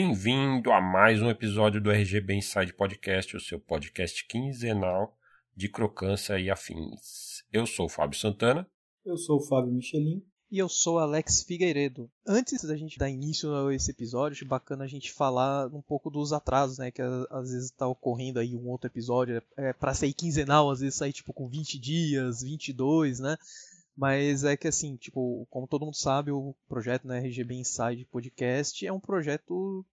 Bem-vindo a mais um episódio do RGB Inside Podcast, o seu podcast quinzenal de crocância e afins. Eu sou o Fábio Santana. Eu sou o Fábio Michelin. E eu sou Alex Figueiredo. Antes da gente dar início a esse episódio, acho bacana a gente falar um pouco dos atrasos, né? Que às vezes está ocorrendo aí um outro episódio. É, para sair quinzenal, às vezes sair tipo com 20 dias, 22, né? Mas é que assim, tipo, como todo mundo sabe, o projeto né, RGB Inside Podcast é um projeto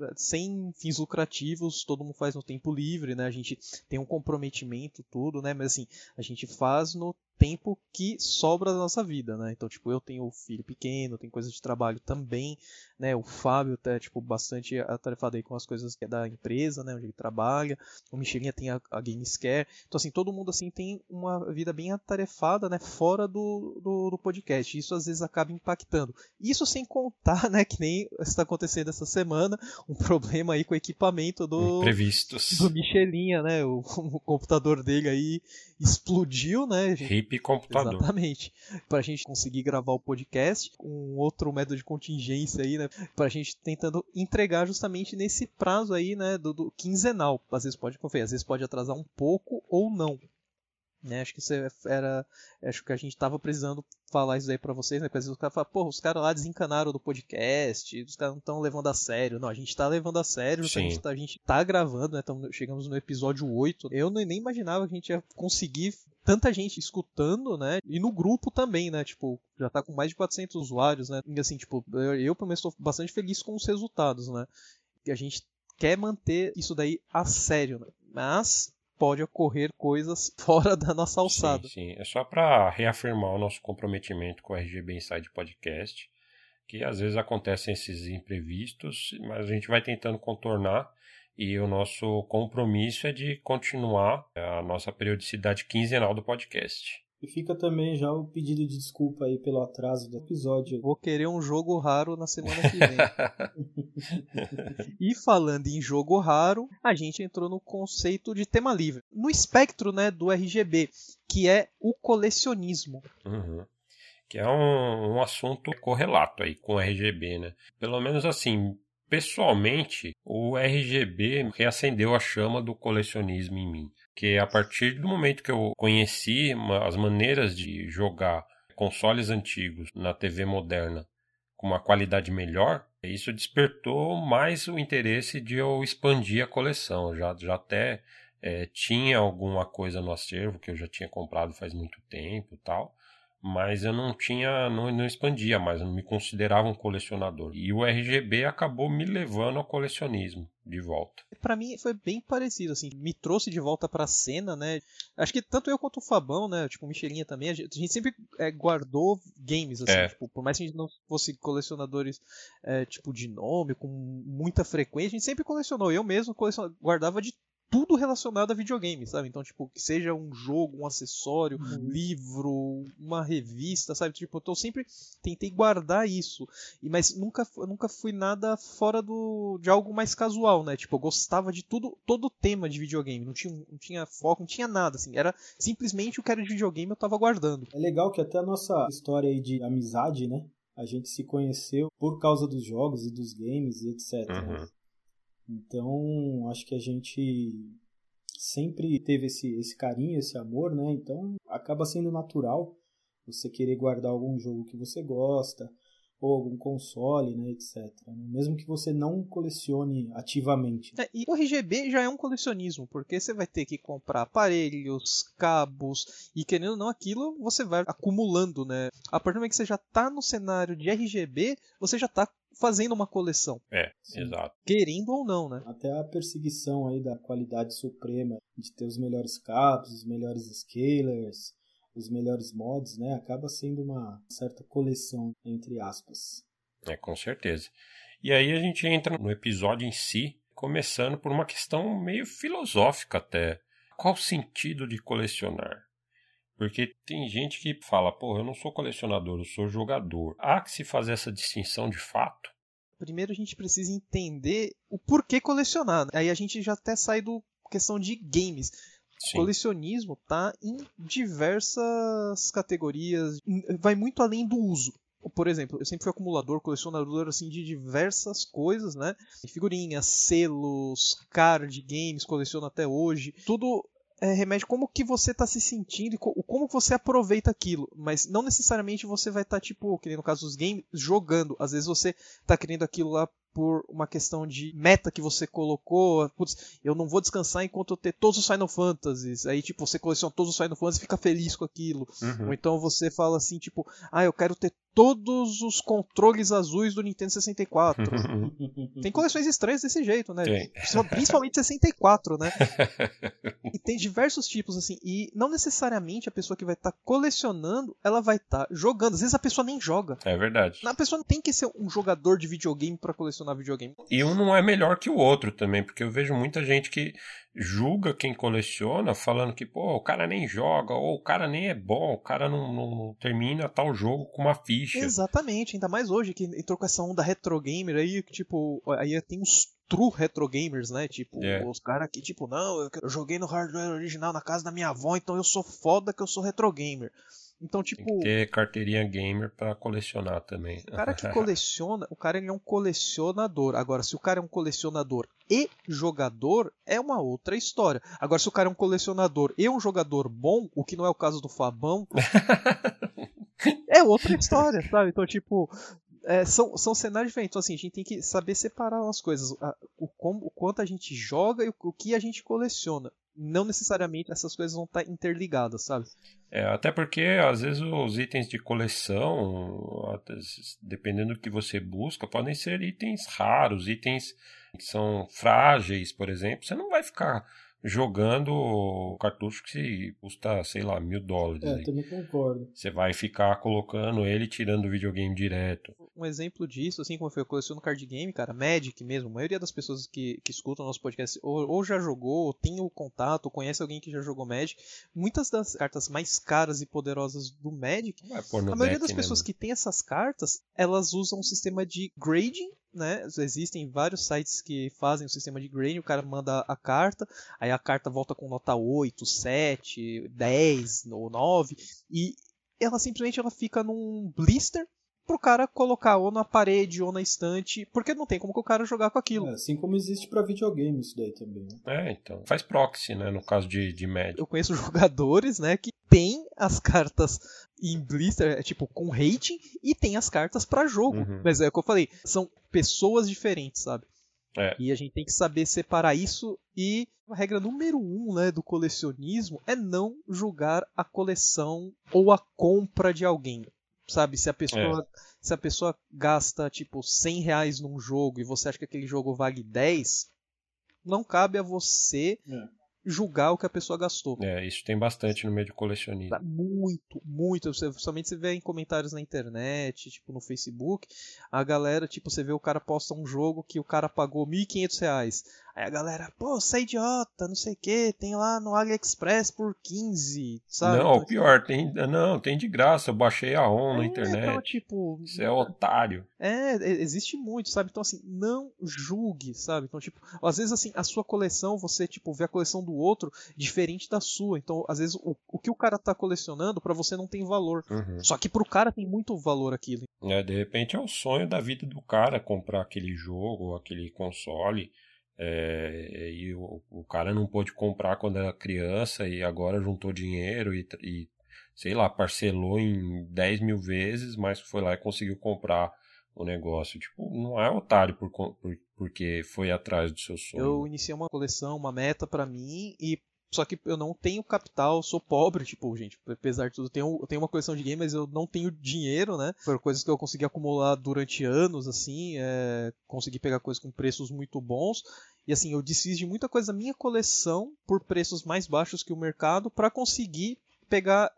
é, sem fins lucrativos, todo mundo faz no tempo livre, né? A gente tem um comprometimento, tudo, né? Mas assim, a gente faz no tempo que sobra da nossa vida, né? Então, tipo, eu tenho filho pequeno, tenho coisas de trabalho também, né? O Fábio tá, tipo, bastante atarefado aí com as coisas da empresa, né? Onde ele trabalha. O Michelinha tem a, a Gamescare. Então, assim, todo mundo, assim, tem uma vida bem atarefada, né? Fora do, do, do podcast. Isso, às vezes, acaba impactando. Isso sem contar, né? Que nem está acontecendo essa semana, um problema aí com o equipamento do... Previstos. Do Michelinha, né? O, o computador dele aí explodiu, né? Hip computador. Exatamente. Pra gente conseguir gravar o podcast, um outro método de contingência aí, né? Pra gente tentando entregar justamente nesse prazo aí, né? Do, do quinzenal. Às vezes pode conferir, às vezes pode atrasar um pouco ou não. Né, acho que isso era. Acho que a gente estava precisando falar isso aí para vocês, né? Porque às vezes os caras falam, pô, os caras lá desencanaram do podcast, os caras não estão levando a sério. Não, a gente está levando a sério, a gente, tá, a gente tá gravando, né? Então chegamos no episódio 8. Eu nem imaginava que a gente ia conseguir tanta gente escutando, né? E no grupo também, né? Tipo, já tá com mais de 400 usuários, né? E assim, tipo, eu, eu pelo menos estou bastante feliz com os resultados, né? E a gente quer manter isso daí a sério, né? Mas pode ocorrer coisas fora da nossa alçada. Sim, sim. é só para reafirmar o nosso comprometimento com o RGB Inside Podcast, que às vezes acontecem esses imprevistos, mas a gente vai tentando contornar e o nosso compromisso é de continuar a nossa periodicidade quinzenal do podcast. E fica também já o pedido de desculpa aí pelo atraso do episódio. Vou querer um jogo raro na semana que vem. e falando em jogo raro, a gente entrou no conceito de tema livre. No espectro né, do RGB, que é o colecionismo. Uhum. Que é um, um assunto correlato aí com o RGB, né? Pelo menos assim, pessoalmente, o RGB reacendeu a chama do colecionismo em mim que a partir do momento que eu conheci as maneiras de jogar consoles antigos na TV moderna com uma qualidade melhor, isso despertou mais o interesse de eu expandir a coleção. Já, já até é, tinha alguma coisa no acervo que eu já tinha comprado faz muito tempo tal mas eu não tinha, não, não expandia mais, eu não me considerava um colecionador. E o RGB acabou me levando ao colecionismo de volta. Para mim foi bem parecido, assim, me trouxe de volta para a cena, né? Acho que tanto eu quanto o Fabão, né, tipo o Michelinha também, a gente, a gente sempre é, guardou games, assim, é. tipo, por mais que a gente não fosse colecionadores é, tipo de nome, com muita frequência, a gente sempre colecionou. Eu mesmo guardava de tudo relacionado a videogame, sabe? Então, tipo, que seja um jogo, um acessório, uhum. um livro, uma revista, sabe? Tipo, eu sempre tentei guardar isso. E, mas nunca, nunca fui nada fora do de algo mais casual, né? Tipo, eu gostava de tudo, todo o tema de videogame. Não tinha, não tinha foco, não tinha nada, assim. Era simplesmente o que era de videogame eu tava guardando. É legal que até a nossa história aí de amizade, né? A gente se conheceu por causa dos jogos e dos games e etc. Uhum. Então, acho que a gente sempre teve esse, esse carinho, esse amor, né? Então, acaba sendo natural você querer guardar algum jogo que você gosta ou algum console, né, etc. Mesmo que você não colecione ativamente. É, e o RGB já é um colecionismo, porque você vai ter que comprar aparelhos, cabos, e querendo ou não aquilo, você vai acumulando, né? A partir do momento que você já está no cenário de RGB, você já está fazendo uma coleção. É, Sim. exato. Querendo ou não, né? Até a perseguição aí da qualidade suprema, de ter os melhores cabos, os melhores scalers, os melhores mods, né? Acaba sendo uma certa coleção, entre aspas. É, com certeza. E aí a gente entra no episódio em si, começando por uma questão meio filosófica até. Qual o sentido de colecionar? Porque tem gente que fala, pô, eu não sou colecionador, eu sou jogador. Há que se fazer essa distinção de fato? Primeiro a gente precisa entender o porquê colecionar. Aí a gente já até sai do questão de games. Sim. Colecionismo tá em diversas categorias, vai muito além do uso. por exemplo, eu sempre fui acumulador, colecionador assim de diversas coisas, né? Figurinhas, selos, card games, coleciono até hoje. Tudo é, remédio como que você está se sentindo e como você aproveita aquilo. Mas não necessariamente você vai estar, tá, tipo, que nem no caso dos games, jogando. Às vezes você está querendo aquilo lá por uma questão de meta que você colocou. Putz, eu não vou descansar enquanto eu ter todos os Final Fantasies. Aí, tipo, você coleciona todos os Final Fantasies e fica feliz com aquilo. Uhum. Ou então você fala assim, tipo, ah, eu quero ter todos os controles azuis do Nintendo 64. tem coleções estranhas desse jeito, né? Tem. Principalmente 64, né? e tem diversos tipos, assim. E não necessariamente a pessoa que vai estar tá colecionando, ela vai estar tá jogando. Às vezes a pessoa nem joga. É verdade. A pessoa não tem que ser um jogador de videogame para colecionar videogame. E um não é melhor que o outro também, porque eu vejo muita gente que julga quem coleciona, falando que, pô, o cara nem joga, ou o cara nem é bom, o cara não, não termina tal jogo com uma ficha. Exatamente, ainda mais hoje que entrou com essa onda retro gamer aí, que tipo, aí tem uns true retro gamers, né? Tipo, yeah. É. os caras que, tipo, não, eu joguei no hardware original na casa da minha avó, então eu sou foda que eu sou retro gamer. Então, tipo. Tem que ter carteirinha gamer para colecionar também. O cara que coleciona, o cara ele é um colecionador. Agora, se o cara é um colecionador e jogador, é uma outra história. Agora, se o cara é um colecionador e um jogador bom, o que não é o caso do Fabão, é outra história, sabe? Então, tipo. É, são, são cenários diferentes. Então, assim, a gente tem que saber separar as coisas. A, o, como, o quanto a gente joga e o, o que a gente coleciona não necessariamente essas coisas vão estar interligadas, sabe? É, até porque às vezes os itens de coleção, dependendo do que você busca, podem ser itens raros, itens que são frágeis, por exemplo. Você não vai ficar jogando cartucho que custa, sei lá, mil dólares. É, aí. também concordo. Você vai ficar colocando ele tirando o videogame direto. Um exemplo disso, assim como foi, eu coleciono card game, cara, Magic mesmo. A maioria das pessoas que, que escutam o nosso podcast ou, ou já jogou, ou tem o contato, ou conhece alguém que já jogou Magic. Muitas das cartas mais caras e poderosas do Magic, a maioria deck, das pessoas né, que tem essas cartas, elas usam um sistema de grading né? Existem vários sites que fazem o sistema de grading, o cara manda a carta, aí a carta volta com nota 8, 7, 10 ou 9 e ela simplesmente ela fica num blister pro cara colocar ou na parede ou na estante, porque não tem como o cara jogar com aquilo. É, assim como existe para videogame isso daí também. Né? É, então. Faz proxy, né, no caso de, de médio. Eu conheço jogadores, né, que tem as cartas em blister, é, tipo, com rating, e tem as cartas para jogo. Uhum. Mas é o que eu falei, são pessoas diferentes, sabe? É. E a gente tem que saber separar isso e a regra número um né, do colecionismo é não julgar a coleção ou a compra de alguém sabe? Se a pessoa, é. se a pessoa gasta tipo 100 reais num jogo e você acha que aquele jogo vale 10, não cabe a você é julgar o que a pessoa gastou. É, isso tem bastante no meio de colecionismo. Muito, muito. Você, somente você vê em comentários na internet, tipo no Facebook, a galera, tipo, você vê o cara posta um jogo que o cara pagou R$ 1.500. Aí a galera, pô, você é idiota, não sei o que, tem lá no AliExpress por 15, sabe? Não, então, pior, tem, não, tem de graça, eu baixei a ON é, na internet. Então, tipo... Você é otário. É, existe muito, sabe? Então, assim, não julgue, sabe? Então, tipo, às vezes, assim, a sua coleção, você, tipo, vê a coleção do outro diferente da sua. Então, às vezes, o, o que o cara tá colecionando, para você não tem valor. Uhum. Só que pro cara tem muito valor aquilo. É, de repente é o sonho da vida do cara comprar aquele jogo, aquele console é, e o, o, cara não pôde comprar quando era criança e agora juntou dinheiro e, e, sei lá, parcelou em 10 mil vezes, mas foi lá e conseguiu comprar o negócio. Tipo, não é otário por, por, porque foi atrás do seu sonho. Eu iniciei uma coleção, uma meta para mim e só que eu não tenho capital, sou pobre, tipo, gente, apesar de tudo, eu tenho, eu tenho uma coleção de games, mas eu não tenho dinheiro, né? Foram coisas que eu consegui acumular durante anos, assim, é, consegui pegar coisas com preços muito bons. E assim, eu desfiz de muita coisa da minha coleção por preços mais baixos que o mercado para conseguir pegar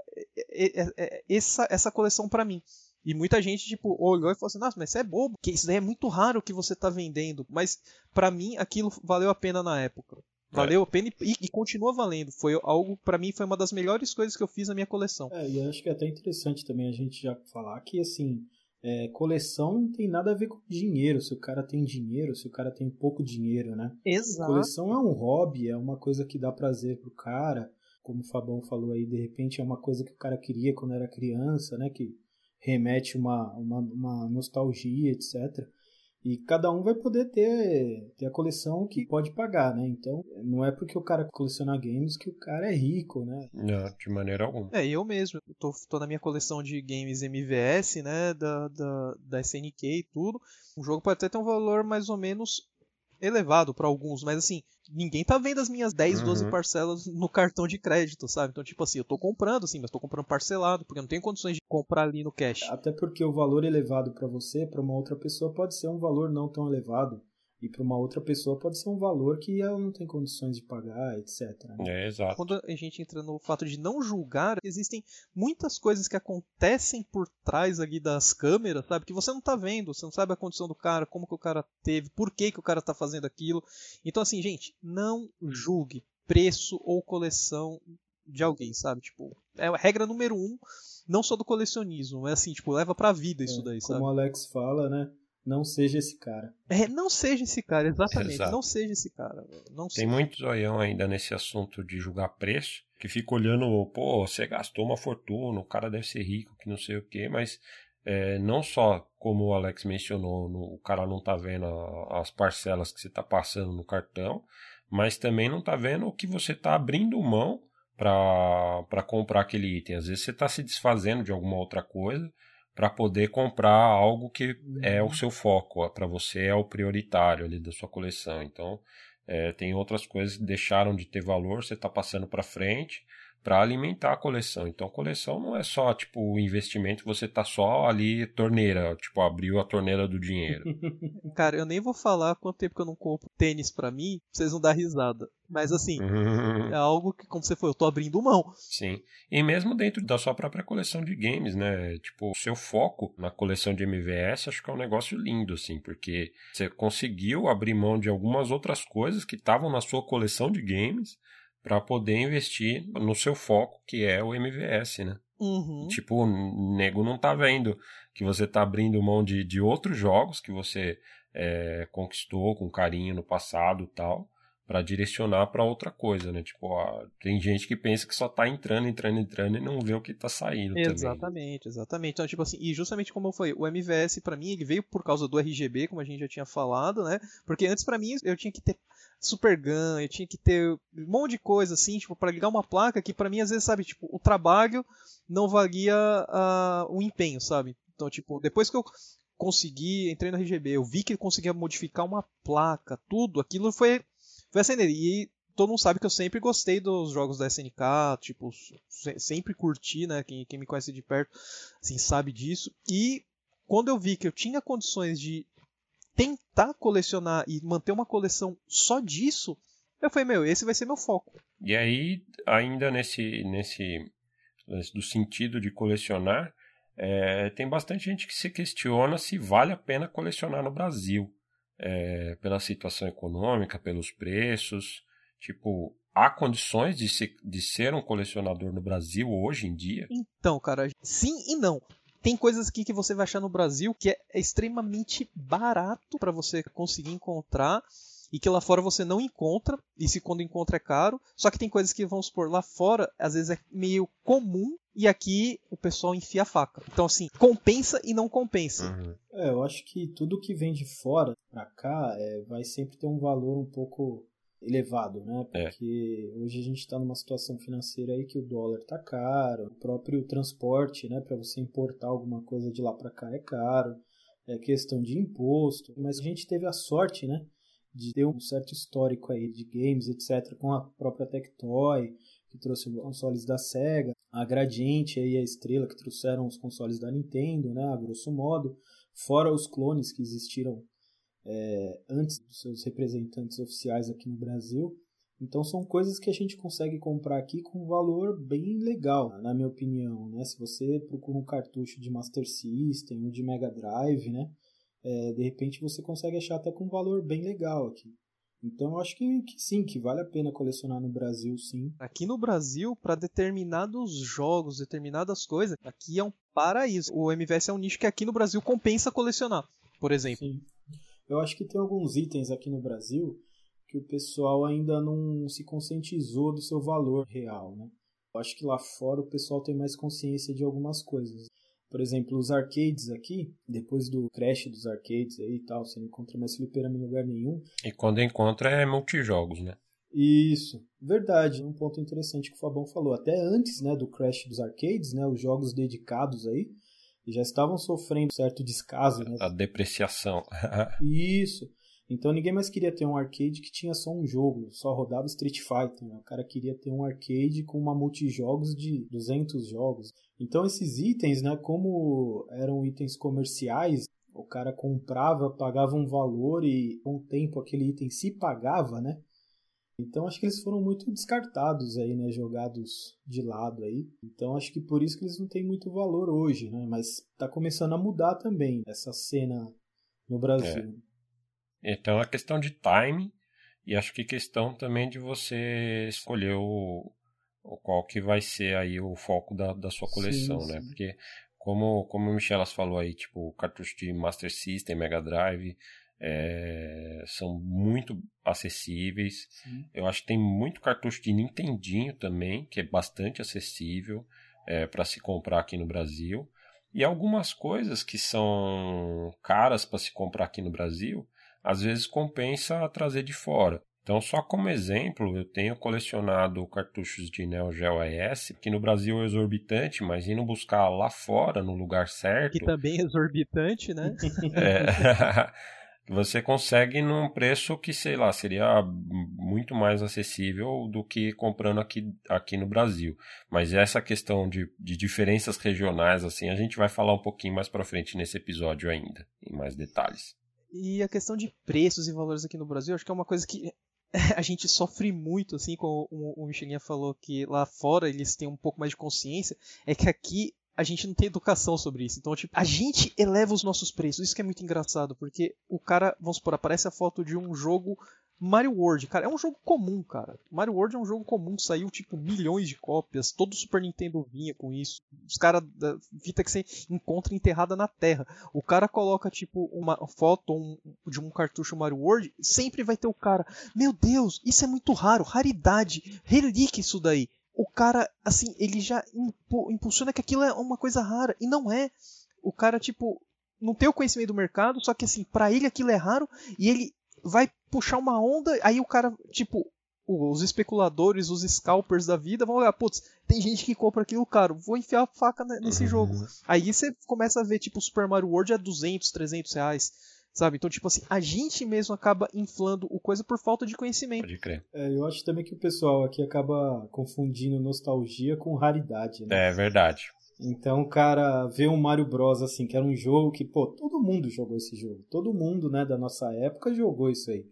essa, essa coleção para mim. E muita gente, tipo, olhou e falou assim, nossa, mas isso é bobo, que isso daí é muito raro que você tá vendendo. Mas para mim aquilo valeu a pena na época. Valeu a pena e, e, continua valendo. Foi algo, para mim, foi uma das melhores coisas que eu fiz na minha coleção. É, e acho que é até interessante também a gente já falar que, assim, é, coleção não tem nada a ver com dinheiro. Se o cara tem dinheiro, se o cara tem pouco dinheiro, né? Exato. Coleção é um hobby, é uma coisa que dá prazer pro cara. Como o Fabão falou aí, de repente é uma coisa que o cara queria quando era criança, né? Que remete uma, uma, uma nostalgia, etc. E cada um vai poder ter, ter a coleção que pode pagar, né? Então, não é porque o cara coleciona games que o cara é rico, né? Não, de maneira alguma. É, eu mesmo. Eu tô, tô na minha coleção de games MVS, né? Da, da, da SNK e tudo. Um jogo pode até ter um valor mais ou menos elevado para alguns, mas assim, ninguém tá vendo as minhas 10, uhum. 12 parcelas no cartão de crédito, sabe? Então, tipo assim, eu tô comprando, assim, mas tô comprando parcelado, porque eu não tenho condições de comprar ali no cash. Até porque o valor elevado para você, para uma outra pessoa, pode ser um valor não tão elevado. E para uma outra pessoa pode ser um valor que ela não tem condições de pagar, etc. Né? É, exato. Quando a gente entra no fato de não julgar, existem muitas coisas que acontecem por trás ali das câmeras, sabe? Que você não tá vendo, você não sabe a condição do cara, como que o cara teve, por que, que o cara tá fazendo aquilo. Então, assim, gente, não julgue preço ou coleção de alguém, sabe? Tipo, é a regra número um, não só do colecionismo, é assim, tipo, leva pra vida isso é, daí, como sabe? Como o Alex fala, né? Não seja esse cara. É, não seja esse cara, exatamente. Exato. Não seja esse cara. Não Tem muito zoião ainda nesse assunto de julgar preço, que fica olhando, pô, você gastou uma fortuna, o cara deve ser rico, que não sei o quê, mas é, não só, como o Alex mencionou, no, o cara não tá vendo a, as parcelas que você tá passando no cartão, mas também não tá vendo o que você tá abrindo mão para comprar aquele item. Às vezes você está se desfazendo de alguma outra coisa para poder comprar algo que é o uhum. seu foco, para você é o prioritário ali da sua coleção. Então, é, tem outras coisas que deixaram de ter valor, você está passando para frente para alimentar a coleção. Então, a coleção não é só tipo o investimento, você tá só ali torneira, tipo abriu a torneira do dinheiro. Cara, eu nem vou falar quanto tempo que eu não compro tênis para mim, pra vocês não dar risada. Mas assim, é algo que, como você foi, eu tô abrindo mão. Sim. E mesmo dentro da sua própria coleção de games, né? Tipo, o seu foco na coleção de MVS, acho que é um negócio lindo, assim, porque você conseguiu abrir mão de algumas outras coisas que estavam na sua coleção de games para poder investir no seu foco, que é o MVS, né? Uhum. Tipo, o nego não tá vendo que você tá abrindo mão de, de outros jogos que você é, conquistou com carinho no passado tal, para direcionar para outra coisa, né? Tipo, ó, tem gente que pensa que só tá entrando, entrando, entrando e não vê o que tá saindo Exatamente, também. exatamente. Então, tipo assim, e justamente como eu falei, o MVS para mim ele veio por causa do RGB, como a gente já tinha falado, né? Porque antes para mim eu tinha que ter super gun, eu tinha que ter um monte de coisa assim, tipo, para ligar uma placa que para mim às vezes, sabe, tipo, o trabalho não valia uh, o empenho, sabe? Então, tipo, depois que eu consegui, entrei no RGB, eu vi que ele conseguia modificar uma placa, tudo, aquilo foi foi acender. E todo mundo sabe que eu sempre gostei dos jogos da SNK, tipo, sempre curti, né? Quem, quem me conhece de perto, assim, sabe disso. E quando eu vi que eu tinha condições de tentar colecionar e manter uma coleção só disso, eu falei, meu, esse vai ser meu foco. E aí, ainda nesse, nesse do sentido de colecionar, é, tem bastante gente que se questiona se vale a pena colecionar no Brasil. É, pela situação econômica, pelos preços. Tipo, há condições de, se, de ser um colecionador no Brasil hoje em dia? Então, cara, sim e não. Tem coisas aqui que você vai achar no Brasil que é extremamente barato para você conseguir encontrar e que lá fora você não encontra, e se quando encontra é caro. Só que tem coisas que, vamos supor, lá fora, às vezes é meio comum, e aqui o pessoal enfia a faca. Então, assim, compensa e não compensa. Uhum. É, eu acho que tudo que vem de fora pra cá é, vai sempre ter um valor um pouco elevado, né? É. Porque é. hoje a gente está numa situação financeira aí que o dólar tá caro, o próprio transporte, né, para você importar alguma coisa de lá para cá é caro, é questão de imposto, mas a gente teve a sorte, né, de ter um certo histórico aí de games, etc, com a própria Tectoy, que trouxe os consoles da Sega, a Gradiente aí a Estrela que trouxeram os consoles da Nintendo, né, a grosso modo, fora os clones que existiram é, antes dos seus representantes oficiais aqui no Brasil. Então são coisas que a gente consegue comprar aqui com um valor bem legal, na minha opinião. Né? Se você procura um cartucho de Master System ou de Mega Drive, né? É, de repente você consegue achar até com um valor bem legal aqui. Então eu acho que, que, sim, que vale a pena colecionar no Brasil, sim. Aqui no Brasil, para determinados jogos, determinadas coisas, aqui é um paraíso. O MVS é um nicho que aqui no Brasil compensa colecionar, por exemplo. Sim. Eu acho que tem alguns itens aqui no Brasil que o pessoal ainda não se conscientizou do seu valor real, né? Eu acho que lá fora o pessoal tem mais consciência de algumas coisas. Por exemplo, os arcades aqui, depois do crash dos arcades aí e tal, você não encontra mais fliperama em lugar nenhum. E quando encontra é multijogos, né? Isso, verdade, um ponto interessante que o Fabão falou. Até antes né, do crash dos arcades, né, os jogos dedicados aí já estavam sofrendo certo descaso. Né? A depreciação. Isso. Então ninguém mais queria ter um arcade que tinha só um jogo, só rodava Street Fighter. Né? O cara queria ter um arcade com uma multijogos de 200 jogos. Então esses itens, né, como eram itens comerciais, o cara comprava, pagava um valor e com o tempo aquele item se pagava, né? Então acho que eles foram muito descartados aí, né, jogados de lado aí. Então acho que por isso que eles não têm muito valor hoje, né? Mas está começando a mudar também essa cena no Brasil. É. Então é questão de time e acho que questão também de você escolher o, o qual que vai ser aí o foco da, da sua coleção, sim, né? Sim. Porque como, como o Michelas falou aí, tipo, cartucho de Master System, Mega Drive, é, são muito acessíveis. Sim. Eu acho que tem muito cartucho de Nintendinho também, que é bastante acessível é, para se comprar aqui no Brasil. E algumas coisas que são caras para se comprar aqui no Brasil, às vezes compensa trazer de fora. Então, só como exemplo, eu tenho colecionado cartuchos de Neo Geo AES, que no Brasil é exorbitante, mas indo buscar lá fora, no lugar certo. Que também é exorbitante, né? é, você consegue num preço que, sei lá, seria muito mais acessível do que comprando aqui, aqui no Brasil. Mas essa questão de, de diferenças regionais, assim, a gente vai falar um pouquinho mais para frente nesse episódio ainda, em mais detalhes. E a questão de preços e valores aqui no Brasil, acho que é uma coisa que a gente sofre muito, assim, como o Michelinha falou que lá fora eles têm um pouco mais de consciência, é que aqui a gente não tem educação sobre isso. Então, tipo, a gente eleva os nossos preços. Isso que é muito engraçado, porque o cara, vamos supor, aparece a foto de um jogo Mario World, cara, é um jogo comum, cara. Mario World é um jogo comum, saiu tipo milhões de cópias, todo Super Nintendo vinha com isso. Os caras da fita que você encontra enterrada na terra. O cara coloca tipo uma foto um, de um cartucho Mario World, sempre vai ter o cara, meu Deus, isso é muito raro, raridade, relíquia isso daí. O cara, assim, ele já impulsiona que aquilo é uma coisa rara, e não é. O cara, tipo, não tem o conhecimento do mercado, só que assim, para ele aquilo é raro e ele vai puxar uma onda, aí o cara, tipo, os especuladores, os scalpers da vida vão olhar, putz, tem gente que compra aquilo caro, vou enfiar a faca nesse uhum. jogo. Aí você começa a ver, tipo, Super Mario World a 200, 300 reais. Sabe? Então, tipo assim, a gente mesmo acaba inflando o coisa por falta de conhecimento. Pode crer. É, eu acho também que o pessoal aqui acaba confundindo nostalgia com raridade, né? É verdade. Então o cara vê um Mario Bros assim, que era um jogo que, pô, todo mundo jogou esse jogo. Todo mundo, né, da nossa época jogou isso aí.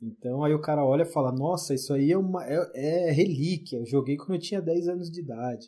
Então aí o cara olha e fala: Nossa, isso aí é, uma, é, é relíquia. Eu joguei quando eu tinha 10 anos de idade.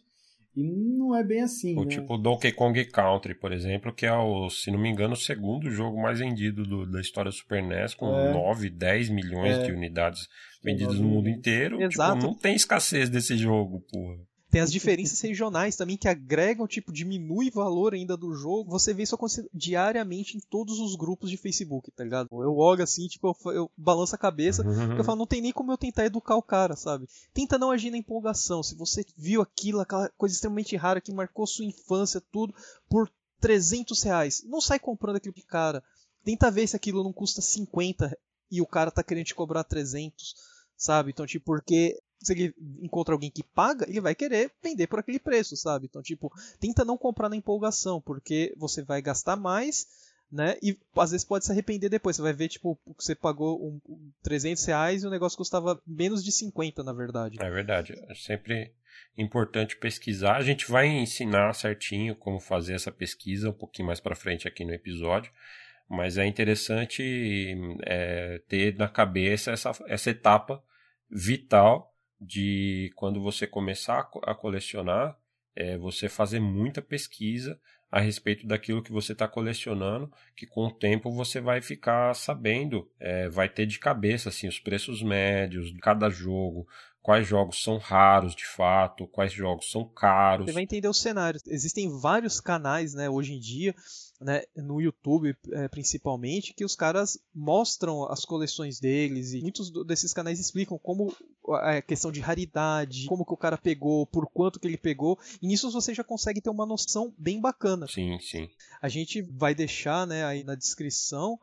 E não é bem assim. O né? tipo Donkey Kong Country, por exemplo, que é, o, se não me engano, o segundo jogo mais vendido do, da história do Super NES, com é. 9, 10 milhões é. de unidades vendidas no mundo inteiro. Tipo, Exato. Tipo, não tem escassez desse jogo, porra. Tem as diferenças regionais também que agregam, tipo, diminui valor ainda do jogo. Você vê isso acontecer diariamente em todos os grupos de Facebook, tá ligado? Eu logo assim, tipo, eu, eu balanço a cabeça, uhum. eu falo, não tem nem como eu tentar educar o cara, sabe? Tenta não agir na empolgação. Se você viu aquilo, aquela coisa extremamente rara que marcou sua infância, tudo, por 300 reais, não sai comprando aquilo de cara. Tenta ver se aquilo não custa 50 e o cara tá querendo te cobrar 300, sabe? Então, tipo, porque se ele encontra alguém que paga, ele vai querer vender por aquele preço, sabe? Então, tipo, tenta não comprar na empolgação, porque você vai gastar mais, né? E às vezes pode se arrepender depois. Você vai ver, tipo, que você pagou um, 300 reais e o negócio custava menos de 50, na verdade. É verdade. É sempre importante pesquisar. A gente vai ensinar certinho como fazer essa pesquisa um pouquinho mais para frente aqui no episódio. Mas é interessante é, ter na cabeça essa, essa etapa vital de quando você começar a colecionar, é, você fazer muita pesquisa a respeito daquilo que você está colecionando, que com o tempo você vai ficar sabendo, é, vai ter de cabeça assim os preços médios de cada jogo, quais jogos são raros de fato, quais jogos são caros. Você vai entender os cenários. Existem vários canais, né, hoje em dia né, no YouTube é, principalmente, que os caras mostram as coleções deles e muitos desses canais explicam como a questão de raridade, como que o cara pegou, por quanto que ele pegou, e nisso você já consegue ter uma noção bem bacana. Sim, sim. A gente vai deixar, né, aí na descrição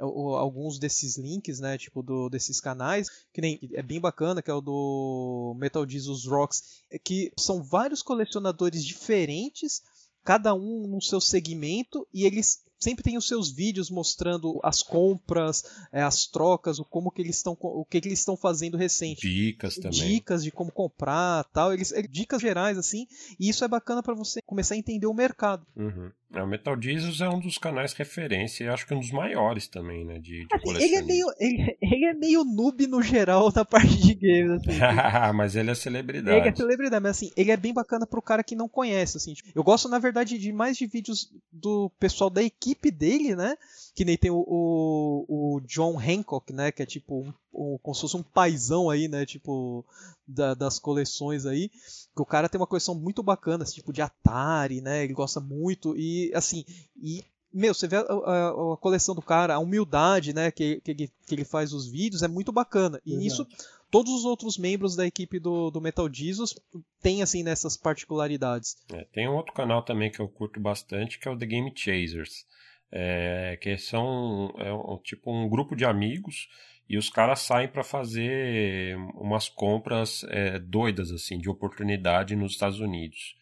alguns desses links, né, tipo do, desses canais, que nem é bem bacana, que é o do Metal Jesus Rocks, é que são vários colecionadores diferentes, cada um no seu segmento, e eles sempre tem os seus vídeos mostrando as compras, é, as trocas, o como que eles estão, o que, que eles estão fazendo recente. Dicas também. Dicas de como comprar, tal. Eles, é, dicas gerais assim. E isso é bacana para você começar a entender o mercado. Uhum. É, o Metal Jesus é um dos canais referência e acho que um dos maiores também, né? De, de assim, ele é meio ele, ele, é meio noob no geral na parte de games, assim. mas ele é celebridade. Ele é celebridade, mas assim, ele é bem bacana pro cara que não conhece, assim. Eu gosto, na verdade, de mais de vídeos do pessoal da equipe dele, né? Que nem tem o, o, o John Hancock, né? Que é tipo um, um, como se fosse um paizão aí, né? Tipo, da, das coleções aí. Que o cara tem uma coleção muito bacana, assim, tipo de Atari, né? Ele gosta muito. E assim, e meu, você vê a, a, a, coleção do cara, a humildade, né, que, que, ele, que ele faz os vídeos, é muito bacana. E nisso, todos os outros membros da equipe do, do Metal Jesus têm, assim, nessas particularidades. É, tem um outro canal também que eu curto bastante, que é o The Game Chasers. É, que são é um, tipo um grupo de amigos e os caras saem para fazer umas compras é, doidas assim de oportunidade nos Estados Unidos.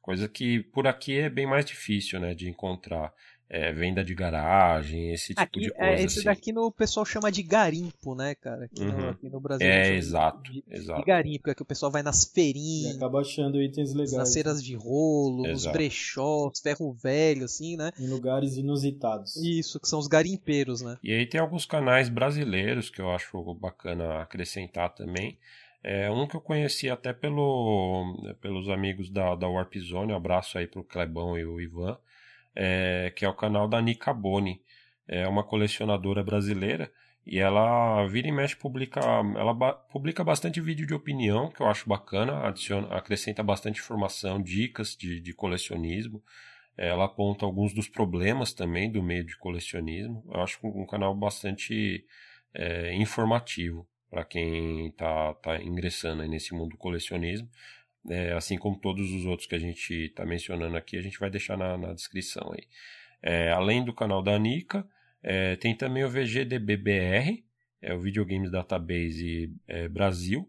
Coisa que por aqui é bem mais difícil né de encontrar é, venda de garagem, esse tipo aqui, de é, coisa. É, esse assim. daqui no, o pessoal chama de garimpo, né, cara? Aqui, uhum. no, aqui no, Brasil. É, exato, de, exato. De garimpo, é que o pessoal vai nas feirinhas. E acaba achando itens legais. Nas feiras de rolo, exato. nos brechós, ferro velho, assim, né? Em lugares inusitados. Isso, que são os garimpeiros, né? E aí tem alguns canais brasileiros que eu acho bacana acrescentar também. É, um que eu conheci até pelo, pelos amigos da, da Warp Zone, um abraço aí pro Clebão e o Ivan é, que é o canal da Nika Boni. É uma colecionadora brasileira e ela vira e mexe publica ela ba publica bastante vídeo de opinião que eu acho bacana adiciona acrescenta bastante informação dicas de, de colecionismo. Ela aponta alguns dos problemas também do meio de colecionismo. Eu acho um canal bastante é, informativo para quem está tá ingressando nesse mundo do colecionismo é, assim como todos os outros que a gente está mencionando aqui, a gente vai deixar na, na descrição aí. É, além do canal da Anica, é, tem também o VGDBBR, é o Videogames Database é, Brasil,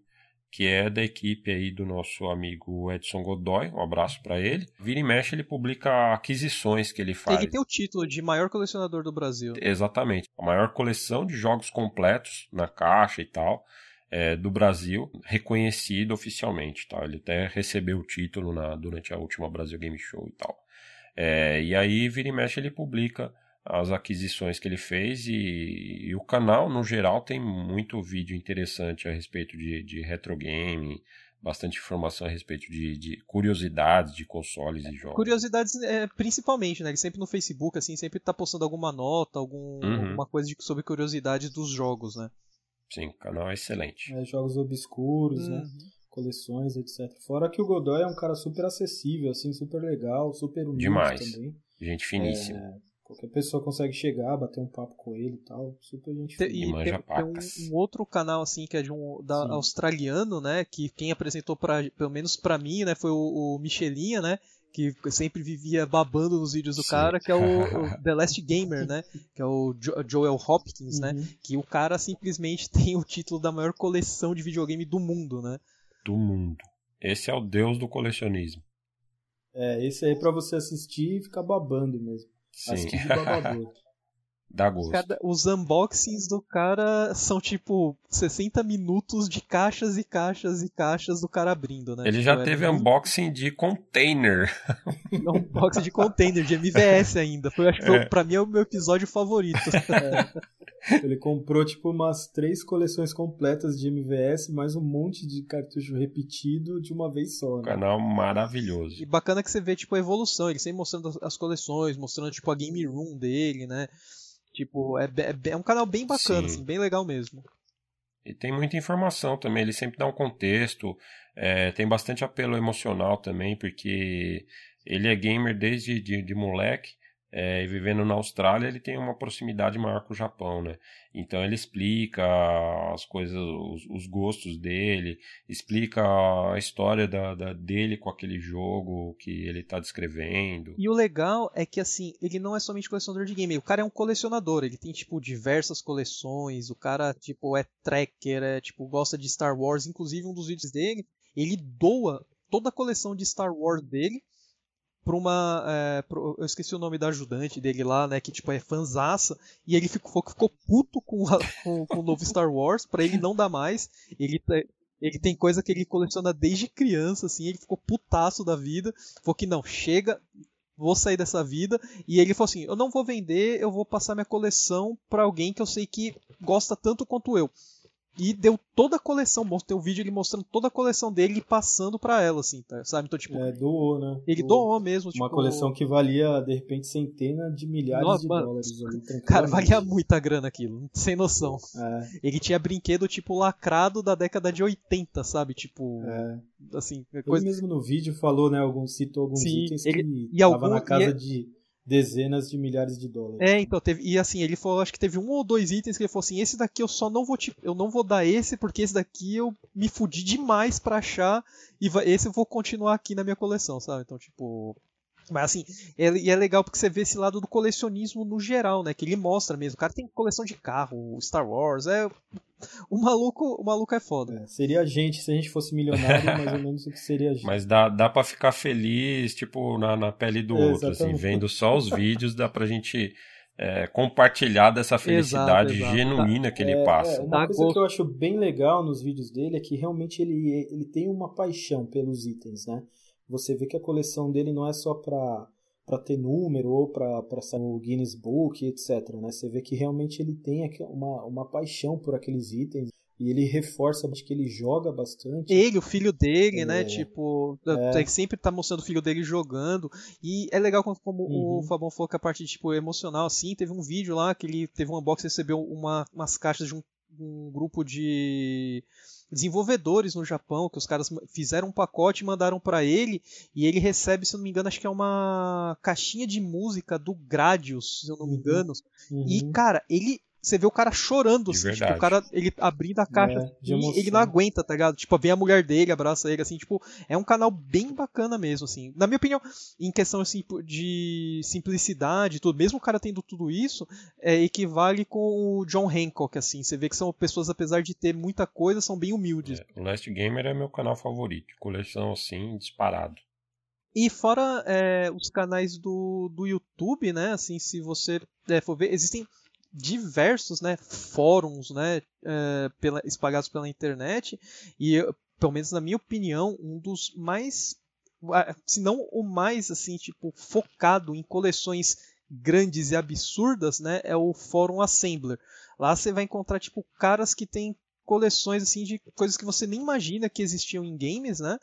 que é da equipe aí do nosso amigo Edson Godoy, um abraço para ele. Vira e mexe, ele publica aquisições que ele faz. Ele tem o título de maior colecionador do Brasil. Exatamente, a maior coleção de jogos completos na caixa e tal é, do Brasil reconhecido oficialmente, tá? Ele até recebeu o título na, durante a última Brasil Game Show e tal. É, e aí, vira e mexe, ele publica as aquisições que ele fez e, e, o canal, no geral, tem muito vídeo interessante a respeito de, de retro game, bastante informação a respeito de, de curiosidades de consoles e jogos. Curiosidades, é, principalmente, né? Ele sempre no Facebook, assim, sempre tá postando alguma nota, algum, uhum. alguma coisa de, sobre curiosidades dos jogos, né? Sim, o canal é excelente. É, jogos obscuros, né? uhum. né? Coleções, etc. Fora que o Godoy é um cara super acessível, assim, super legal, super humilde Demais. também. Gente finíssima. É, qualquer pessoa consegue chegar, bater um papo com ele e tal. Super gente finíssima. E, e tem, tem um, um, outro canal, assim, que é de um da, australiano, né? Que quem apresentou, pra, pelo menos pra mim, né? Foi o, o Michelinha, né? Que sempre vivia babando nos vídeos do Sim. cara, que é o, o, The Last Gamer, né? Que é o jo Joel Hopkins, né? uhum. né? Que o cara simplesmente tem o título da maior coleção de videogame do mundo, né? Do mundo. Esse é o deus do colecionismo. É, esse aí é pra você assistir e ficar babando mesmo. Sim. Assistir de babador. Dá gosto. Cada, os unboxings do cara são tipo 60 minutos de caixas e caixas e caixas do cara abrindo, né? Ele tipo, já teve unboxing de container. unboxing de container, de MVS ainda. Foi, acho que foi, é. pra mim é o meu episódio favorito. É. Ele comprou tipo umas três coleções completas de MVS, mais um monte de cartucho repetido de uma vez só. Né? Canal maravilhoso. E bacana que você vê tipo a evolução, ele sempre mostrando as coleções, mostrando tipo a game room dele, né? Tipo, é, é, é um canal bem bacana, assim, bem legal mesmo. E tem muita informação também, ele sempre dá um contexto, é, tem bastante apelo emocional também, porque ele é gamer desde de, de moleque, é, e vivendo na Austrália, ele tem uma proximidade maior com o Japão, né? Então ele explica as coisas, os, os gostos dele, explica a história da, da, dele com aquele jogo que ele está descrevendo. E o legal é que assim, ele não é somente colecionador de game, o cara é um colecionador, ele tem tipo diversas coleções, o cara tipo é tracker, é tipo gosta de Star Wars, inclusive um dos vídeos dele, ele doa toda a coleção de Star Wars dele pra uma. É, pro, eu esqueci o nome da ajudante dele lá, né? Que tipo é fanzaça. E ele ficou, ficou puto com, a, com, com, o novo Star Wars, pra ele não dar mais. Ele, ele tem coisa que ele coleciona desde criança, assim. Ele ficou putaço da vida. Falou que não, chega, vou sair dessa vida. E ele falou assim: eu não vou vender, eu vou passar minha coleção para alguém que eu sei que gosta tanto quanto eu. E deu toda a coleção, mostrei um vídeo ele mostrando toda a coleção dele e passando para ela, assim, tá, sabe? Então, tipo. É, doou, né? Ele doou, doou mesmo. Uma tipo... coleção que valia, de repente, centenas de milhares Nossa, de mano, dólares ali. Cara, valia muita grana aquilo, sem noção. É. Ele tinha brinquedo, tipo, lacrado da década de 80, sabe? Tipo. É. Assim, coisa... Ele mesmo no vídeo falou, né? Algum, citou alguns Sim, itens ele... que e tava algum... na casa e... de dezenas de milhares de dólares. É, então teve e assim ele falou, acho que teve um ou dois itens que ele falou assim, esse daqui eu só não vou te, eu não vou dar esse porque esse daqui eu me fudi demais para achar e esse eu vou continuar aqui na minha coleção, sabe? Então tipo mas assim, é, e é legal porque você vê esse lado do colecionismo no geral, né? Que ele mostra mesmo. O cara tem coleção de carro, Star Wars, é. O maluco, o maluco é foda. É, seria a gente se a gente fosse milionário, mais ou menos o que seria a gente. Mas dá, dá pra ficar feliz, tipo, na, na pele do é, outro, assim, vendo só os vídeos, dá pra gente é, compartilhar dessa felicidade exato, exato. genuína que ele é, passa. É, uma coisa que eu acho bem legal nos vídeos dele é que realmente ele, ele tem uma paixão pelos itens, né? Você vê que a coleção dele não é só para para ter número ou para sair no Guinness Book, etc. Né? Você vê que realmente ele tem uma, uma paixão por aqueles itens e ele reforça que ele joga bastante. Ele, o filho dele, é, né? Tipo, é. sempre tá mostrando o filho dele jogando. E é legal como, como uhum. o Fabão falou que a parte tipo, emocional, assim, teve um vídeo lá que ele teve um unboxing recebeu uma, umas caixas de um, um grupo de desenvolvedores no Japão, que os caras fizeram um pacote e mandaram para ele, e ele recebe, se eu não me engano, acho que é uma caixinha de música do Gradius, se eu não me uhum. engano. Uhum. E, cara, ele você vê o cara chorando, assim, tipo, o cara, ele abrindo a caixa é, e ele não aguenta, tá ligado? Tipo, vem a mulher dele, abraça ele, assim, tipo, é um canal bem bacana mesmo, assim. Na minha opinião, em questão, assim, de simplicidade tudo, mesmo o cara tendo tudo isso, é, equivale com o John Hancock, assim. Você vê que são pessoas, apesar de ter muita coisa, são bem humildes. É, o Last Gamer é meu canal favorito, coleção, assim, disparado. E fora é, os canais do, do YouTube, né? Assim, se você é, for ver, existem diversos né, fóruns né, é, pela, espalhados pela internet e, pelo menos na minha opinião, um dos mais, se não o mais assim, tipo, focado em coleções grandes e absurdas, né, é o Fórum Assembler. Lá você vai encontrar tipo caras que têm coleções assim de coisas que você nem imagina que existiam em games, né?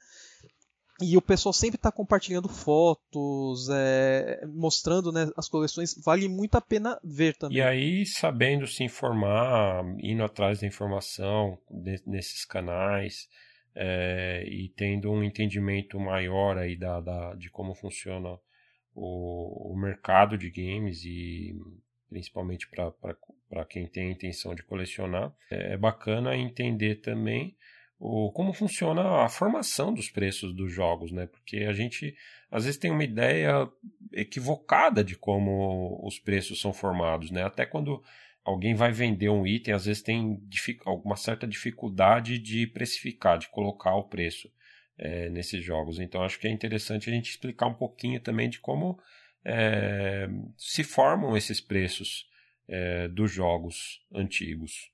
E o pessoal sempre está compartilhando fotos, é, mostrando né, as coleções. Vale muito a pena ver também. E aí, sabendo se informar, indo atrás da informação nesses canais é, e tendo um entendimento maior aí da, da de como funciona o, o mercado de games e principalmente para quem tem a intenção de colecionar, é, é bacana entender também o, como funciona a formação dos preços dos jogos, né? Porque a gente às vezes tem uma ideia equivocada de como os preços são formados, né? Até quando alguém vai vender um item, às vezes tem alguma certa dificuldade de precificar, de colocar o preço é, nesses jogos. Então acho que é interessante a gente explicar um pouquinho também de como é, se formam esses preços é, dos jogos antigos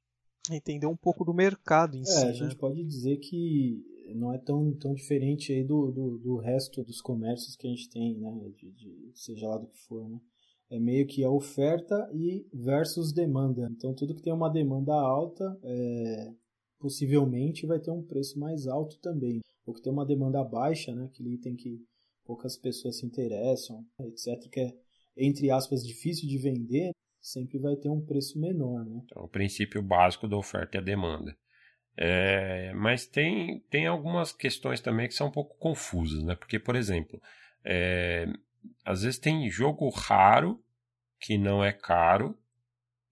entender um pouco do mercado em é, si. A gente né? pode dizer que não é tão, tão diferente aí do, do, do resto dos comércios que a gente tem, né? De, de, seja lá do que for, né? É meio que a oferta e versus demanda. Então tudo que tem uma demanda alta é, possivelmente vai ter um preço mais alto também. O que tem uma demanda baixa, né? Aquele item que poucas pessoas se interessam, etc. Que é, entre aspas, difícil de vender, sempre vai ter um preço menor. Né? Então, o princípio básico da oferta e a demanda. É, mas tem, tem algumas questões também que são um pouco confusas, né? Porque, por exemplo, é, às vezes tem jogo raro que não é caro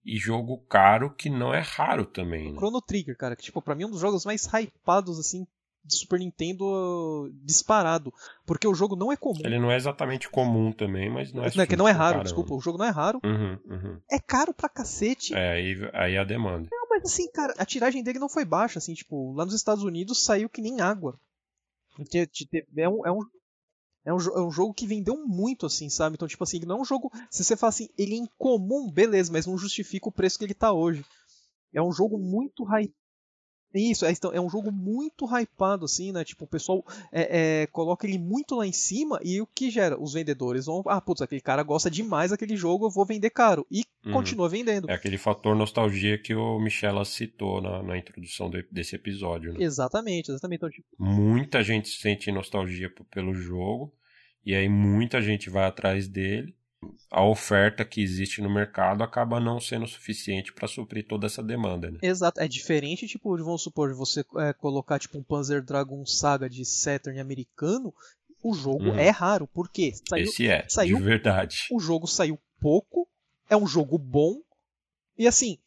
e jogo caro que não é raro também, né? Chrono Trigger, cara, que tipo, pra mim é um dos jogos mais hypados, assim, de Super Nintendo disparado. Porque o jogo não é comum. Ele não é exatamente comum também, mas não é. Não, é que não é raro, caramba. desculpa. O jogo não é raro. Uhum, uhum. É caro pra cacete. É, aí, aí a demanda. Não, mas assim, cara, a tiragem dele não foi baixa, assim, tipo, lá nos Estados Unidos saiu que nem água. É um, é um, é um, é um, jogo que vendeu muito, assim, sabe? Então, tipo assim, não é um jogo. Se você fala assim, ele é incomum, beleza, mas não justifica o preço que ele tá hoje. É um jogo muito hype. Isso, é, então, é um jogo muito hypado, assim, né? Tipo, o pessoal é, é, coloca ele muito lá em cima e o que gera? Os vendedores vão. Ah, putz, aquele cara gosta demais daquele jogo, eu vou vender caro. E uhum. continua vendendo. É aquele fator nostalgia que o Michela citou na, na introdução de, desse episódio, né? Exatamente, exatamente. Então, tipo... Muita gente sente nostalgia pelo jogo, e aí muita gente vai atrás dele a oferta que existe no mercado acaba não sendo suficiente para suprir toda essa demanda. Né? Exato, é diferente, tipo, vamos supor, você é, colocar tipo um Panzer Dragon Saga de Saturn americano, o jogo uhum. é raro, por quê? Saiu, Esse é, saiu, de verdade. O jogo saiu pouco, é um jogo bom, e assim,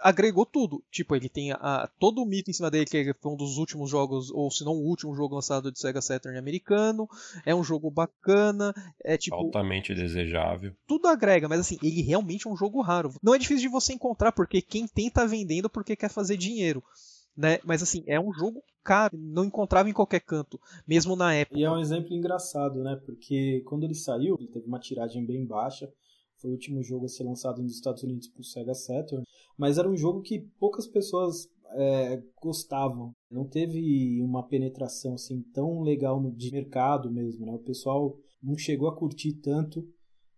agregou tudo. Tipo, ele tem a, todo o mito em cima dele, que foi um dos últimos jogos, ou se não o último jogo lançado de Sega Saturn americano. É um jogo bacana, é tipo. Altamente desejável. Tudo agrega, mas assim, ele realmente é um jogo raro. Não é difícil de você encontrar, porque quem tem tá vendendo porque quer fazer dinheiro. Né? Mas assim, é um jogo caro, não encontrava em qualquer canto, mesmo na época. E é um exemplo engraçado, né? Porque quando ele saiu, ele teve uma tiragem bem baixa foi o último jogo a ser lançado nos Estados Unidos por Sega Saturn, mas era um jogo que poucas pessoas é, gostavam. Não teve uma penetração assim tão legal no, de mercado mesmo, né? O pessoal não chegou a curtir tanto,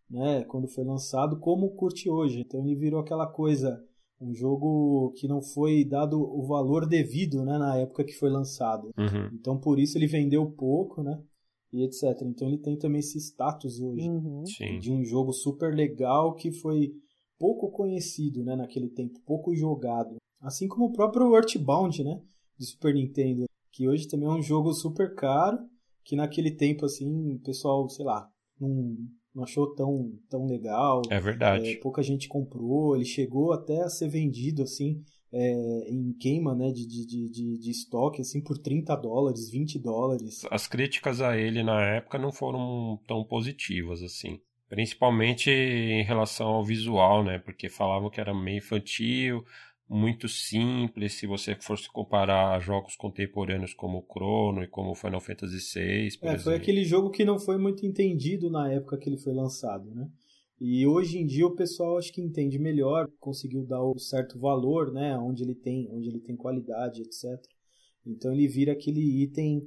né, quando foi lançado como curte hoje. Então ele virou aquela coisa, um jogo que não foi dado o valor devido, né, na época que foi lançado. Uhum. Então por isso ele vendeu pouco, né? E etc. Então ele tem também esse status hoje uhum. de um jogo super legal que foi pouco conhecido, né, naquele tempo, pouco jogado. Assim como o próprio Earthbound, né, de Super Nintendo, que hoje também é um jogo super caro, que naquele tempo assim, o pessoal, sei lá, não, não achou tão, tão legal. É verdade. É, pouca gente comprou, ele chegou até a ser vendido assim é, em queima né, de, de, de, de estoque assim, por 30 dólares, 20 dólares. As críticas a ele na época não foram tão positivas assim. Principalmente em relação ao visual, né? Porque falavam que era meio infantil, muito simples, se você fosse comparar a jogos contemporâneos como o Chrono e como o Final Fantasy VI, por é, exemplo. Foi aquele jogo que não foi muito entendido na época que ele foi lançado, né? E hoje em dia o pessoal acho que entende melhor, conseguiu dar o certo valor, né, onde ele tem, onde ele tem qualidade, etc. Então ele vira aquele item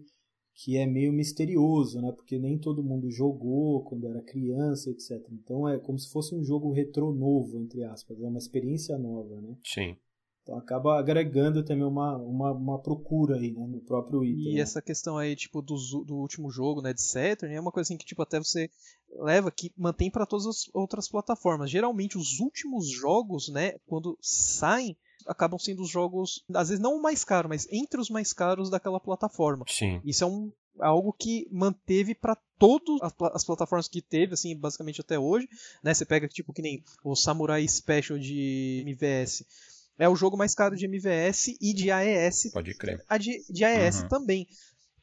que é meio misterioso, né, porque nem todo mundo jogou quando era criança, etc. Então é como se fosse um jogo retrô novo, entre aspas, é uma experiência nova, né? Sim. Então acaba agregando também uma, uma, uma procura aí, né, no próprio item. E né? essa questão aí, tipo, do, do último jogo, né, de Saturn, é uma coisa assim que, tipo, até você leva que mantém para todas as outras plataformas. Geralmente os últimos jogos, né, quando saem, acabam sendo os jogos, às vezes não o mais caro, mas entre os mais caros daquela plataforma. Sim. Isso é um algo que manteve para todas as plataformas que teve, assim, basicamente até hoje, né? Você pega tipo que nem o Samurai Special de MVS é o jogo mais caro de MVS e de AES. Pode crer. A de, de AES uhum. também.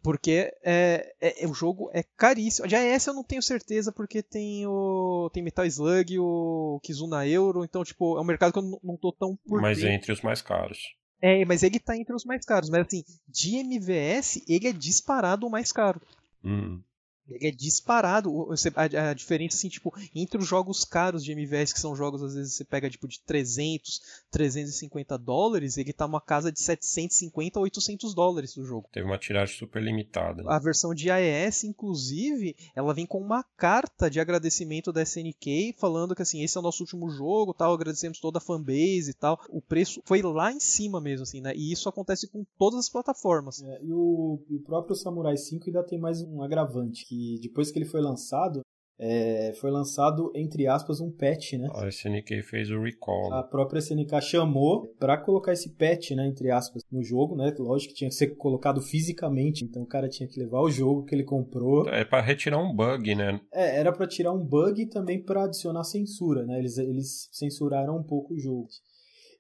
Porque é, é, é, o jogo é caríssimo. De AES eu não tenho certeza, porque tem o. Tem Metal Slug, o Kizuna Euro, então, tipo, é um mercado que eu não, não tô tão por Mas é entre os mais caros. É, mas ele tá entre os mais caros. Mas assim, de MVS, ele é disparado o mais caro. Uhum. Ele é disparado. A, a, diferença, assim, tipo, entre os jogos caros de MVS, que são jogos, às vezes, você pega, tipo, de 300, 350 dólares, ele tá uma casa de 750 a 800 dólares do jogo. Teve uma tiragem super limitada. Né? A versão de AES, inclusive, ela vem com uma carta de agradecimento da SNK, falando que, assim, esse é o nosso último jogo, tal, agradecemos toda a fanbase e tal. O preço foi lá em cima mesmo, assim, né? E isso acontece com todas as plataformas. É, e, o, e o próprio Samurai 5 ainda tem mais um agravante, que depois que ele foi lançado, é, foi lançado, entre aspas, um patch, né? A SNK fez o recall. A própria SNK chamou para colocar esse patch, né, entre aspas, no jogo, né? Lógico que tinha que ser colocado fisicamente, então o cara tinha que levar o jogo que ele comprou. É para retirar um bug, né? É, era para tirar um bug e também para adicionar censura, né? Eles, eles censuraram um pouco o jogo.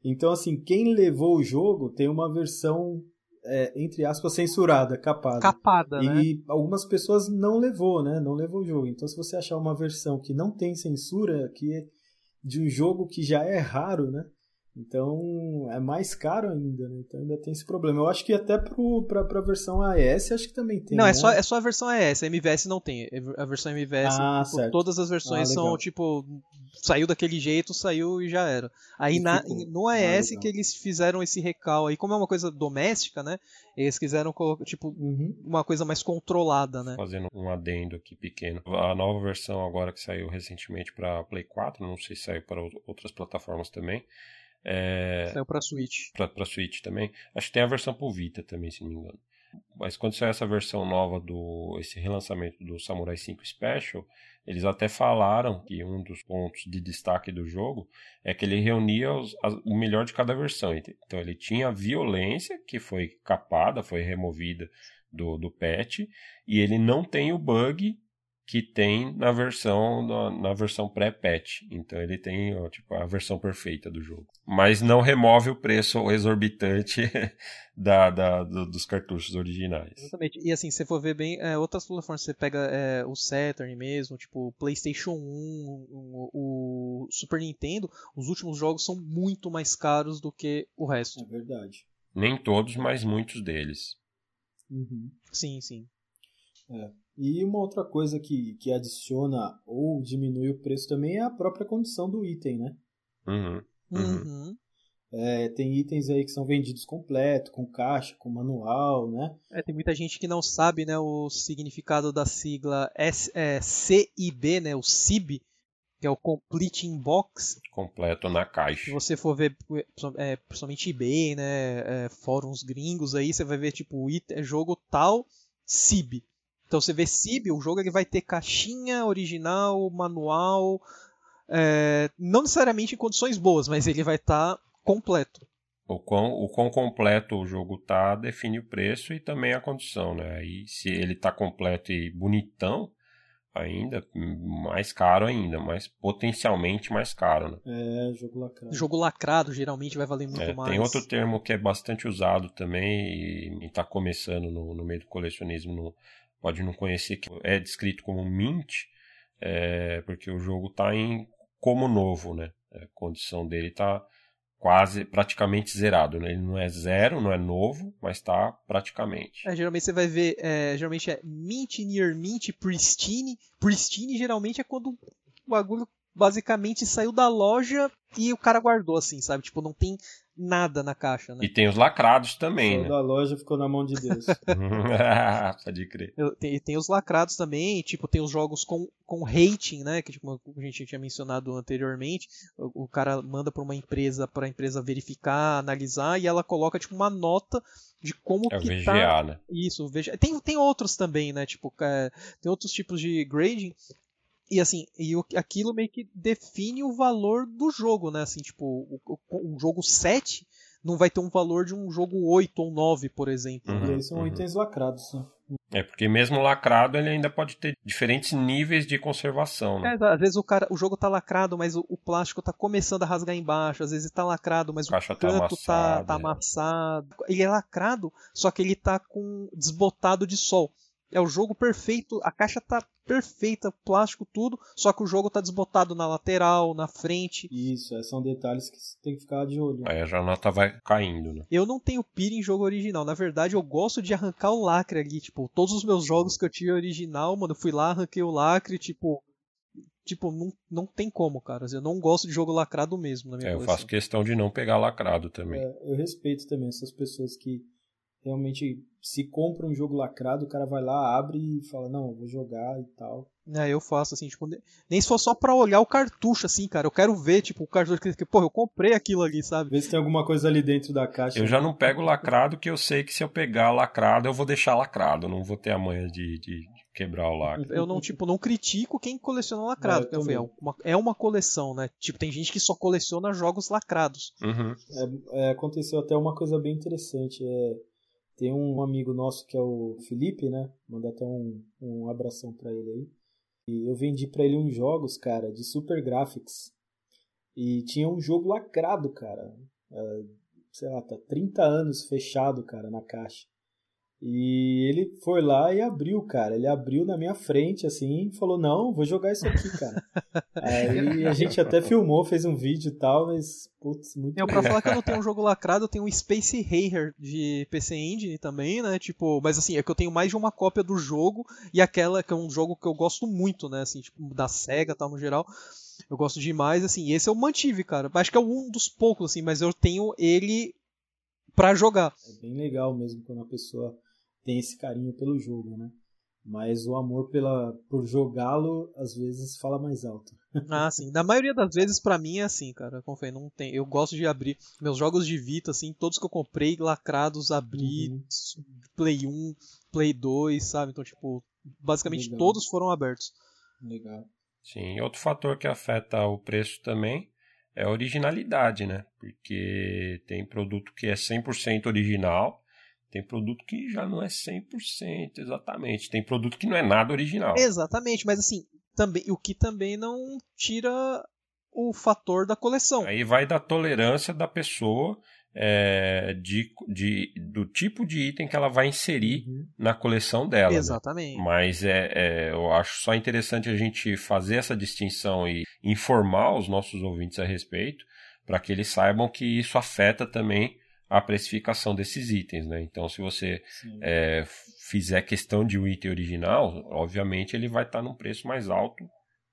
Então, assim, quem levou o jogo tem uma versão é, entre aspas, censurada, capada. Capada, e né? E algumas pessoas não levou, né? Não levou o jogo. Então, se você achar uma versão que não tem censura, que é de um jogo que já é raro, né? Então é mais caro ainda, né? Então ainda tem esse problema. Eu acho que até para a versão AES acho que também tem. Não, né? é, só, é só a versão AES, a MVS não tem. A versão MVS, Ah, tipo, todas as versões Ah, são tipo. Saiu daquele jeito, saiu e já era. Aí E na, ficou. no Ah, AES legal. que eles fizeram esse recal aí, como é uma coisa doméstica, né? Eles quiseram colocar, tipo, Uhum. uma coisa mais controlada, né? Fazendo um adendo aqui pequeno. A nova versão agora que saiu recentemente para Play 4, não sei se saiu para ou- outras plataformas também. É, Saiu pra Switch. pra, pra Switch também. Acho que tem a versão pro Vita também, se não me engano. Mas quando saiu essa versão nova do. esse relançamento do Samurai 5 Special, eles até falaram que um dos pontos de destaque do jogo é que ele reunia os- as- o melhor de cada versão. Então ele tinha a violência, que foi capada, foi removida do, do patch, e ele não tem o bug que tem na versão na, na versão pré-patch. Então ele tem ó, tipo a versão perfeita do jogo, mas não remove o preço exorbitante da, da- do- dos cartuchos originais. Exatamente. E assim, se você for ver bem, é, outras plataformas, você pega é, o Saturn mesmo, tipo o PlayStation 1, o, o Super Nintendo, os últimos jogos são muito mais caros do que o resto. É verdade. Nem todos, mas muitos deles. Uhum. Sim, sim. E uma outra coisa que, que adiciona ou diminui o preço também é a própria condição do item, né? Uhum. Uhum. Uhum. É, tem itens aí que são vendidos completo, com caixa, com manual, né? É, tem muita gente que não sabe né, o significado da sigla S, é, CIB, né, o CIB, que é o Complete in Box. Completo na Se caixa. você for ver, é, principalmente eBay, né, é, fóruns gringos aí, você vai ver tipo it- é jogo tal CIB. Então você vê CIB, o jogo ele vai ter caixinha original, manual, é, não necessariamente em condições boas, mas ele vai estar completo. O quão, o quão completo o jogo tá define o preço e também a condição, né? Aí se ele tá completo e bonitão, ainda mais caro ainda, mas potencialmente mais caro, né? É, jogo lacrado. Jogo lacrado geralmente vai valer muito É, mais. tem outro termo que é bastante usado também e está começando no, no meio do colecionismo, no- pode não conhecer, que é descrito como mint, é, porque o jogo está em como novo, né? A condição dele está quase, praticamente zerado, né? Ele não é zero, não é novo, mas está praticamente. É, geralmente você vai ver, é, geralmente é mint, near mint, pristine. Pristine geralmente é quando o bagulho basicamente saiu da loja e o cara guardou assim, sabe? Tipo, não tem nada na caixa, né? E tem os lacrados também, Saiu né? da loja ficou na mão de Deus. Pode crer. Eu- Tem, tem os lacrados também, tipo, tem os jogos com, com rating, né? Que tipo, a gente tinha mencionado anteriormente, o, o cara manda para uma empresa, para a empresa verificar, analisar, e ela coloca tipo uma nota de como É o que VGA, tá né? Isso, veja. Tem, tem outros também, né? Tipo, é, tem outros tipos de grading. E assim, e aquilo meio que define o valor do jogo, né? Assim, tipo, um jogo 7 não vai ter um valor de um jogo 8 ou 9, por exemplo. Uhum. e aí são itens lacrados. Né? É porque mesmo lacrado ele ainda pode ter diferentes níveis de conservação, né? É, às vezes o, cara, o jogo tá lacrado, mas o, o plástico tá começando a rasgar embaixo. Às vezes tá lacrado, mas o tá canto tá, amassada, tá é. amassado. Ele é lacrado, só que ele tá com desbotado de sol. É o jogo perfeito, a caixa tá perfeita, plástico, tudo, só que o jogo tá desbotado na lateral, na frente. Isso, é, são detalhes que você tem que ficar de olho. Aí a nota vai caindo, né? Eu não tenho pira em jogo original. Na verdade, eu gosto de arrancar o lacre ali. Tipo, todos os meus jogos que eu tinha original, mano, eu fui lá, arranquei o lacre, tipo. Tipo, não, não tem como, cara. Eu não gosto de jogo lacrado mesmo na minha É, eu coleção. faço questão de não pegar lacrado também. É, eu respeito também essas pessoas que realmente se compra um jogo lacrado, o cara vai lá, abre e fala, não, eu vou jogar e tal. É, eu faço assim, tipo, ne- nem se for só pra olhar o cartucho, assim, cara. Eu quero ver, tipo, o cartucho que, porra, eu comprei aquilo ali, sabe? Vê se tem alguma coisa ali dentro da caixa. Eu já não pego lacrado, que eu sei que se eu pegar lacrado, eu vou deixar lacrado. Não vou ter a manha de, de quebrar o lacre. Eu não, tipo, não critico quem coleciona lacrado. É, é, uma, é uma coleção, né? Tipo, tem gente que só coleciona jogos lacrados. Uhum. É, é, aconteceu até uma coisa bem interessante. É, tem um amigo nosso que é o Felipe, né? Manda até um, um abração para ele aí. E eu vendi para ele uns jogos, cara, de Super Graphics. E tinha um jogo lacrado, cara. É, sei lá, tá 30 anos fechado, cara, na caixa. E ele foi lá e abriu, cara. Ele abriu na minha frente, assim, e falou: Não, vou jogar isso aqui, cara. Aí a gente até filmou, fez um vídeo e tal, mas, putz, muito Eu, pra falar que eu não tenho um jogo lacrado, eu tenho um Space Harrier de PC Engine também, né? Tipo, mas assim, é que eu tenho mais de uma cópia do jogo e aquela que é um jogo que eu gosto muito, né? Assim, tipo, da SEGA e tal, no geral. Eu gosto demais, assim, esse eu mantive, cara. Acho que é um dos poucos, assim, mas eu tenho ele para jogar. É bem legal mesmo quando a pessoa tem esse carinho pelo jogo, né? Mas o amor pela, por jogá-lo às vezes fala mais alto. ah, sim. Na maioria das vezes para mim é assim, cara. Confeio, não tem. Eu gosto de abrir meus jogos de Vita assim, todos que eu comprei lacrados, abri uhum. Play 1, Play 2, sabe? Então, tipo, basicamente Legal. todos foram abertos. Legal. Sim, outro fator que afeta o preço também é a originalidade, né? Porque tem produto que é 100% original tem produto que já não é 100% exatamente. Tem produto que não é nada original. Exatamente, mas assim, também, o que também não tira o fator da coleção. Aí vai da tolerância da pessoa é, de, de, do tipo de item que ela vai inserir uhum. na coleção dela. Né? Exatamente. Né? Mas é, é, eu acho só interessante a gente fazer essa distinção e informar os nossos ouvintes a respeito, para que eles saibam que isso afeta também a precificação desses itens, né? Então, se você é, fizer questão de um item original, obviamente ele vai estar tá num preço mais alto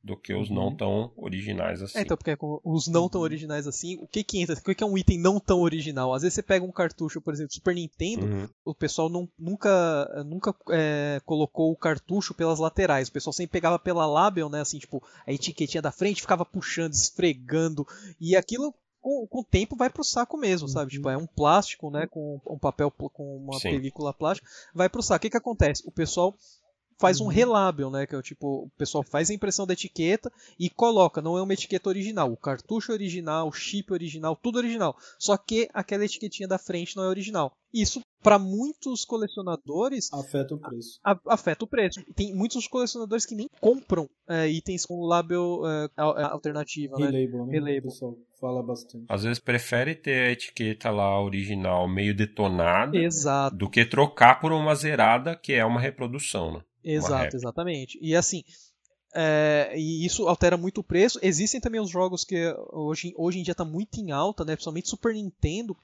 do que os uhum. não tão originais assim. É, então, porque os não tão uhum. originais assim, o que que entra? O que é um item não tão original? Às vezes você pega um cartucho, por exemplo, Super Nintendo, uhum. o pessoal não, nunca, nunca é, colocou o cartucho pelas laterais, o pessoal sempre pegava pela label, né, assim, tipo, a etiquetinha da frente, ficava puxando, esfregando, e aquilo com, com o tempo vai pro saco mesmo, sabe? Tipo, uhum. Tipo, é um plástico, né? Com um papel, com uma Sim. película plástica, vai pro saco. O que que acontece? O pessoal faz um uhum. relábel, né? Que é o tipo, o pessoal faz a impressão da etiqueta e coloca, não é uma etiqueta original. O cartucho original, o chip original, tudo original. Só que aquela etiquetinha da frente não é original. Isso, para muitos colecionadores. Afeta o preço. A, afeta o preço. Tem muitos colecionadores que nem compram é, itens com label é, alternativa, né? Relabel, né? Relabel. O pessoal fala bastante. Às vezes prefere ter a etiqueta lá original meio detonada Exato. do que trocar por uma zerada que é uma reprodução, né? Exato, exatamente. E assim, é, e isso altera muito o preço. Existem também os jogos que hoje, hoje em dia está muito em alta, né? principalmente Super Nintendo,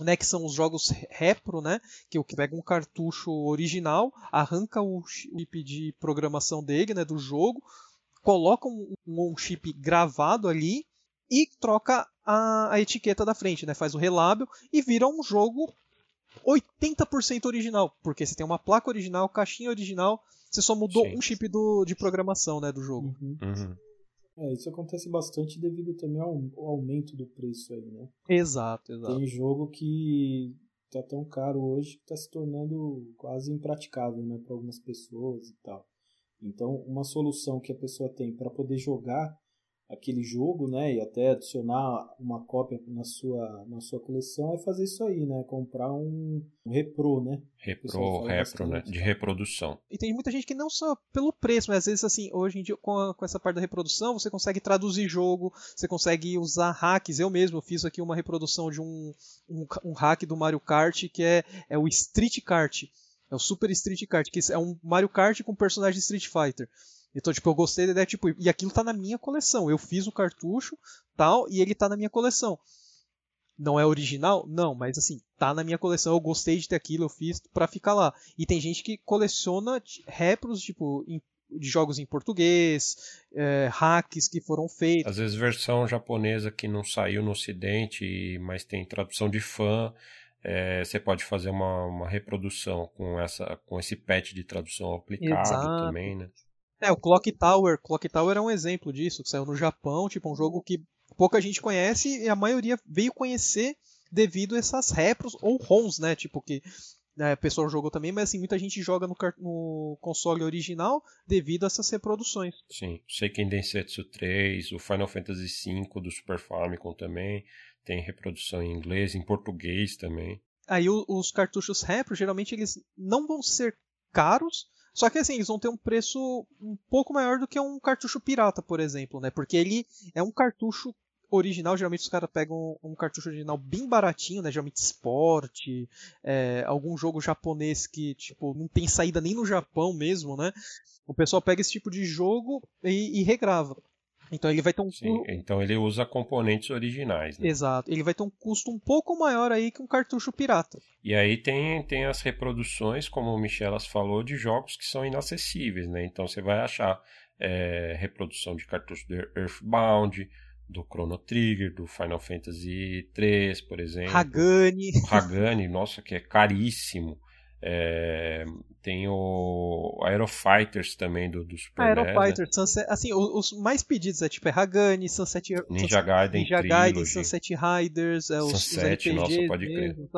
né, que são os jogos repro, né, que pega um cartucho original, arranca o chip de programação dele, né, do jogo, coloca um, um chip gravado ali e troca a, a, etiqueta da frente, né, faz o relábio e vira um jogo 80% original, porque você tem uma placa original, caixinha original, você só mudou Sim. um chip do, de programação, né, do jogo. Uhum. Uhum. É, isso acontece bastante devido também ao, ao, aumento do preço aí, né? Exato, exato. Tem jogo que tá tão caro hoje que tá se tornando quase impraticável, né, para algumas pessoas e tal. Então, uma solução que a pessoa tem para poder jogar aquele jogo, né, e até adicionar uma cópia na sua, na sua coleção é fazer isso aí, né, comprar um, um repro, né? Repro, repro, né, de reprodução. E tem muita gente que não só pelo preço, mas às vezes assim, hoje em dia com, a, com essa parte da reprodução, você consegue traduzir jogo, você consegue usar hacks. Eu mesmo fiz aqui uma reprodução de um, um, um hack do Mario Kart que é, é o Street Kart. É o Super Street Kart, que é um Mario Kart com personagem Street Fighter. Então, tipo, eu gostei da ideia, tipo, e aquilo tá na minha coleção. Eu fiz o cartucho, tal, e ele tá na minha coleção. Não é original? Não, mas assim, tá na minha coleção. Eu gostei de ter aquilo, eu fiz para ficar lá. E tem gente que coleciona repros, tipo, de jogos em português, é, hacks que foram feitos. Às vezes versão japonesa que não saiu no ocidente, mas tem tradução de fã. É, você pode fazer uma, uma reprodução com, essa, com esse patch de tradução aplicado Exato. também, né? É, o Clock Tower. Clock Tower é um exemplo disso, que saiu no Japão, tipo, um jogo que pouca gente conhece e a maioria veio conhecer devido a essas repros ou ROMs, né? Tipo, que né, o pessoal jogou também, mas assim, muita gente joga no, no, console original devido a essas reproduções. Sim, Seiken Densetsu 3, o Final Fantasy V do Super Famicom também, tem reprodução em inglês, em português também. Aí os cartuchos retro, geralmente eles não vão ser caros, só que assim, eles vão ter um preço um pouco maior do que um cartucho pirata, por exemplo, né? Porque ele é um cartucho original, geralmente os caras pegam um, cartucho original bem baratinho, né? Geralmente Sport, é, algum jogo japonês que, tipo, não tem saída nem no Japão mesmo, né? O pessoal pega esse tipo de jogo e, e regrava. Então ele vai ter um Sim, então ele usa componentes originais. Né? Exato. Ele vai ter um custo um pouco maior aí que um cartucho pirata. E aí tem, tem as reproduções, como o Michelas falou, de jogos que são inacessíveis, né? Então você vai achar é, reprodução de cartucho de Earthbound, do Chrono Trigger, do Final Fantasy 3, por exemplo. Hagani. Hagani, nossa, que é caríssimo. É, tem o Aerofighters também do, do Super Aerofighters, Sunset, assim, os, os, mais pedidos é tipo é Hagani, Sunset Ninja Gaiden, Ninja Gaiden, Sunset Riders, é, os, Sunset, os nossa, pode crer. Mesmo?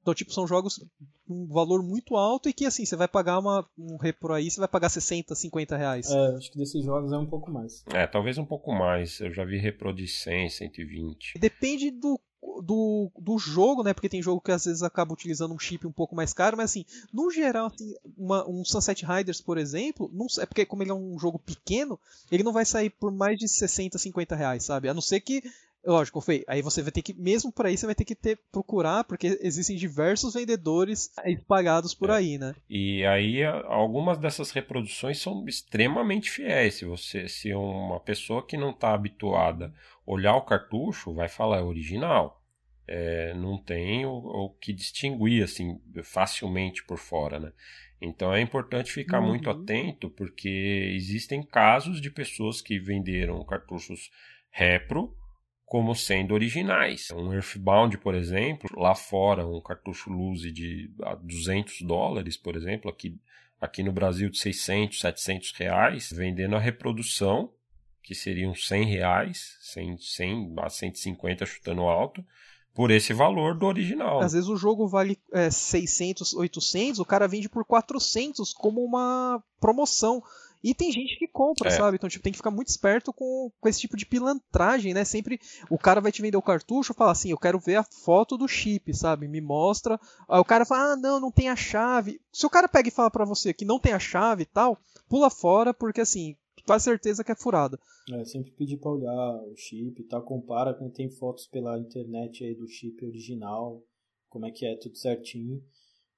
Então, tipo, são jogos com um valor muito alto e que, assim, você vai pagar uma, um repro aí, você vai pagar 60, 50 reais. É, acho que desses jogos é um pouco mais. É, talvez um pouco mais. Eu já vi repro de 100, 120. Depende do do, do jogo, né? Porque tem jogo que às vezes acaba utilizando um chip um pouco mais caro, mas assim, no geral, assim, uma, um Sunset Riders, por exemplo, não, é porque como ele é um jogo pequeno, ele não vai sair por mais de 60, 50 reais, sabe? A não ser que Lógico, Fei, aí você vai ter que, mesmo por aí, você vai ter que ter, procurar, porque existem diversos vendedores espalhados por é. aí, né? E aí, algumas dessas reproduções são extremamente fiéis. Se você, se uma pessoa que não está habituada olhar o cartucho, vai falar é original. É, não tem o, o, que distinguir, assim, facilmente por fora, né? Então é importante ficar uhum. muito atento, porque existem casos de pessoas que venderam cartuchos repro como sendo originais. Um Earthbound, por exemplo, lá fora, um cartucho Luzi de 200 dólares, por exemplo, aqui, aqui no Brasil de 600, 700 reais, vendendo a reprodução, que seriam 100 reais, 100, 100 a 150 chutando alto, por esse valor do original. Às vezes o jogo vale é, 600, 800, o cara vende por 400 como uma promoção. E tem gente que compra, é. sabe? Então, tipo, tem que ficar muito esperto com, com esse tipo de pilantragem, né? Sempre o cara vai te vender o cartucho e fala assim: eu quero ver a foto do chip, sabe? Me mostra. Aí o cara fala: ah, não, não tem a chave. Se o cara pega e fala para você que não tem a chave e tal, pula fora, porque assim, faz certeza que é furada. É, sempre pedir pra olhar o chip e tal, compara quando tem fotos pela internet aí do chip original, como é que é tudo certinho.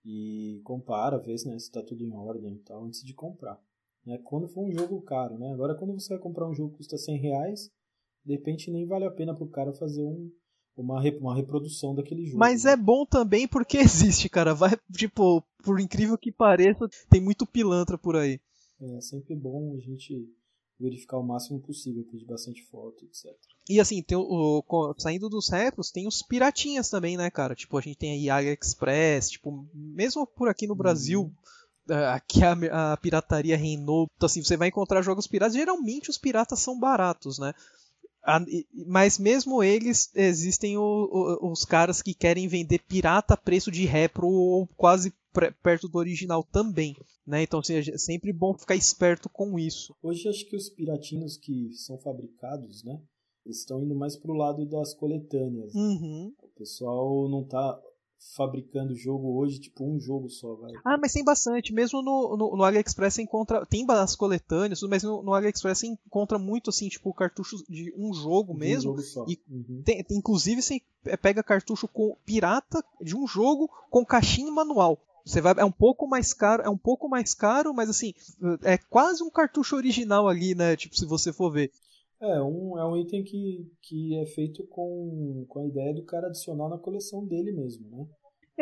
E compara, vê se, né, se tá tudo em ordem e tal, antes de comprar né? Quando for um jogo caro, né? Agora quando você vai comprar um jogo que custa 100 reais, de repente nem vale a pena pro cara fazer um, uma, uma reprodução daquele jogo. Mas né? é bom também porque existe, cara. Vai, tipo, por incrível que pareça, tem muito pilantra por aí. É sempre bom a gente verificar o máximo possível, pedir bastante foto, etc. E assim, o, o, saindo dos repros, tem os piratinhas também, né, cara? Tipo, a gente tem aí AliExpress, tipo, mesmo por aqui no Brasil, hum. É, aqui a, a, pirataria reinou. Então, assim, você vai encontrar jogos piratas. Geralmente os piratas são baratos, né? mas mesmo eles existem o, o, os caras que querem vender pirata a preço de repro ou quase perto do original também, né? Então assim, é sempre bom ficar esperto com isso. Hoje acho que os piratinhos que são fabricados, né? Estão indo mais pro lado das coletâneas. Uhum. O pessoal não tá fabricando jogo hoje, tipo um jogo só, vai. Ah, mas tem bastante. Mesmo no, no, no AliExpress você encontra. Tem as coletâneas, mas no, no, AliExpress você encontra muito assim, tipo, cartuchos de um jogo mesmo. Um jogo só. E uhum. tem, inclusive você pega cartucho com pirata de um jogo com caixinha manual. Você vai, é um pouco mais caro, é um pouco mais caro, mas assim, é quase um cartucho original ali, né? Tipo, se você for ver. É, um, é um item que, que é feito com, com a ideia do cara adicionar na coleção dele mesmo, né?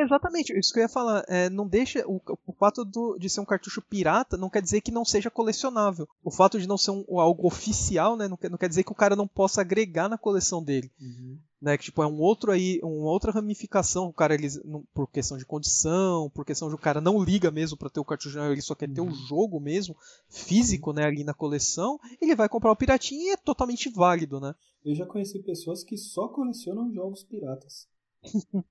Exatamente, isso que eu ia falar. É, não deixa. O, o fato do, de ser um cartucho pirata não quer dizer que não seja colecionável. O fato de não ser um, algo oficial, né? Não quer, não quer dizer que o cara não possa agregar na coleção dele. Uhum. Né, que tipo, é um outro aí, uma outra ramificação, o cara ele, por questão de condição, por questão de o cara não liga mesmo para ter o cartucho, ele só quer ter o uhum. jogo mesmo, físico, né, ali na coleção, ele vai comprar o piratinho e é totalmente válido, né? Eu já conheci pessoas que só colecionam jogos piratas.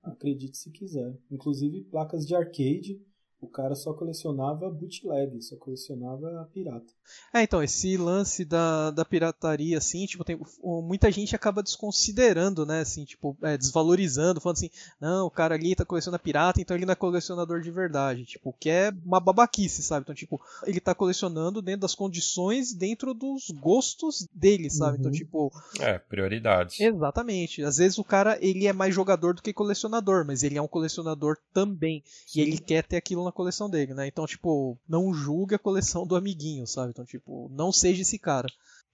Acredite se quiser. Inclusive placas de arcade o cara só colecionava bootleg, só colecionava pirata. É, então, esse lance da, da pirataria, assim, tipo, tem, muita gente acaba desconsiderando, né, assim, tipo, é, desvalorizando, falando assim, não, o cara ali tá colecionando pirata, então ele não é colecionador de verdade, tipo, que é uma babaquice, sabe? Então, tipo, ele tá colecionando dentro das condições, dentro dos gostos dele, sabe? Então, uhum. Então, tipo... É, prioridades. Exatamente. Às vezes o cara, ele é mais jogador do que colecionador, mas ele é um colecionador também, Sim. e ele quer ter aquilo na coleção dele, né? Então, tipo, não julgue a coleção do amiguinho, sabe? Então, tipo, não seja esse cara.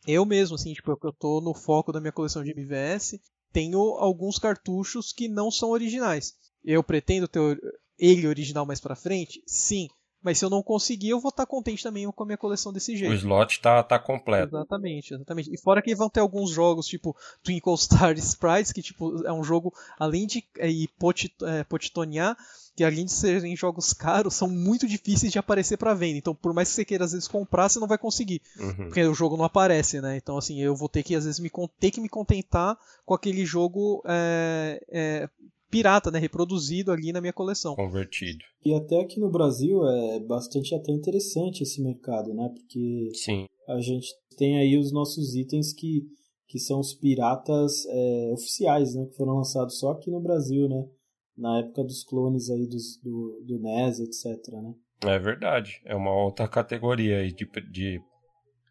Eu mesmo, assim, tipo, eu tô no foco da minha coleção de MVS, tenho alguns cartuchos que não são originais. Eu pretendo ter ele original mais pra frente? Sim. Mas se eu não conseguir, eu vou estar contente também com a minha coleção desse jeito. O slot tá, tá completo. Exatamente, exatamente. E fora que vão ter alguns jogos, tipo Twinkle Star Sprites, que tipo, é um jogo, além de é, potit, é, potitonear, que além de serem jogos caros, são muito difíceis de aparecer para venda. Então, por mais que você queira às vezes comprar, você não vai conseguir, uhum. porque o jogo não aparece, né? Então, assim, eu vou ter que às vezes me ter que me contentar com aquele jogo é, é, pirata, né, reproduzido ali na minha coleção. Convertido. E até aqui no Brasil é bastante até interessante esse mercado, né? Porque Sim. a gente tem aí os nossos itens que, que são os piratas é, oficiais, né? Que foram lançados só aqui no Brasil, né? Na época dos clones aí dos, do, do NES, etc, né? É verdade. É uma outra categoria aí de, de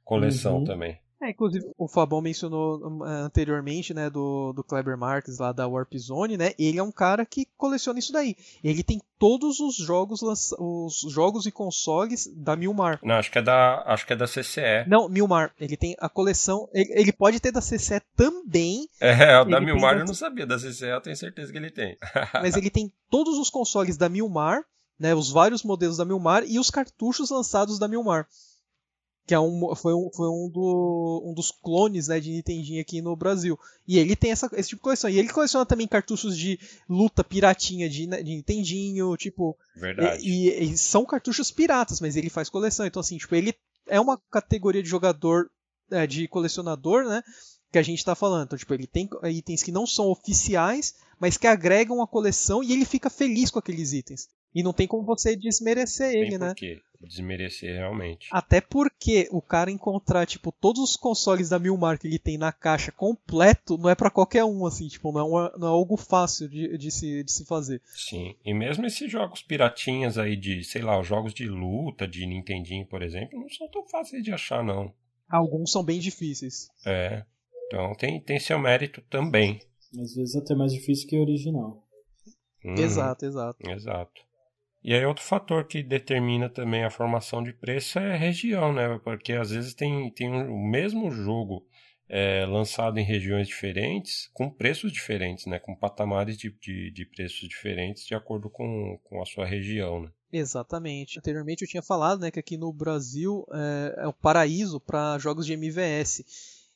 coleção uhum. também. É, inclusive, o Fabão mencionou hum, anteriormente, né, do, do Kleber Marques lá da Warp Zone, né? Ele é um cara que coleciona isso daí. Ele tem todos os jogos os jogos e consoles da Milmar. Não, acho que é da acho que é da CCE. Não, Milmar. Ele tem a coleção. Ele, ele pode ter da CCE também. É, o da Milmar da... eu não sabia. Da CCE eu tenho certeza que ele tem. Mas ele tem todos os consoles da Milmar, né? Os vários modelos da Milmar e os cartuchos lançados da Milmar que é um, foi, um, foi um, do, um dos clones né, de Nintendinho aqui no Brasil. E ele tem essa, esse tipo de coleção. E ele coleciona também cartuchos de luta piratinha de, de Nintendinho, tipo. Verdade. E, e, são cartuchos piratas, mas ele faz coleção. Então, assim, tipo, ele é uma categoria de jogador, é, de colecionador, né? Que a gente está falando. Então, tipo, ele tem itens que não são oficiais, mas que agregam a coleção e ele fica feliz com aqueles itens. E não tem como você desmerecer ele, né? Quê? Desmerecer realmente. Até porque o cara encontrar, tipo, todos os consoles da Milmar que ele tem na caixa completo não é para qualquer um, assim, tipo, não é, uma, não é algo fácil de, de, se, de se fazer. Sim, e mesmo esses jogos piratinhas aí de, sei lá, os jogos de luta de Nintendinho, por exemplo, não são tão fáceis de achar, não. Alguns são bem difíceis. É, então tem, tem seu mérito também. Às vezes até mais difícil que o original. Hum, exato, exato. Exato. E aí outro fator que determina também a formação de preço é a região, né? Porque às vezes tem, tem o mesmo jogo é, lançado em regiões diferentes, com preços diferentes, né? Com patamares de, de, de preços diferentes de acordo com, com a sua região, né? Exatamente. Anteriormente eu tinha falado né, que aqui no Brasil é, é o paraíso para jogos de MVS.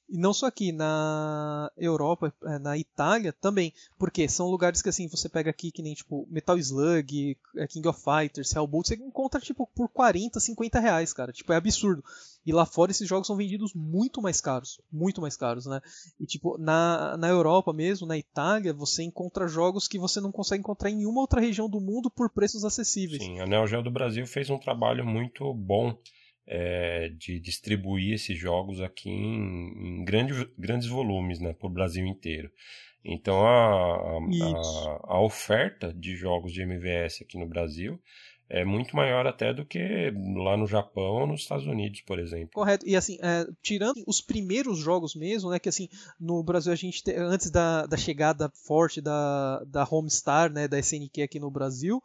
E não só aqui, na Europa, é, na Itália também. Porque são lugares que assim, você pega aqui que nem tipo Metal Slug, é, King of Fighters, Hellbolt, você encontra tipo por 40, 50 reais, cara. Tipo, é absurdo. E lá fora esses jogos são vendidos muito mais caros. Muito mais caros, né? E tipo, na, na Europa mesmo, na Itália, você encontra jogos que você não consegue encontrar em nenhuma outra região do mundo por preços acessíveis. Sim, a Neo Geo do Brasil fez um trabalho muito bom é, de distribuir esses jogos aqui em, em grande, grandes volumes né, para o Brasil inteiro. Então a, a, a, oferta de jogos de MVS aqui no Brasil é muito maior até do que lá no Japão ou nos Estados Unidos, por exemplo. Correto. E assim, é, tirando os primeiros jogos mesmo, né, que assim, no Brasil a gente te, antes da, da chegada forte da, da Homestar, né, da SNQ aqui no Brasil,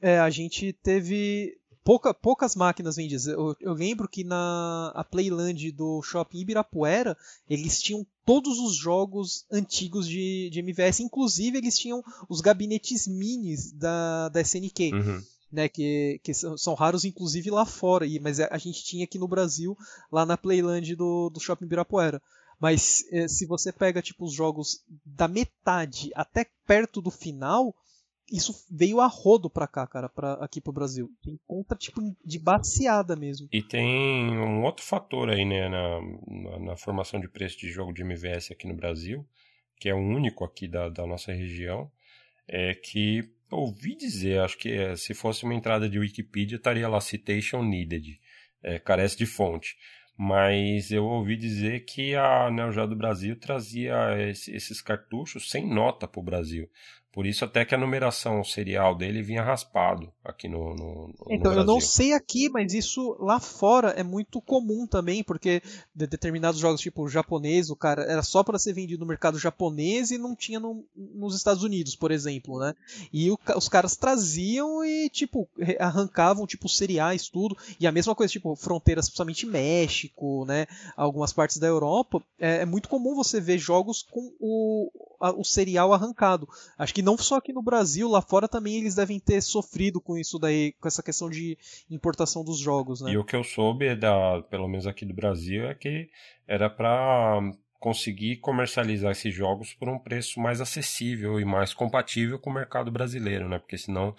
é, a gente teve pouca, poucas máquinas vendidas. Eu, eu, lembro que na a Playland do Shopping Ibirapuera, eles tinham todos os jogos antigos de, de MVS, inclusive eles tinham os gabinetes minis da, da SNK. Uhum. Né, que, que são, são, raros inclusive lá fora, e, mas a gente tinha aqui no Brasil, lá na Playland do, do Shopping Ibirapuera. Mas eh, se você pega tipo os jogos da metade até perto do final, isso veio a rodo pra cá, cara, pra, aqui pro Brasil. Tem conta, tipo, de baseada mesmo. E tem um outro fator aí, né, na, na, na, formação de preço de jogo de MVS aqui no Brasil, que é o único aqui da, da nossa região, é que ouvi dizer, acho que é, se fosse uma entrada de Wikipedia estaria lá citation needed, é, carece de fonte. Mas eu ouvi dizer que a Neo Geo do Brasil trazia esses cartuchos sem nota para o Brasil. Por isso até que a numeração serial dele vinha raspado aqui no, no, no Então, Brasil. eu não sei aqui, mas isso lá fora é muito comum também, porque de determinados jogos, tipo o japonês, o cara era só para ser vendido no mercado japonês e não tinha no, nos Estados Unidos, por exemplo, né? E o, os caras traziam e, tipo, arrancavam, tipo, cereais, tudo. E a mesma coisa, tipo, fronteiras, principalmente México, né? Algumas partes da Europa. É, é muito comum você ver jogos com o, o cereal arrancado. Acho que não só aqui no Brasil, lá fora também eles devem ter sofrido com isso daí, com essa questão de importação dos jogos, né? E o que eu soube, da, pelo menos aqui do Brasil, é que era para conseguir comercializar esses jogos por um preço mais acessível e mais compatível com o mercado brasileiro, né? Porque senão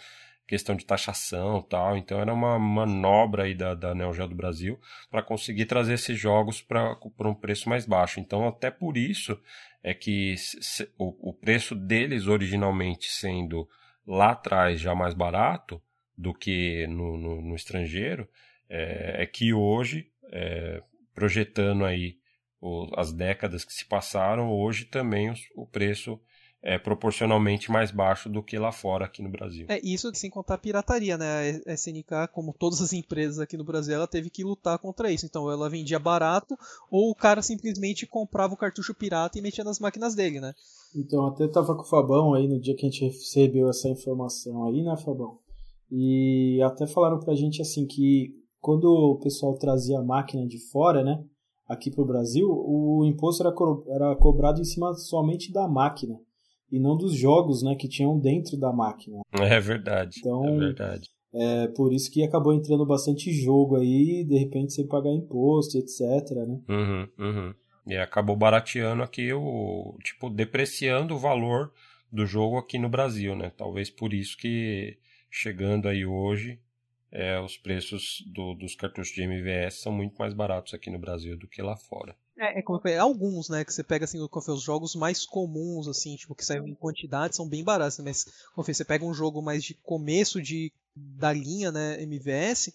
questão de taxação tal. Então era uma manobra aí da, da Neo Geo do Brasil para conseguir trazer esses jogos para um preço mais baixo. Então até por isso é que se, o, o preço deles originalmente sendo lá atrás já mais barato do que no, no, no estrangeiro, é, é, que hoje, é, projetando aí o, as décadas que se passaram, hoje também o preço é proporcionalmente mais baixo do que lá fora aqui no Brasil. É isso sem contar a pirataria, né? A SNK, como todas as empresas aqui no Brasil, ela teve que lutar contra isso. Então ela vendia barato ou o cara simplesmente comprava o cartucho pirata e metia nas máquinas dele, né? Então até tava com o Fabão aí no dia que a gente recebeu essa informação aí, né, Fabão? E até falaram pra gente assim que quando o pessoal trazia a máquina de fora, né, aqui pro Brasil, o imposto era, co era cobrado em cima somente da máquina e não dos jogos né, que tinham dentro da máquina. É verdade. Então, é verdade. É por isso que acabou entrando bastante jogo aí, de repente sem pagar imposto, etc. Né? Uhum, uhum. E acabou barateando aqui o. Tipo, depreciando o valor do jogo aqui no Brasil, né? Talvez por isso que chegando aí hoje, é, os preços do, dos cartuchos de MVS são muito mais baratos aqui no Brasil do que lá fora. É, é como é, alguns, né, que você pega assim, os jogos mais comuns, assim, tipo, que saem em quantidade, são bem baratos, mas como você pega um jogo mais de começo de da linha, né, MVS,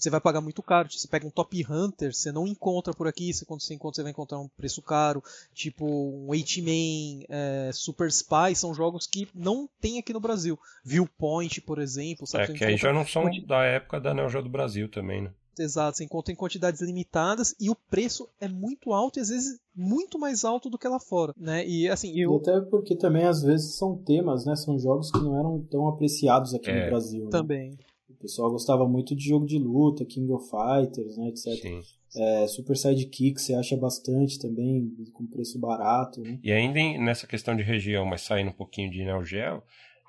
você vai pagar muito caro. Você pega um Top Hunter, você não encontra por aqui. Você, quando você encontra, você vai encontrar um preço caro. Tipo um Eight-Man, é, Super Spy, são jogos que não tem aqui no Brasil. Viewpoint, por exemplo. Sabe? É, que aí já não são da época da Neo Geo do Brasil também, né? Exato, você encontra em quantidades limitadas e o preço é muito alto e às vezes muito mais alto do que lá fora, né? E assim, eu... E até porque também às vezes são temas, né? São jogos que não eram tão apreciados aqui é. no Brasil. Né? Também. O pessoal gostava muito de jogo de luta, King of Fighters, né, etc. Sim. É, Super Sidekick você acha bastante também, com preço barato. Né? E ainda nessa questão de região, mas saindo um pouquinho de Neo Geo,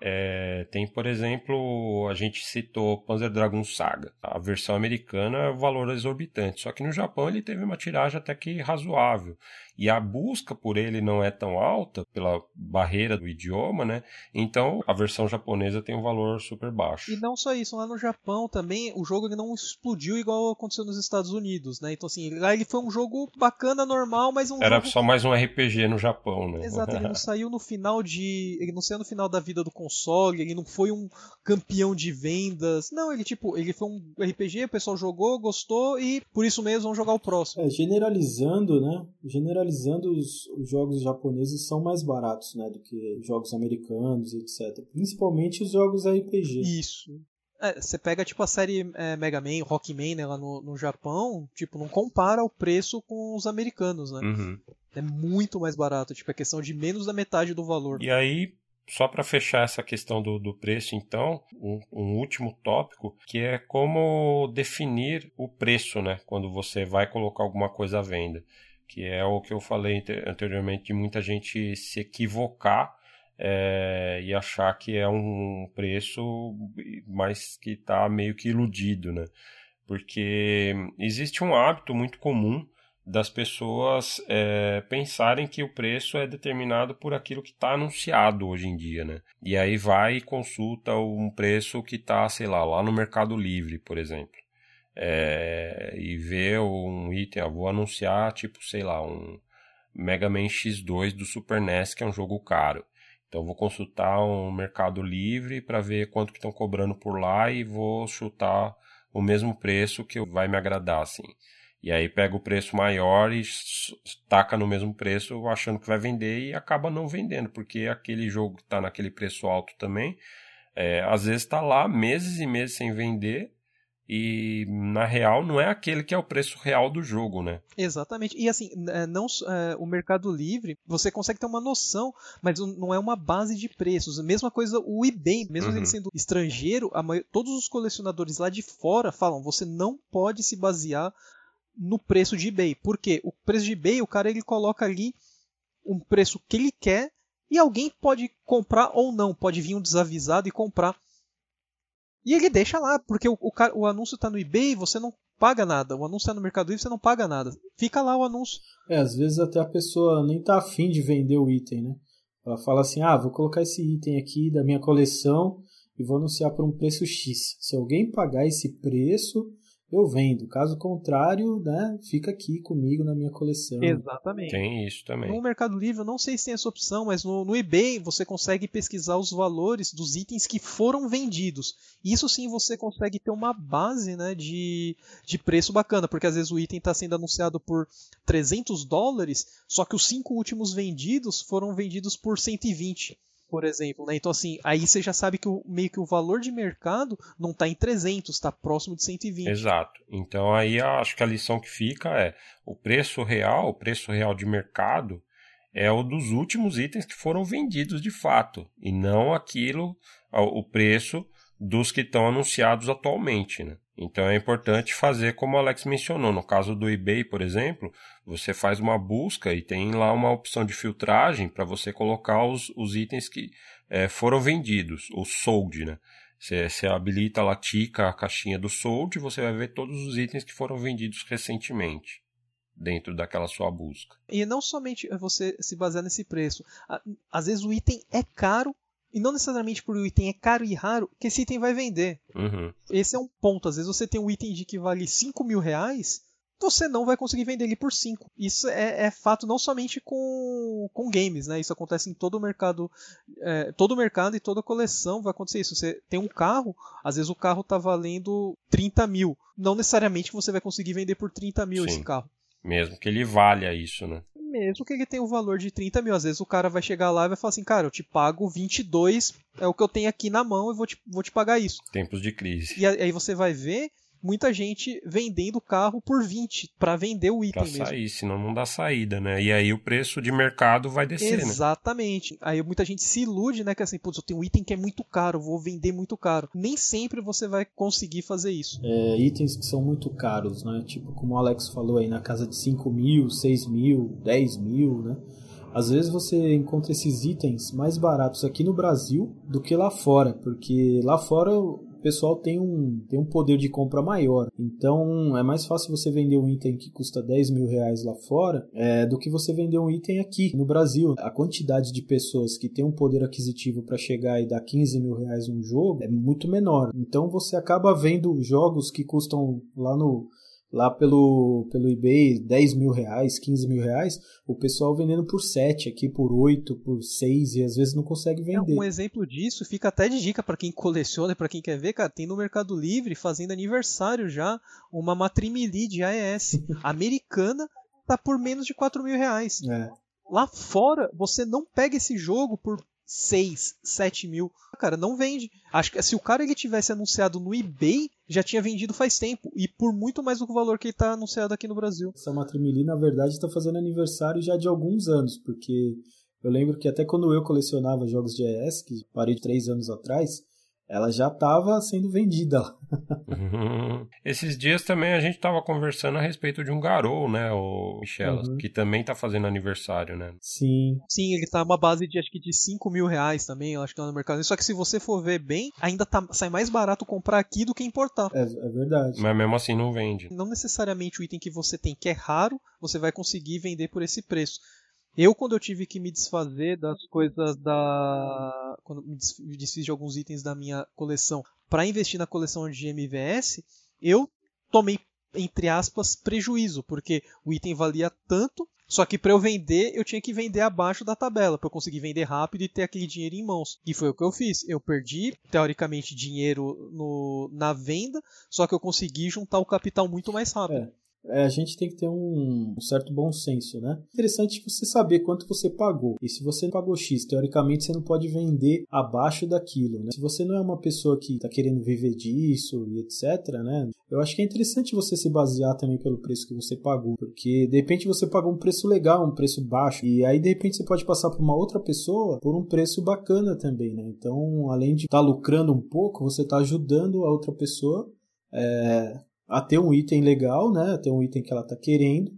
é, tem, por exemplo, a gente citou Panzer Dragon Saga. A versão americana é um valor exorbitante, só que no Japão ele teve uma tiragem até que razoável. E a busca por ele não é tão alta pela barreira do idioma, né? Então a versão japonesa tem um valor super baixo. E não só isso, lá no Japão também o jogo ele não explodiu igual aconteceu nos Estados Unidos, né? Então assim, lá ele foi um jogo bacana, normal, mas um Era jogo... só mais um RPG no Japão, né? Exato, ele não saiu no final de. Ele não saiu no final da vida do console, ele não foi um campeão de vendas. Não, ele tipo, ele foi um RPG, o pessoal jogou, gostou e por isso mesmo vão jogar o próximo. É, generalizando, né? Generalizando os, os jogos japoneses são mais baratos, né, do que jogos americanos, etc. Principalmente os jogos RPG. Isso. É, você pega tipo a série é, Mega Man, Rockman né, lá no, no Japão, tipo, não compara o preço com os americanos, né? Uhum. É muito mais barato, tipo, é questão de menos da metade do valor. E aí, só para fechar essa questão do, do preço, então, um, um, último tópico, que é como definir o preço, né? Quando você vai colocar alguma coisa à venda. Que é o que eu falei anteriormente de muita gente se equivocar é, e achar que é um preço, mas que está meio que iludido, né? Porque existe um hábito muito comum das pessoas é, pensarem que o preço é determinado por aquilo que está anunciado hoje em dia, né? E aí vai e consulta um preço que está, sei lá, lá no Mercado Livre, por exemplo. É, e vê um item, vou anunciar, tipo, sei lá, um Mega Man X2 do Super NES, que é um jogo caro. Então vou consultar um Mercado Livre para ver quanto que estão cobrando por lá e vou chutar o mesmo preço que vai me agradar, assim. E aí pega o preço maior e taca no mesmo preço achando que vai vender e acaba não vendendo, porque aquele jogo que está naquele preço alto também, é, às vezes está lá meses e meses sem vender e na real não é aquele que é o preço real do jogo, né? Exatamente. E assim, é, não é, o Mercado Livre, você consegue ter uma noção, mas não é uma base de preços. Mesma coisa o eBay, mesmo uhum. ele sendo estrangeiro, maioria, todos os colecionadores lá de fora falam, você não pode se basear no preço de eBay. Por quê? O preço de eBay, o cara ele coloca ali um preço que ele quer e alguém pode comprar ou não, pode vir um desavisado e comprar. E ele deixa lá, porque o, o, o anúncio está no eBay, você não paga nada. O anúncio está no Mercado Livre, você não paga nada. Fica lá o anúncio. É, às vezes até a pessoa nem tá afim de vender o item, né? Ela fala assim: ah, vou colocar esse item aqui da minha coleção e vou anunciar por um preço X. Se alguém pagar esse preço, eu vendo. Caso contrário, né, fica aqui comigo na minha coleção. Exatamente. Tem isso também. No Mercado Livre, eu não sei se tem essa opção, mas no, no eBay você consegue pesquisar os valores dos itens que foram vendidos. Isso sim você consegue ter uma base né, de, de preço bacana, porque às vezes o item está sendo anunciado por 300 dólares, só que os cinco últimos vendidos foram vendidos por 120 por exemplo. Né? Então, assim, aí você já sabe que o, meio que o valor de mercado não está em 300, está próximo de 120. Exato. Então, aí acho que a lição que fica é o preço real, o preço real de mercado é o dos últimos itens que foram vendidos de fato, e não aquilo, o preço dos que estão anunciados atualmente. Né? Então é importante fazer como o Alex mencionou. No caso do eBay, por exemplo, você faz uma busca e tem lá uma opção de filtragem para você colocar os, os itens que é, foram vendidos, o sold, né? Você, você habilita lá, tica a caixinha do sold e você vai ver todos os itens que foram vendidos recentemente dentro daquela sua busca. E não somente você se basear nesse preço. Às vezes o item é caro e não necessariamente por o item é caro e raro que esse item vai vender. Uhum. Esse é um ponto. Às vezes você tem um item de que vale 5 mil reais, você não vai conseguir vender ele por 5. Isso é, é, fato não somente com, com games, né? Isso acontece em todo o mercado. É, todo o mercado e toda coleção vai acontecer isso. Você tem um carro, às vezes o carro está valendo 30 mil. Não necessariamente você vai conseguir vender por 30 mil Sim. esse carro. Mesmo que ele valha isso, né? Mesmo que ele tenha o um valor de 30 mil. Às vezes o cara vai chegar lá e vai falar assim, cara, eu te pago 22, é o que eu tenho aqui na mão e vou te, vou te pagar isso. Tempos de crise. E aí você vai ver muita gente vendendo o carro por 20 para vender o item pra mesmo. sair, senão não dá saída, né? E aí o preço de mercado vai descer, né? Exatamente. Né? Aí muita gente se ilude, né? Que assim, putz, eu tenho um item que é muito caro, vou vender muito caro. Nem sempre você vai conseguir fazer isso. É, itens que são muito caros, né? Tipo, como o Alex falou aí, na casa de 5 mil, 6 mil, 10 mil, né? Às vezes você encontra esses itens mais baratos aqui no Brasil do que lá fora, porque lá fora pessoal tem um, tem um poder de compra maior. Então é mais fácil você vender um item que custa 10 mil reais lá fora é, do que você vender um item aqui no Brasil. A quantidade de pessoas que tem um poder aquisitivo para chegar e dar 15 mil reais um jogo é muito menor. Então você acaba vendo jogos que custam lá no lá pelo, pelo eBay 10 mil reais, 15 mil reais, o pessoal vendendo por 7, aqui por 8, por 6 e às vezes não consegue vender. É, um exemplo disso fica até de dica para quem coleciona para quem quer ver, cara, tem no Mercado Livre fazendo aniversário já uma Matrimili de AES americana tá por menos de 4 mil reais. É. Lá fora, você não pega esse jogo por 6, 7 mil. Cara, não vende. Acho que se o cara ele tivesse anunciado no eBay, já tinha vendido faz tempo. E por muito mais do que o valor que ele está anunciado aqui no Brasil. Essa Matrimili, na verdade, está fazendo aniversário já de alguns anos, porque eu lembro que até quando eu colecionava jogos de ES, que parei 3 anos atrás, ela já estava sendo vendida. uhum. Esses dias também a gente estava conversando a respeito de um Garou, né, o Michel, uhum. que também está fazendo aniversário, né? Sim. Sim, ele tá uma base de acho que de 5 mil reais também, eu acho que tá no mercado. Só que se você for ver bem, ainda tá, sai mais barato comprar aqui do que importar. É, é verdade. Mas mesmo assim não vende. Não necessariamente o item que você tem que é raro, você vai conseguir vender por esse preço. Eu, quando eu tive que me desfazer das coisas da. Quando me desfiz de alguns itens da minha coleção para investir na coleção de MVS, eu tomei, entre aspas, prejuízo, porque o item valia tanto Só que para eu vender, eu tinha que vender abaixo da tabela, para eu conseguir vender rápido e ter aquele dinheiro em mãos. E foi o que eu fiz. Eu perdi, teoricamente, dinheiro no, na venda, só que eu consegui juntar o capital muito mais rápido. É é, a gente tem que ter um, um, certo bom senso, né? Interessante você saber quanto você pagou. E se você pagou X, teoricamente você não pode vender abaixo daquilo, né? Se você não é uma pessoa que está querendo viver disso e etc, né? Eu acho que é interessante você se basear também pelo preço que você pagou, porque de repente você pagou um preço legal, um preço baixo, e aí de repente você pode passar para uma outra pessoa por um preço bacana também, né? Então, além de estar tá lucrando um pouco, você está ajudando a outra pessoa é, a ter um item legal, né? A ter um item que ela está querendo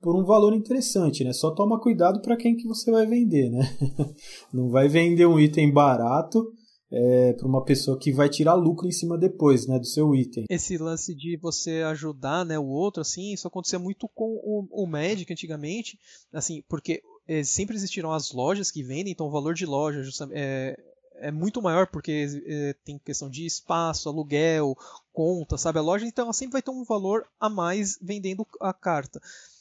por um valor interessante, né? Só toma cuidado para quem que você vai vender, né? Não vai vender um item barato é, para uma pessoa que vai tirar lucro em cima depois, né, do seu item. Esse lance de você ajudar, né, o outro, assim, isso acontecia muito com o, o Magic antigamente, assim, porque é, sempre existiram as lojas que vendem, então o valor de loja é, é muito maior porque é, tem questão de espaço, aluguel, conta, sabe? A loja então ela sempre vai ter um valor a mais vendendo a carta.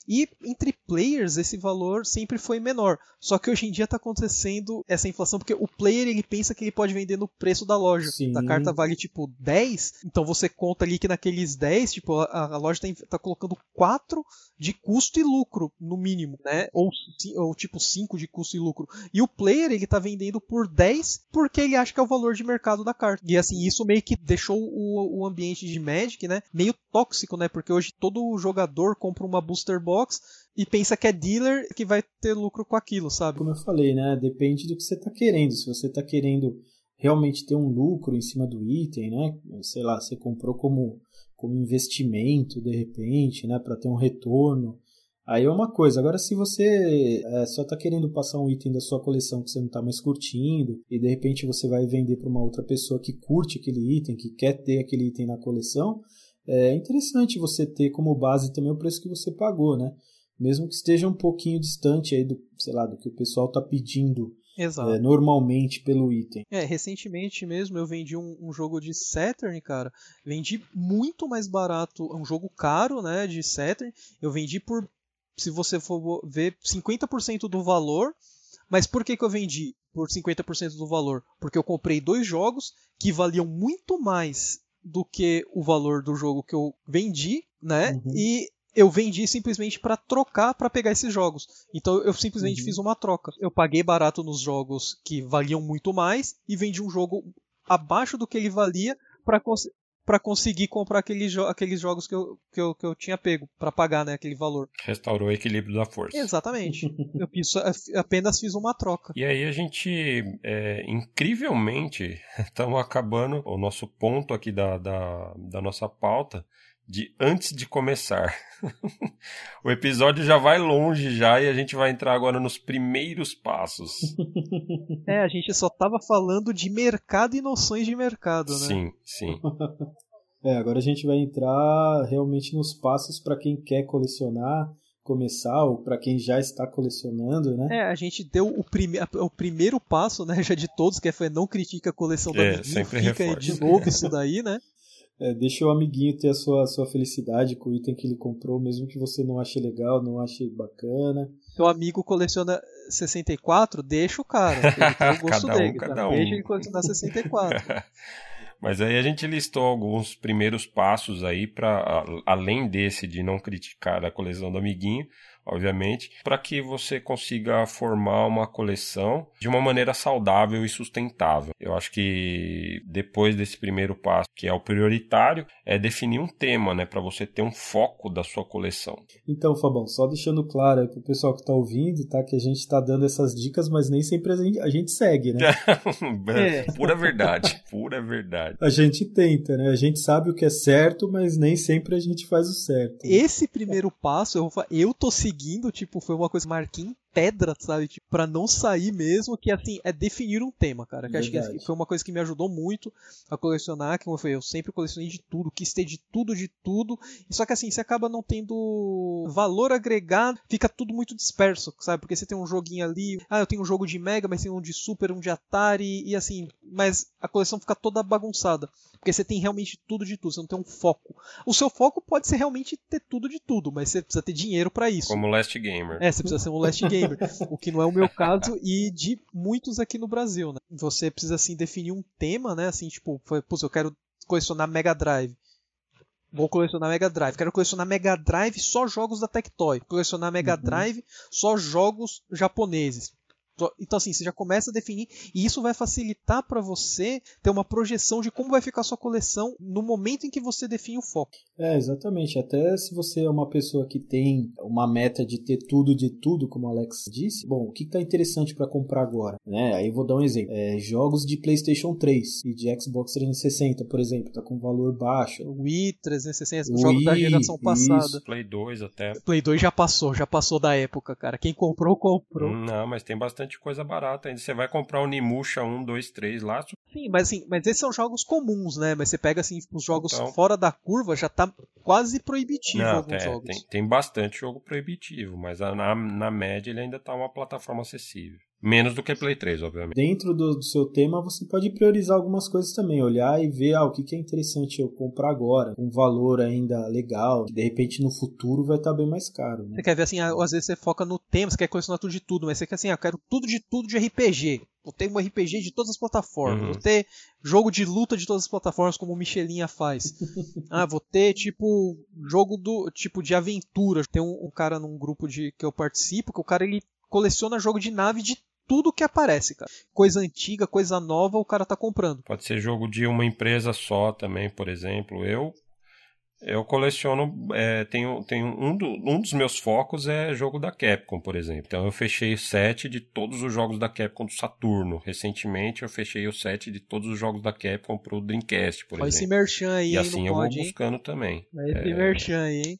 E entre players esse valor sempre foi menor. Só que hoje em dia está acontecendo essa inflação porque o player ele pensa que ele pode vender no preço da loja. Sim. A carta vale tipo 10, então você conta ali que naqueles 10, tipo, a, a loja está tá colocando 4 de custo e lucro, no mínimo, né? Ou, ou tipo 5 de custo e lucro. E o player ele tá vendendo por 10 porque ele acha que é o valor de mercado da carta. E assim, isso meio que deixou o, o ambiente de Magic, né? Meio tóxico, né? Porque hoje todo jogador compra uma booster box Xbox e pensa que é dealer que vai ter lucro com aquilo, sabe? Como eu falei, né? Depende do que você está querendo. Se você está querendo realmente ter um lucro em cima do item, né? Sei lá, você comprou como, como investimento de repente, né? Para ter um retorno. Aí é uma coisa. Agora, se você é, só está querendo passar um item da sua coleção que você não está mais curtindo e de repente você vai vender para uma outra pessoa que curte aquele item, que quer ter aquele item na coleção, é interessante você ter como base também o preço que você pagou, né? Mesmo que esteja um pouquinho distante aí do, sei lá, do que o pessoal está pedindo é, normalmente pelo item. É, recentemente mesmo eu vendi um, um, jogo de Saturn, cara. Vendi muito mais barato, um jogo caro, né, de Saturn. Eu vendi por, se você for ver, 50% do valor. Mas por que, que eu vendi por 50% do valor? Porque eu comprei dois jogos que valiam muito mais do que o valor do jogo que eu vendi, né? Uhum. E eu vendi simplesmente para trocar para pegar esses jogos. Então eu simplesmente uhum. fiz uma troca. Eu paguei barato nos jogos que valiam muito mais e vendi um jogo abaixo do que ele valia para para conseguir comprar aqueles, jo aqueles jogos que eu, que, eu, que eu tinha pego para pagar né, aquele valor. Restaurou o equilíbrio da força. Exatamente. eu fiz, apenas fiz uma troca. E aí a gente, é, incrivelmente, estamos acabando o nosso ponto aqui da, da, da nossa pauta de antes de começar. o episódio já vai longe já e a gente vai entrar agora nos primeiros passos. É, a gente só tava falando de mercado e noções de mercado, né? Sim, sim. É, agora a gente vai entrar realmente nos passos para quem quer colecionar, começar ou para quem já está colecionando, né? É, a gente deu o, prime o primeiro passo, né, já de todos, que foi não critica a coleção da é, sempre fica aí de novo isso daí, né? É, deixa o amiguinho ter a sua, a sua felicidade com o item que ele comprou, mesmo que você não ache legal, não ache bacana. Seu amigo coleciona 64, deixa o cara. Ele tem o gosto cada um, dele. Cada tá? um. Deixa ele colecionar 64. Mas aí a gente listou alguns primeiros passos aí para além desse de não criticar a coleção do amiguinho, obviamente, para que você consiga formar uma coleção de uma maneira saudável e sustentável. Eu acho que depois desse primeiro passo, que é o prioritário, é definir um tema, né, para você ter um foco da sua coleção. Então, Fabão, só deixando claro para o pessoal que está ouvindo, tá, que a gente está dando essas dicas, mas nem sempre a gente, a gente segue, né? é. Pura verdade, pura verdade. A gente tenta, né? A gente sabe o que é certo, mas nem sempre a gente faz o certo. Esse primeiro passo, eu, eu tô seguindo seguindo, tipo, foi uma coisa marquinha pedra, sabe? Tipo, pra não sair mesmo, que assim, é definir um tema, cara. Que acho que foi uma coisa que me ajudou muito a colecionar, que eu, eu sempre colecionei de tudo, quis ter de tudo, de tudo. E só que assim, você acaba não tendo valor agregado, fica tudo muito disperso, sabe? Porque você tem um joguinho ali, ah, eu tenho um jogo de Mega, mas tem um de Super, um de Atari, e assim, mas a coleção fica toda bagunçada. Porque você tem realmente tudo de tudo, você não tem um foco. O seu foco pode ser realmente ter tudo de tudo, mas você precisa ter dinheiro para isso. Como Last Gamer. É, você precisa ser um Last Gamer. O que não é o meu caso e de muitos aqui no Brasil, né? Você precisa, assim, definir um tema, né? Assim, tipo, putz, eu quero colecionar Mega Drive. Vou colecionar Mega Drive. Quero colecionar Mega Drive só jogos da Tectoy. Colecionar Mega uhum. Drive só jogos japoneses. Então, assim, você já começa a definir, e isso vai facilitar para você ter uma projeção de como vai ficar a sua coleção no momento em que você define o foco. É, exatamente. Até se você é uma pessoa que tem uma meta de ter tudo de tudo, como o Alex disse, bom, o que está interessante para comprar agora? Né? Aí eu vou dar um exemplo. É, jogos de PlayStation 3 e de Xbox 360, por exemplo, tá com valor baixo. Wii 360, Wii, jogos da geração passada. Isso. Play 2 até. Play 2 já passou, já passou da época, cara. Quem comprou, comprou. Não, mas tem bastante bastante coisa barata ainda. Você vai comprar o Nimusha 1, 2, 3 lá. Sim, mas assim, mas esses são jogos comuns, né? Mas você pega assim, os jogos então... fora da curva já tá quase proibitivo Não, alguns é, jogos. Tem, tem bastante jogo proibitivo, mas na, na média ele ainda tá uma plataforma acessível. Menos do que Play 3, obviamente. Dentro do, do, seu tema, você pode priorizar algumas coisas também. Olhar e ver ah, o que, que é interessante eu comprar agora. Um valor ainda legal. Que de repente no futuro vai estar tá bem mais caro. Né? Você quer ver assim, ah, às vezes você foca no tema, você quer colecionar tudo de tudo, mas você quer assim, ah, eu quero tudo de tudo de RPG. Vou ter um RPG de todas as plataformas. Uhum. Vou ter jogo de luta de todas as plataformas, como o Michelinha faz. ah, vou ter tipo jogo do tipo de aventura. Tem um, um cara num grupo de que eu participo, que o cara ele coleciona jogo de nave de tudo que aparece, cara. Coisa antiga, coisa nova, o cara tá comprando. Pode ser jogo de uma empresa só também, por exemplo. Eu eu coleciono, é, tenho, tenho um, do, um dos meus focos é jogo da Capcom, por exemplo. Então eu fechei o set de todos os jogos da Capcom do Saturno. Recentemente eu fechei o set de todos os jogos da Capcom pro Dreamcast, por Olha exemplo. esse merchan aí, E assim eu pode, vou buscando hein? também. Olha esse é... merchan aí, hein?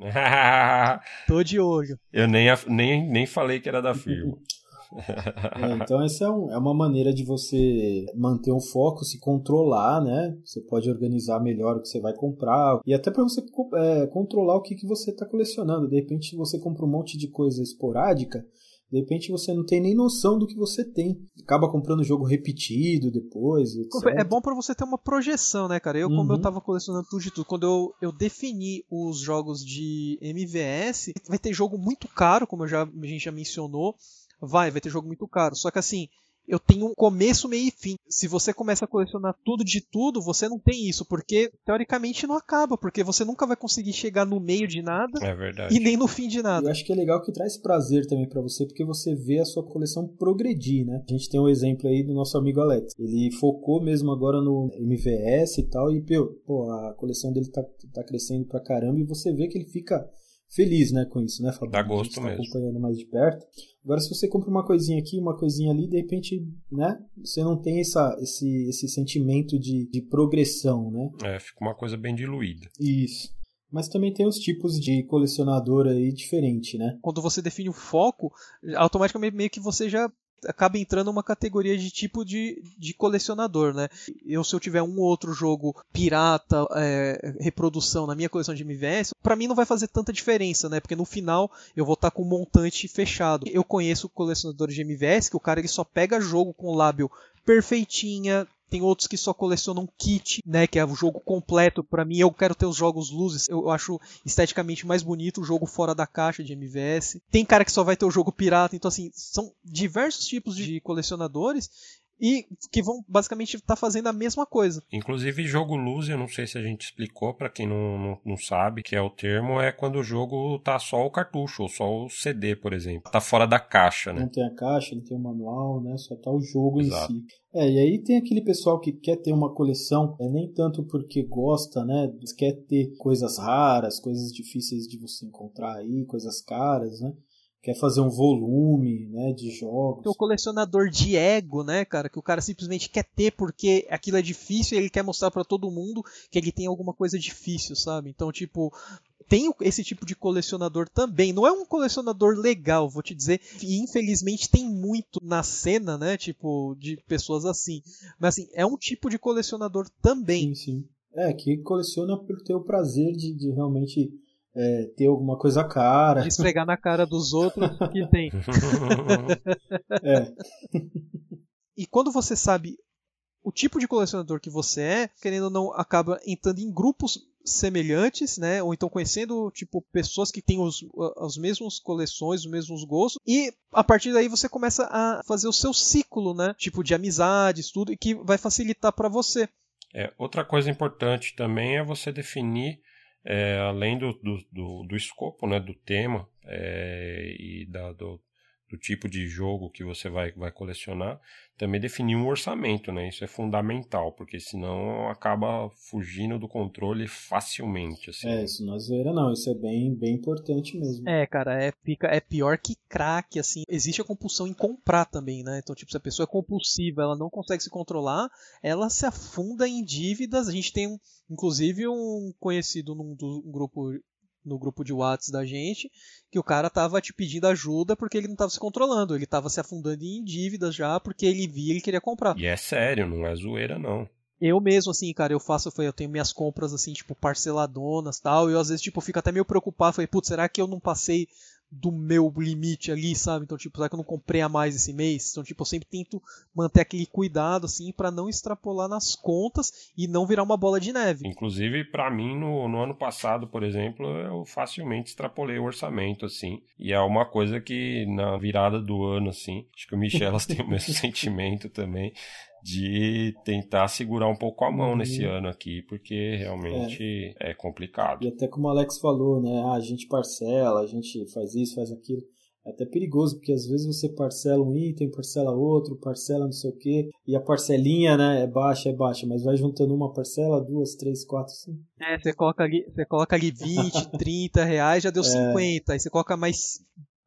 Tô de olho. Eu nem, nem, nem falei que era da firma. É, então essa é, um, é, uma maneira de você manter um foco, se controlar, né? Você pode organizar melhor o que você vai comprar e até para você é, controlar o que, que você está colecionando. De repente você compra um monte de coisa esporádica, de repente você não tem nem noção do que você tem. Acaba comprando jogo repetido depois. Etc. É bom para você ter uma projeção, né, cara? Eu, uhum. como eu tava colecionando tudo de tudo, quando eu, eu defini os jogos de MVS, vai ter jogo muito caro, como eu já, a gente já mencionou. Vai, vai ter jogo muito caro. Só que assim, eu tenho um começo, meio e fim. Se você começa a colecionar tudo de tudo, você não tem isso, porque teoricamente não acaba, porque você nunca vai conseguir chegar no meio de nada é e nem no fim de nada. Eu acho que é legal que traz prazer também para você, porque você vê a sua coleção progredir, né? A gente tem um exemplo aí do nosso amigo Alex. Ele focou mesmo agora no MVS e tal, e pô, a coleção dele tá, tá crescendo pra caramba, e você vê que ele fica feliz, né, com isso, né, Fabio? Dá gosto tá mesmo. acompanhando mais de perto. Agora, se você compra uma coisinha aqui, uma coisinha ali, de repente, né, você não tem essa, esse, esse sentimento de, de progressão, né? É, fica uma coisa bem diluída. Isso. Mas também tem os tipos de colecionador aí diferente, né? Quando você define o foco, automaticamente meio que você já acaba entrando uma categoria de tipo de, de colecionador, né? Eu, se eu tiver um ou outro jogo pirata, é, reprodução na minha coleção de MVS, para mim não vai fazer tanta diferença, né? Porque no final eu vou estar tá com um montante fechado. Eu conheço colecionadores de MVS que o cara ele só pega jogo com lábio perfeitinha, tem outros que só colecionam kit, né? Que é o jogo completo. Para mim, eu quero ter os jogos luzes. Eu acho esteticamente mais bonito o jogo fora da caixa de MVS. Tem cara que só vai ter o jogo pirata. Então, assim, são diversos tipos de colecionadores e que vão basicamente estar tá fazendo a mesma coisa. Inclusive, jogo luz, eu não sei se a gente explicou para quem não, não, não, sabe, que é o termo, é quando o jogo tá só o cartucho, ou só o CD, por exemplo. Tá fora da caixa, né? Não tem a caixa, não tem o manual, né? Só tá o jogo Exato. em si. É, e aí tem aquele pessoal que quer ter uma coleção, é nem tanto porque gosta, né? Quer ter coisas raras, coisas difíceis de você encontrar aí, coisas caras, né? Quer fazer um volume, né, de jogos. O colecionador de ego, né, cara, que o cara simplesmente quer ter porque aquilo é difícil e ele quer mostrar para todo mundo que ele tem alguma coisa difícil, sabe? Então, tipo, tem esse tipo de colecionador também. Não é um colecionador legal, vou te dizer. E infelizmente tem muito na cena, né? Tipo, de pessoas assim. Mas assim, é um tipo de colecionador também. Sim, sim. É, que coleciona por ter o prazer de, de realmente é, ter alguma coisa cara. Esfregar na cara dos outros que tem. é. E quando você sabe o tipo de colecionador que você é, querendo ou não, acaba entrando em grupos semelhantes, né? Ou então conhecendo, tipo, pessoas que têm os, as mesmas coleções, os mesmos gostos, e a partir daí você começa a fazer o seu ciclo, né? Tipo, de amizades, tudo, e que vai facilitar para você. É, outra coisa importante também é você definir, é, além do, do, do, do, escopo, né, do tema é, e da, do, do tipo de jogo que você vai, vai colecionar, também definir um orçamento, né? Isso é fundamental, porque senão acaba fugindo do controle facilmente. Assim. É, isso não é zoeira, não. Isso é bem, bem importante mesmo. É, cara, é, fica, é pior que crack, assim. Existe a compulsão em comprar também, né? Então, tipo, se a pessoa é compulsiva, ela não consegue se controlar, ela se afunda em dívidas. A gente tem, inclusive, um conhecido num do, um grupo no grupo de WhatsApp da gente, que o cara tava te pedindo ajuda porque ele não tava se controlando, ele tava se afundando em dívidas já porque ele via e queria comprar. E é sério, não é zoeira não. Eu mesmo, assim, cara, eu faço, eu tenho minhas compras, assim, tipo, parceladonas tal, e eu às vezes, tipo, fico até meio preocupado, falei, putz, será que eu não passei do meu limite ali, sabe? Então, tipo, será que eu não comprei a mais esse mês? Então, tipo, eu sempre tento manter aquele cuidado, assim, para não extrapolar nas contas e não virar uma bola de neve. Inclusive, para mim, no, no, ano passado, por exemplo, eu facilmente extrapolei o orçamento, assim. E é uma coisa que, na virada do ano, assim, acho que o Michelas tem o mesmo sentimento também de tentar segurar um pouco a mão uhum. nesse ano aqui, porque realmente é. é. complicado. E até como o Alex falou, né? Ah, a gente parcela, a gente faz isso, faz aquilo. É até perigoso, porque às vezes você parcela um item, parcela outro, parcela não sei o quê, e a parcelinha, né, é baixa, é baixa, mas vai juntando uma parcela, duas, três, quatro, cinco. É, você coloca ali, você coloca ali 20, 30 reais, já deu é. 50, aí você coloca mais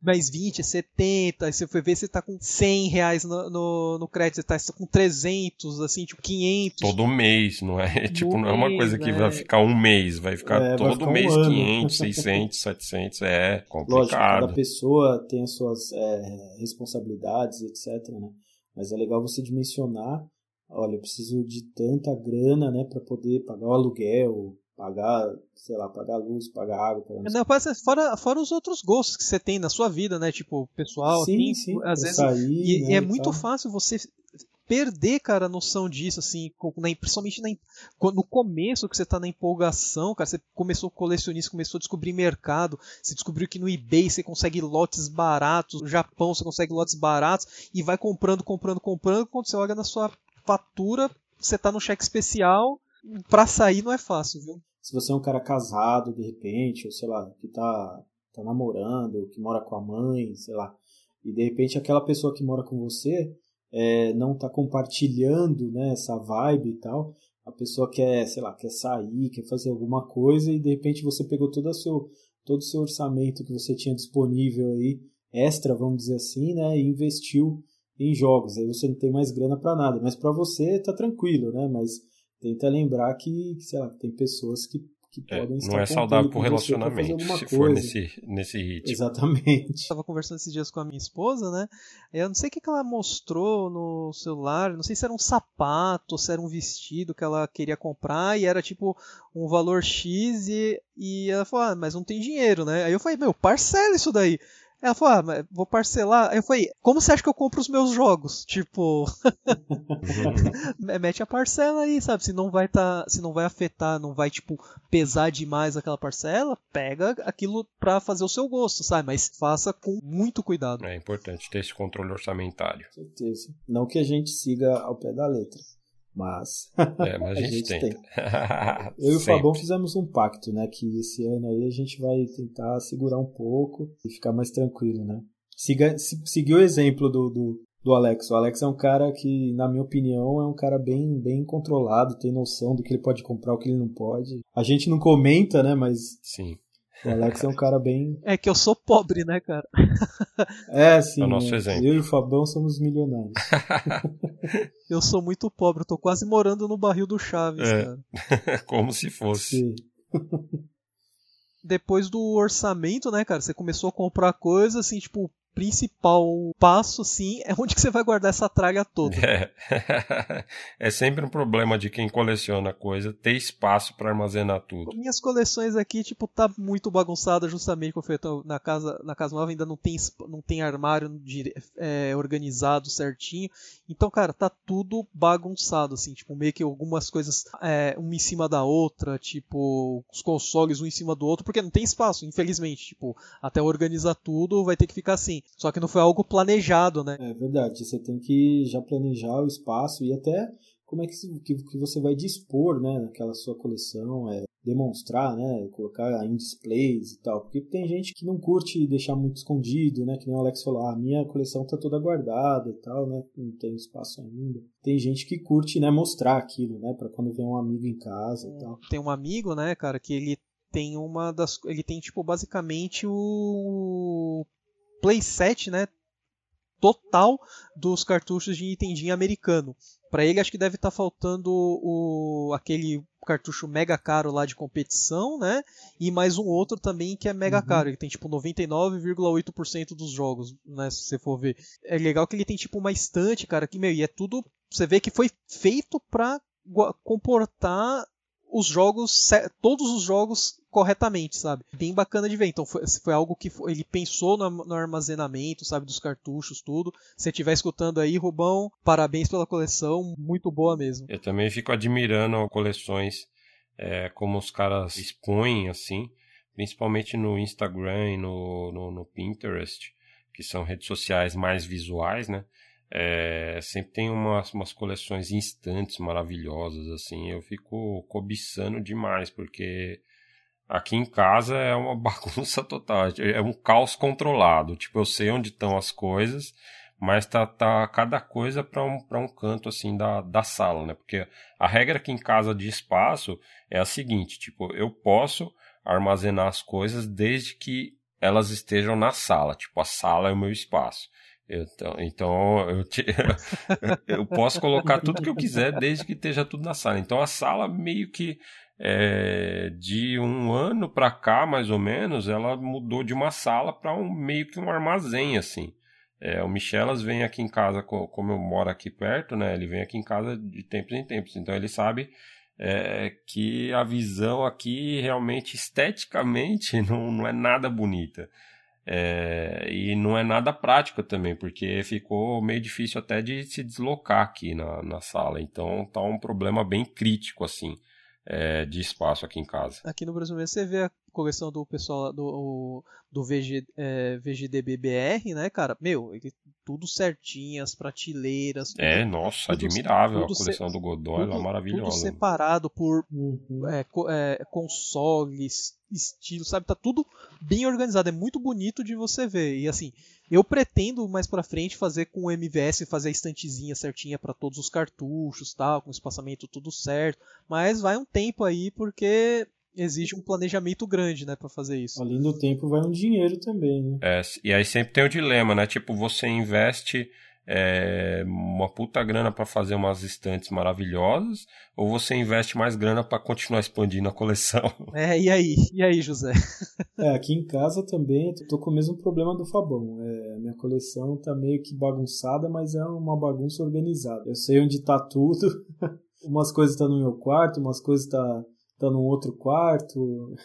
mais 20, 70, aí você foi ver, você tá com 100 reais no, no, no crédito, você tá, você tá com 300, assim, tipo 500. Todo mês, não é? tipo, não é uma coisa que é. vai ficar um mês, vai ficar é, todo vai ficar mês um 500, 600, 700, é complicado. Lógico, cada pessoa tem as suas é, responsabilidades, etc, né? Mas é legal você dimensionar, olha, eu preciso de tanta grana, né, para poder pagar o aluguel, pagar, sei lá, pagar luz, pagar água. Pagar não, fora, fora os outros gostos que você tem na sua vida, né? Tipo, pessoal, sim, assim, sim, às vezes. Sair, e, né, e é muito fácil você perder, cara, a noção disso, assim, na, principalmente na, no começo que você tá na empolgação, cara, você começou colecionista, começou a descobrir mercado, você descobriu que no eBay você consegue lotes baratos, no Japão você consegue lotes baratos, e vai comprando, comprando, comprando, quando você olha na sua fatura, você tá no cheque especial, pra sair não é fácil, viu? Se você é um cara casado, de repente, ou sei lá, que tá, tá namorando, que mora com a mãe, sei lá, e de repente aquela pessoa que mora com você é, não tá compartilhando né, essa vibe e tal, a pessoa quer, sei lá, quer sair, quer fazer alguma coisa e de repente você pegou todo o seu, todo o seu orçamento que você tinha disponível aí, extra, vamos dizer assim, né, e investiu em jogos. Aí você não tem mais grana para nada, mas para você tá tranquilo, né? Mas tenta lembrar que, sei lá, tem pessoas que, que é, podem estar Não é saudável pro relacionamento, se coisa. for nesse, nesse ritmo. Exatamente. Eu tava conversando esses dias com a minha esposa, né? Eu não sei o que, que ela mostrou no celular, não sei se era um sapato, se era um vestido que ela queria comprar e era tipo um valor X e, e ela falou, ah, mas não tem dinheiro, né? Aí eu falei, meu, parcela isso daí. Ela falou, ah, mas vou parcelar. Aí eu falei, como você acha que eu compro os meus jogos? Tipo, mete a parcela aí, sabe? Se não vai tá, se não vai afetar, não vai tipo pesar demais aquela parcela, pega aquilo pra fazer o seu gosto, sabe? Mas faça com muito cuidado. É importante ter esse controle orçamentário. Com certeza. Não que a gente siga ao pé da letra. Mas, é, mas a, gente, gente tem. Eu e o Fabão fizemos um pacto, né? Que esse ano aí a gente vai tentar segurar um pouco e ficar mais tranquilo, né? Siga, seguir o exemplo do, do, do Alex. O Alex é um cara que, na minha opinião, é um cara bem, bem controlado, tem noção do que ele pode comprar, o que ele não pode. A gente não comenta, né? Mas Sim. O Alex é um cara bem. É que eu sou pobre, né, cara? É, sim. É o nosso exemplo. Eu e o Fabão somos milionários. eu sou muito pobre, eu tô quase morando no barril do Chaves, é. cara. Como se fosse. Sim. Depois do orçamento, né, cara? Você começou a comprar coisas assim, tipo, principal passo, sim, é onde que você vai guardar essa tralha toda. É, é sempre um problema de quem coleciona coisa ter espaço para armazenar tudo. Minhas coleções aqui, tipo, tá muito bagunçada justamente porque na casa, na casa nova ainda não tem, não tem armário de, é, organizado certinho. Então, cara, tá tudo bagunçado, assim, tipo, meio que algumas coisas é, uma em cima da outra, tipo, os consoles um em cima do outro, porque não tem espaço, infelizmente, tipo, até organizar tudo vai ter que ficar assim. Só que não foi algo planejado, né? É verdade, você tem que já planejar o espaço e até como é que, que, você vai dispor, né, naquela sua coleção, é, demonstrar, né, colocar em displays e tal, porque tem gente que não curte deixar muito escondido, né, que nem o Alex falou, ah, a minha coleção tá toda guardada e tal, né, não tem espaço ainda. Tem gente que curte, né, mostrar aquilo, né, para quando vem um amigo em casa e tal. Tem um amigo, né, cara, que ele tem uma das, ele tem tipo basicamente o playset, né, total dos cartuchos de Nintendinho americano. Para ele acho que deve estar tá faltando o aquele cartucho mega caro lá de competição, né? E mais um outro também que é mega uhum. caro, ele tem tipo 99,8% dos jogos, né, se você for ver. É legal que ele tem tipo uma estante, cara, que meu, e é tudo, você vê que foi feito para comportar os jogos, todos os jogos corretamente, sabe? Bem bacana de ver. Então foi, foi algo que foi, ele pensou no, no, armazenamento, sabe, dos cartuchos, tudo. Se estiver escutando aí, Rubão, parabéns pela coleção, muito boa mesmo. Eu também fico admirando coleções é, como os caras expõem, assim, principalmente no Instagram e no, no, no Pinterest, que são redes sociais mais visuais, né? É, sempre tem umas, umas coleções instantes maravilhosas, assim. Eu fico cobiçando demais, porque Aqui em casa é uma bagunça total, é um caos controlado. Tipo, eu sei onde estão as coisas, mas tá, tá cada coisa para um, um canto assim da, da sala, né? Porque a regra aqui em casa de espaço é a seguinte: tipo, eu posso armazenar as coisas desde que elas estejam na sala. Tipo, a sala é o meu espaço. Então, então eu, te, eu posso colocar tudo que eu quiser desde que esteja tudo na sala. Então a sala meio que é, de um ano para cá, mais ou menos, ela mudou de uma sala para um meio que um armazém assim. É, o Michelas vem aqui em casa, como eu moro aqui perto, né? Ele vem aqui em casa de tempos em tempos, então ele sabe é, que a visão aqui realmente esteticamente não, não é nada bonita. É, e não é nada prático também, porque ficou meio difícil até de se deslocar aqui na, na sala. Então tá um problema bem crítico assim é, de espaço aqui em casa. Aqui no Brasil você vê coleção do pessoal do, do VG, é, VGDBBR, né, cara? Meu, ele, tudo certinho, as prateleiras. Tudo, é, nossa, tudo, admirável tudo a coleção se, do Godoy, ela é maravilhosa. Tudo separado por uhum. é, é, consoles, estilo, sabe? Tá tudo bem organizado, é muito bonito de você ver. E assim, eu pretendo mais para frente fazer com o MVS, fazer a estantezinha certinha para todos os cartuchos, tal, com espaçamento tudo certo, mas vai um tempo aí porque exige um planejamento grande, né, para fazer isso. Além do tempo, vai um dinheiro também, né? É, e aí sempre tem o dilema, né? Tipo, você investe é, uma puta grana para fazer umas estantes maravilhosas, ou você investe mais grana para continuar expandindo a coleção? É, e aí? E aí, José? é, aqui em casa também tô com o mesmo problema do Fabão. É, minha coleção tá meio que bagunçada, mas é uma bagunça organizada. Eu sei onde tá tudo. umas coisas estão tá no meu quarto, umas coisas tá, tá num outro quarto.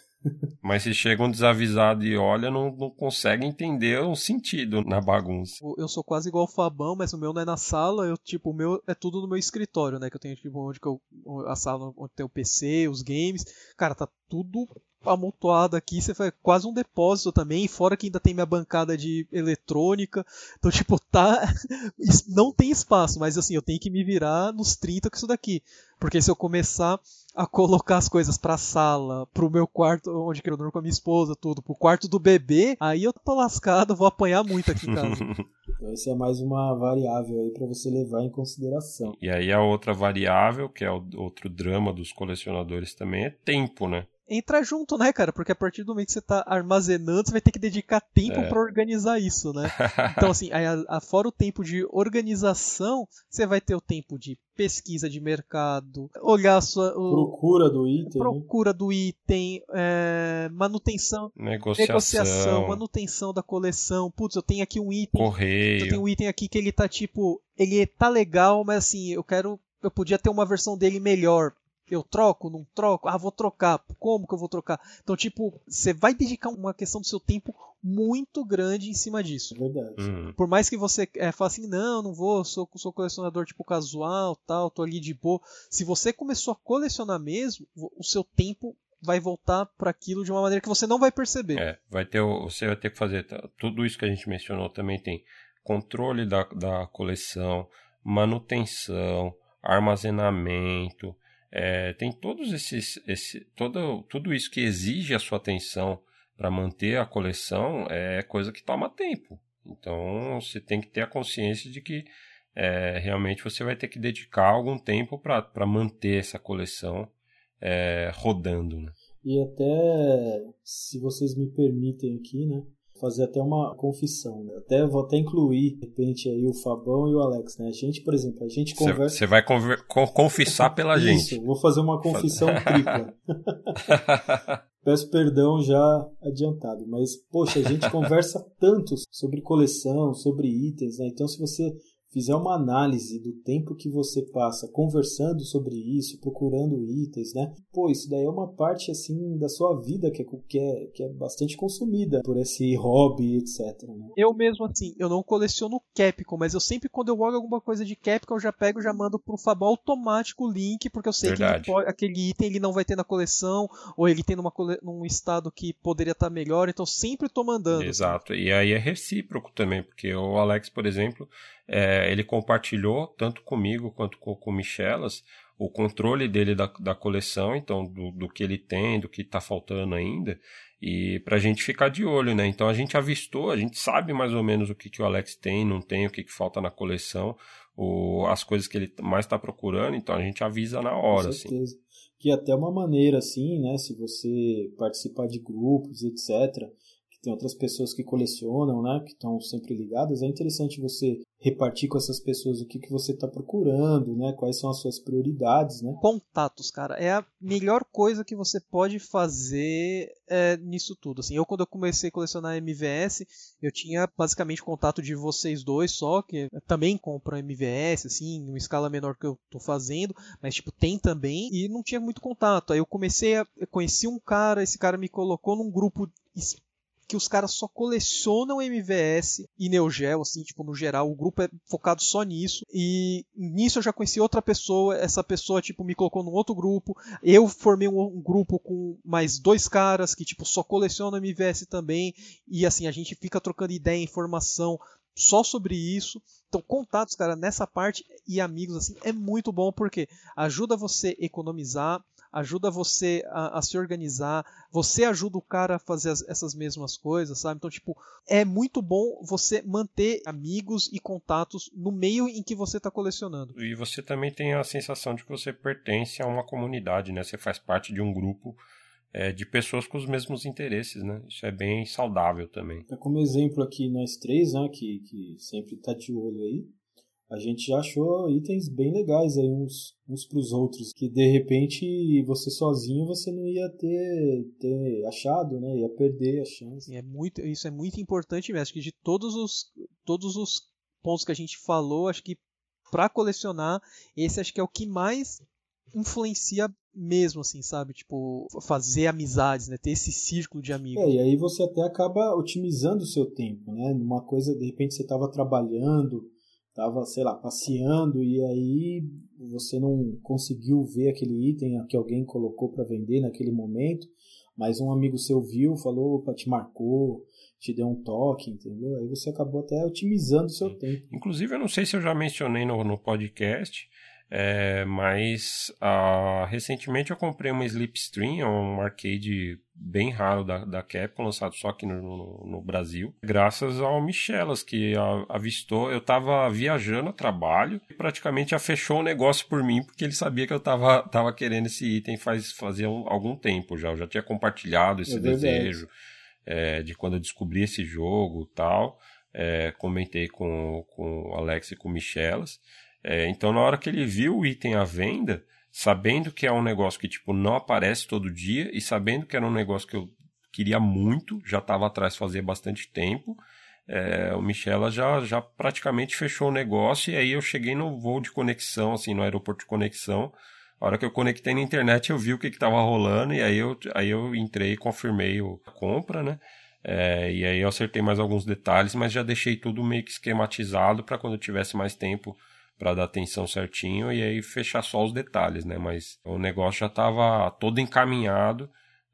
Mas se chega um desavisado e olha, não, não consegue entender o sentido na bagunça. Eu sou quase igual o Fabão, mas o meu não é na sala, eu, tipo, o meu é tudo no meu escritório, né? Que eu tenho, tipo, onde que eu. A sala onde tem o PC, os games. Cara, tá tudo amontoado aqui, você faz quase um depósito também, fora que ainda tem minha bancada de eletrônica. Então, tipo, tá. Não tem espaço, mas assim, eu tenho que me virar nos 30 com isso daqui. Porque se eu começar a colocar as coisas pra sala, pro meu quarto, onde eu durmo com a minha esposa, tudo, pro quarto do bebê, aí eu tô lascado, vou apanhar muito aqui em casa. Então, isso é mais uma variável aí para você levar em consideração. E aí a outra variável, que é o outro drama dos colecionadores também, é tempo, né? Entra junto, né, cara? Porque a partir do momento que você tá armazenando, você vai ter que dedicar tempo é. para organizar isso, né? Então, assim, a, a, fora o tempo de organização, você vai ter o tempo de pesquisa de mercado, olhar a sua. O, procura do item. Né? Procura né? do item, é, manutenção. Negociação. negociação. manutenção da coleção. Putz, eu tenho aqui um item. Correio. Eu tenho um item aqui que ele tá tipo. Ele tá legal, mas assim, eu quero. Eu podia ter uma versão dele melhor eu troco, não troco? Ah, vou trocar. Como que eu vou trocar? Então, tipo, você vai dedicar uma questão do seu tempo muito grande em cima disso. Verdade. Uhum. Por mais que você é, fale assim, não, não vou, sou, sou colecionador tipo casual, tal, tô ali de boa. Se você começou a colecionar mesmo, o seu tempo vai voltar para aquilo de uma maneira que você não vai perceber. É, vai ter, você vai ter que fazer tudo isso que a gente mencionou também tem controle da, da coleção, manutenção, armazenamento, é, tem todos esses, esse, todo, tudo isso que exige a sua atenção para manter a coleção é coisa que toma tempo. Então você tem que ter a consciência de que é, realmente você vai ter que dedicar algum tempo para manter essa coleção é, rodando. Né? E até, se vocês me permitem aqui, né? Fazer até uma confissão. Né? Até vou até incluir, de repente, aí o Fabão e o Alex, né? A gente, por exemplo, a gente conversa. Você vai conver... confessar pela Isso, gente. Vou fazer uma confissão tripla. Peço perdão já adiantado, mas poxa, a gente conversa tanto sobre coleção, sobre itens, né? Então, se você fizer uma análise do tempo que você passa conversando sobre isso, procurando itens, né? Pô, isso daí é uma parte assim da sua vida que é, que é, que é bastante consumida por esse hobby, etc. Né? Eu mesmo assim, eu não coleciono Capcom, mas eu sempre quando eu olho alguma coisa de Capcom, eu já pego, já mando pro Fabo automático o link, porque eu sei Verdade. que pode, aquele item ele não vai ter na coleção, ou ele tem numa cole, num estado que poderia estar melhor, então sempre tô mandando. Exato. E aí é recíproco também, porque o Alex, por exemplo, é, ele compartilhou, tanto comigo quanto com, com o Michelas, o controle dele da, da coleção, então, do, do que ele tem, do que está faltando ainda, e para a gente ficar de olho, né? Então a gente avistou, a gente sabe mais ou menos o que, que o Alex tem, não tem, o que, que falta na coleção, o, as coisas que ele mais está procurando, então a gente avisa na hora. Com assim. certeza. Assim. Que até uma maneira, assim, né? Se você participar de grupos, etc., tem outras pessoas que colecionam, né, que estão sempre ligadas, é interessante você repartir com essas pessoas o que, que você está procurando, né, quais são as suas prioridades, né. Contatos, cara, é a melhor coisa que você pode fazer é, nisso tudo. Assim, eu quando eu comecei a colecionar MVS, eu tinha basicamente contato de vocês dois só, que também compram MVS, assim, em uma escala menor que eu tô fazendo, mas tipo tem também e não tinha muito contato. Aí eu comecei a eu conheci um cara, esse cara me colocou num grupo que os caras só colecionam MVS e Neo Geo, assim, tipo, no geral, o grupo é focado só nisso. E nisso eu já conheci outra pessoa, essa pessoa, tipo, me colocou num outro grupo. Eu formei um, um grupo com mais dois caras que, tipo, só colecionam MVS também. E assim, a gente fica trocando ideia, informação só sobre isso. Então, contatos, cara, nessa parte e amigos, assim, é muito bom porque ajuda você a economizar, ajuda você a, a, se organizar, você ajuda o cara a fazer as, essas mesmas coisas, sabe? Então, tipo, é muito bom você manter amigos e contatos no meio em que você está colecionando. E você também tem a sensação de que você pertence a uma comunidade, né? Você faz parte de um grupo é, de pessoas com os mesmos interesses, né? Isso é bem saudável também. É como exemplo aqui nós três, né? Que, que sempre tá de olho aí a gente já achou itens bem legais aí uns, uns pros outros, que de repente você sozinho você não ia ter, ter achado, né? Ia perder a chance. É muito, isso é muito importante mesmo, acho que de todos os, todos os pontos que a gente falou, acho que para colecionar, esse acho que é o que mais influencia mesmo, assim, sabe? Tipo, fazer amizades, né? Ter esse círculo de amigos. É, e aí você até acaba otimizando o seu tempo, né? Numa coisa, de repente você estava trabalhando, estava, sei lá, passeando e aí você não conseguiu ver aquele item que alguém colocou para vender naquele momento, mas um amigo seu viu, falou, opa, te marcou, te deu um toque, entendeu? Aí você acabou até otimizando o seu tempo. Inclusive, eu não sei se eu já mencionei no, no podcast, É, mas uh, recentemente eu comprei uma Slipstream, é um arcade bem raro da, da Capcom, lançado só aqui no, no, no Brasil, graças ao Michelas, que avistou. Eu tava viajando a trabalho e praticamente já fechou o negócio por mim, porque ele sabia que eu tava, tava querendo esse item faz, fazia um, algum tempo já. Eu já tinha compartilhado esse é desejo é, de quando eu descobri esse jogo tal. É, comentei com, com o Alex e com o Michelas. É, então, na hora que ele viu o item à venda, sabendo que é um negócio que tipo não aparece todo dia e sabendo que era um negócio que eu queria muito, já estava atrás fazia bastante tempo, é, o Michela já, já praticamente fechou o negócio e aí eu cheguei no voo de conexão, assim, no aeroporto de conexão. A hora que eu conectei na internet eu vi o que estava rolando e aí eu, aí eu entrei e confirmei a compra, né? É, e aí eu acertei mais alguns detalhes, mas já deixei tudo meio que esquematizado para quando eu tivesse mais tempo para dar atenção certinho e aí fechar só os detalhes, né? Mas o negócio já estava todo encaminhado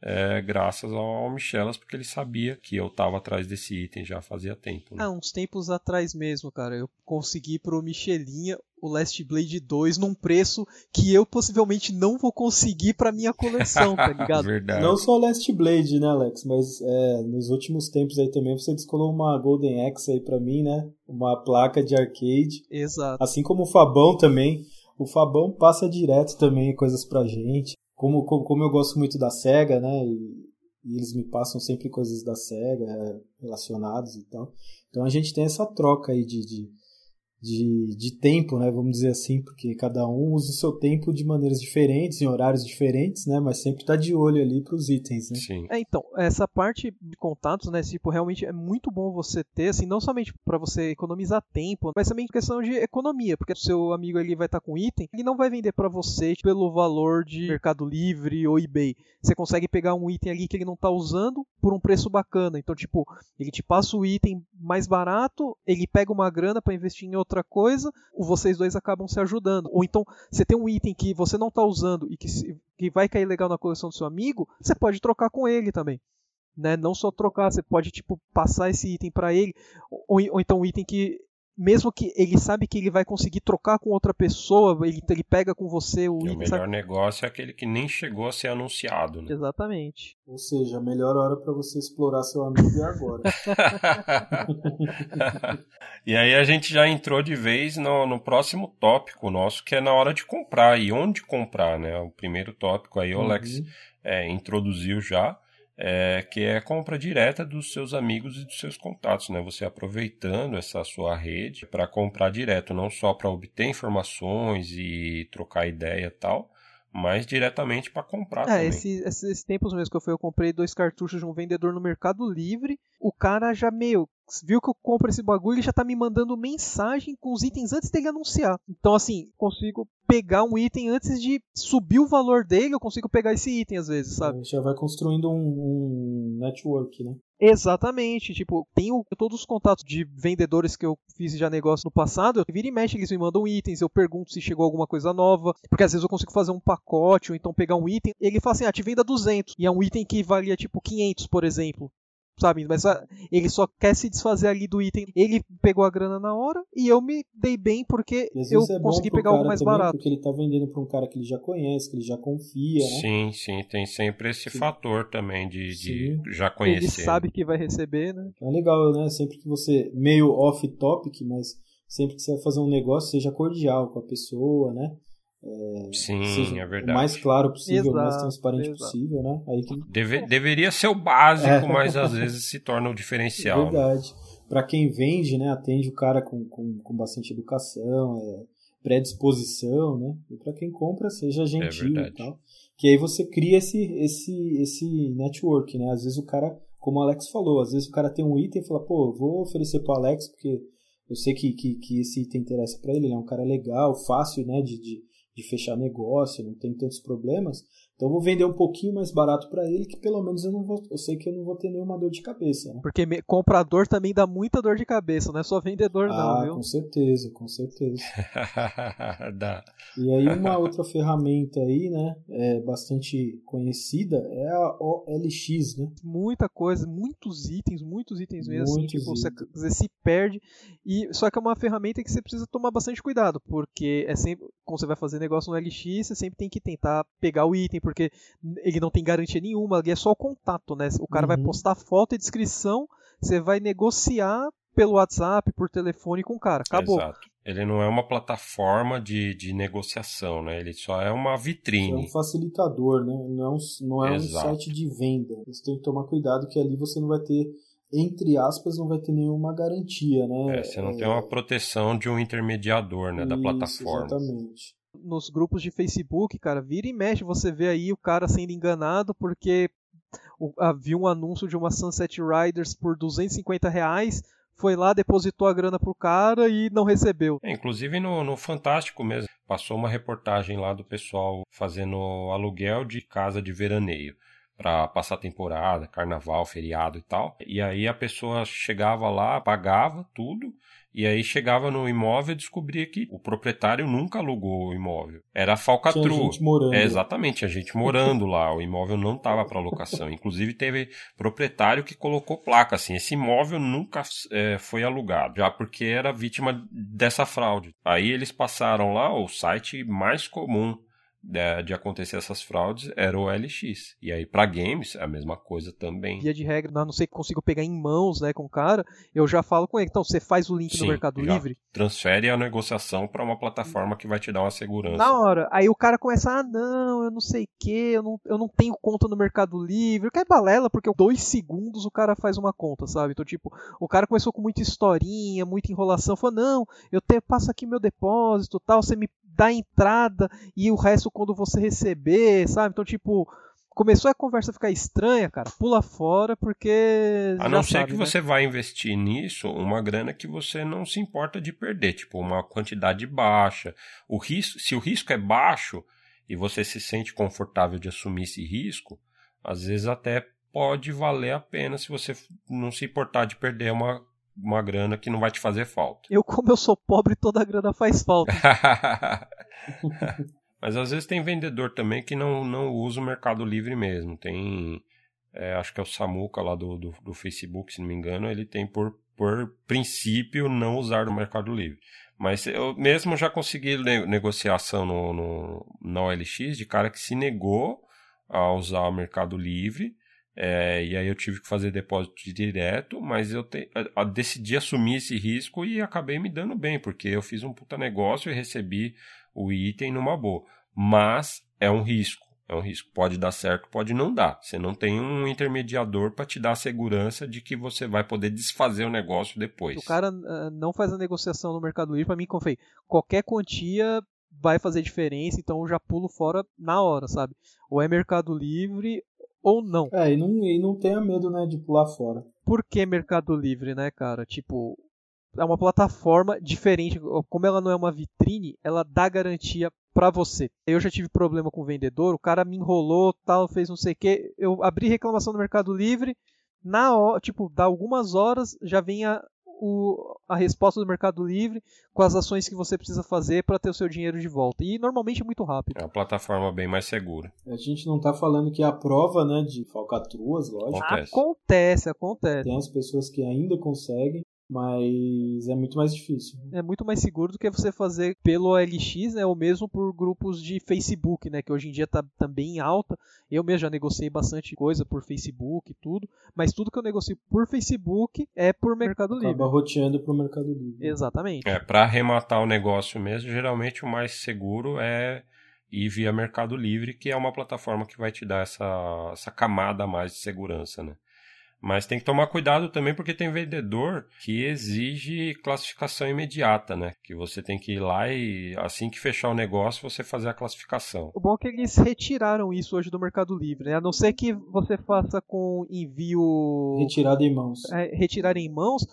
é, graças ao Michelas, porque ele sabia que eu estava atrás desse item já fazia tempo. Né? Ah, uns tempos atrás mesmo, cara, eu consegui pro Michelinha o Last Blade 2 num preço que eu possivelmente não vou conseguir para minha coleção, tá ligado? Verdade. Não só o Last Blade, né, Alex? Mas é, nos últimos tempos aí também você descolou uma Golden Axe aí para mim, né? Uma placa de arcade. Exato. Assim como o Fabão também. O Fabão passa direto também coisas pra gente. Como, como, como eu gosto muito da SEGA, né? E, e eles me passam sempre coisas da SEGA é, relacionadas e tal. Então a gente tem essa troca aí de, de de, de tempo, né, vamos dizer assim, porque cada um usa o seu tempo de maneiras diferentes, em horários diferentes, né, mas sempre está de olho ali para os itens, né? Sim. É, então, essa parte de contatos, né, tipo, realmente é muito bom você ter, assim, não somente para você economizar tempo, mas também questão de economia, porque o seu amigo ali vai estar tá com item, ele não vai vender para você pelo valor de Mercado Livre ou eBay. Você consegue pegar um item ali que ele não está usando por um preço bacana. Então, tipo, ele te passa o item mais barato, ele pega uma grana para investir em outra outra coisa, vocês dois acabam se ajudando. Ou então, você tem um item que você não está usando e que, que vai cair legal na coleção do seu amigo, você pode trocar com ele também. Né? Não só trocar, você pode tipo passar esse item para ele, ou, ou, então um item que mesmo que ele sabe que ele vai conseguir trocar com outra pessoa, ele, ele pega com você o. E o melhor sabe? negócio é aquele que nem chegou a ser anunciado, né? Exatamente. Ou seja, a melhor hora para você explorar seu amigo é agora. e aí a gente já entrou de vez no, no próximo tópico nosso, que é na hora de comprar e onde comprar, né? O primeiro tópico aí, o Alex uhum. é, introduziu já é, que é a compra direta dos seus amigos e dos seus contatos, né? Você aproveitando essa sua rede para comprar direto, não só para obter informações e trocar ideia e tal, mas diretamente para comprar é, também. Esse, esses tempos mesmo que eu fui, eu comprei dois cartuchos de um vendedor no Mercado Livre. O cara já meio viu que eu compro esse bagulho, ele já tá me mandando mensagem com os itens antes dele anunciar. Então, assim, consigo pegar um item antes de subir o valor dele, eu consigo pegar esse item às vezes, sabe? Já vai construindo um, um network, né? Exatamente, tipo, tenho todos os contatos de vendedores que eu fiz já negócio no passado, eu vira e mexe, eles me mandam itens, eu pergunto se chegou alguma coisa nova, porque às vezes eu consigo fazer um pacote ou então pegar um item, ele fala assim, ah, te venda 200, e é um item que valia tipo 500, por exemplo sabe? Mas ah, ele só quer se desfazer ali do item. Ele pegou a grana na hora e eu me dei bem porque eu é consegui pegar algo mais barato. Porque ele tá vendendo para um cara que ele já conhece, que ele já confia, né? Sim, sim, tem sempre esse sim. fator também de, de já conhecer. Ele sabe que vai receber, né? É legal, né? Sempre que você meio off topic, mas sempre que você vai fazer um negócio, seja cordial com a pessoa, né? É, Sim, é verdade. O mais claro possível, o mais transparente exato. possível, né? Aí que... Deve, deveria ser o básico, é. mas às vezes se torna o diferencial. É verdade. Né? Para quem vende, né, atende o cara com, com, com bastante educação, é, predisposição, né? E para quem compra, seja é gentil e tal. Que aí você cria esse, esse, esse network, né? Às vezes o cara, como o Alex falou, às vezes o cara tem um item e fala, pô, vou oferecer pro Alex porque eu sei que, que, que esse item interessa para ele, ele é um cara legal, fácil, né, de, de de fechar negócio, não tem tantos problemas. Então eu vou vender um pouquinho mais barato para ele, que pelo menos eu não vou, eu sei que eu não vou ter nenhuma dor de cabeça. Né? Porque comprador também dá muita dor de cabeça, não é só vendedor ah, não, viu? com certeza, com certeza. dá. E aí uma outra ferramenta aí, né, é bastante conhecida é a OLX, né? Muita coisa, muitos itens, muitos itens mesmo, assim, muitos assim, tipo, itens. você se perde e só que é uma ferramenta que você precisa tomar bastante cuidado, porque é sempre quando você vai fazer negócio no LX, você sempre tem que tentar pegar o item porque ele não tem garantia nenhuma, ali é só o contato, né? O cara uhum. vai postar foto e descrição, você vai negociar pelo WhatsApp, por telefone com o cara. Acabou. Exato. Ele não é uma plataforma de, de negociação, né? Ele só é uma vitrine. É um facilitador, né? Não é um, não é um site de venda. Você tem que tomar cuidado que ali você não vai ter, entre aspas, não vai ter nenhuma garantia, né? É, você não é... tem uma proteção de um intermediador, né? Da Isso, plataforma. Exatamente nos grupos de Facebook, cara, vira e mexe, você vê aí o cara sendo enganado porque havia um anúncio de uma Sunset Riders por 250 reais, foi lá, depositou a grana pro cara e não recebeu. É, inclusive no, no Fantástico mesmo, passou uma reportagem lá do pessoal fazendo aluguel de casa de veraneio para passar temporada, carnaval, feriado e tal. E aí a pessoa chegava lá, pagava tudo e aí chegava no imóvel e descobria que o proprietário nunca alugou o imóvel. Era a falcatrua. Tinha gente morando. É, exatamente, a gente morando lá. O imóvel não estava para locação. Inclusive teve proprietário que colocou placa assim: esse imóvel nunca é, foi alugado, já porque era vítima dessa fraude. Aí eles passaram lá o site mais comum de, de, acontecer essas fraudes era o LX. E aí, para games, é a mesma coisa também. Via de regra, a não sei que consigo pegar em mãos né, com o cara, eu já falo com ele. Então, você faz o link Sim, no Mercado Livre. Transfere a negociação para uma plataforma que vai te dar uma segurança. Na hora. Aí o cara começa, ah, não, eu não sei o que, eu não, eu não tenho conta no Mercado Livre. Que é balela, porque dois segundos o cara faz uma conta, sabe? Então, tipo, o cara começou com muita historinha, muita enrolação. Falou, não, eu te, passo aqui meu depósito tal, você me dá entrada e o resto quando você receber, sabe? Então, tipo, começou a conversa a ficar estranha, cara, pula fora porque. A não ser sabe, que né? você vai investir nisso uma grana que você não se importa de perder, tipo uma quantidade baixa. O risco, se o risco é baixo e você se sente confortável de assumir esse risco, às vezes até pode valer a pena se você não se importar de perder uma uma grana que não vai te fazer falta. Eu, como eu sou pobre, toda a grana faz falta. Mas às vezes tem vendedor também que não, não usa o Mercado Livre mesmo. Tem, é, acho que é o Samuca lá do, do, do, Facebook, se não me engano, ele tem por, por princípio não usar o Mercado Livre. Mas eu mesmo já consegui negociação no, no, na OLX de cara que se negou a usar o Mercado Livre é, e aí eu tive que fazer depósito direto, mas eu, te, decidi assumir esse risco e acabei me dando bem, porque eu fiz um puta negócio e recebi o item numa boa. Mas é um risco, é um risco. Pode dar certo, pode não dar. Você não tem um intermediador para te dar a segurança de que você vai poder desfazer o negócio depois. O cara uh, não faz a negociação no Mercado Livre, para mim, como falei, qualquer quantia vai fazer diferença, então eu já pulo fora na hora, sabe? Ou é Mercado Livre ou não. É, e não, e não tenha medo, né, de pular fora. Por que Mercado Livre, né, cara? Tipo, é uma plataforma diferente. Como ela não é uma vitrine, ela dá garantia para você. Eu já tive problema com o vendedor, o cara me enrolou, tal, fez não sei o que. Eu abri reclamação no Mercado Livre, na hora, tipo, dá algumas horas já vem a, o, a resposta do Mercado Livre com as ações que você precisa fazer para ter o seu dinheiro de volta. E normalmente é muito rápido. É uma plataforma bem mais segura. A gente não está falando que é a prova né, de falcatruas, lógico. Acontece. acontece, acontece. Tem as pessoas que ainda conseguem, mas é muito mais difícil. É muito mais seguro do que você fazer pelo OLX, né, ou mesmo por grupos de Facebook, né, que hoje em dia está também em alta. Eu mesmo já negociei bastante coisa por Facebook e tudo, mas tudo que eu negocio por Facebook é por Mercado Livre. Acaba roteando para o Mercado Livre. Exatamente. É, para arrematar o negócio mesmo, geralmente o mais seguro é ir via Mercado Livre, que é uma plataforma que vai te dar essa, essa camada a mais de segurança, né? Mas tem que tomar cuidado também porque tem vendedor que exige classificação imediata, né? Que você tem que ir lá e assim que fechar o negócio você fazer a classificação. O bom é que eles retiraram isso hoje do Mercado Livre, né? A não ser que você faça com envio retirado em mãos. É, retirar em mãos,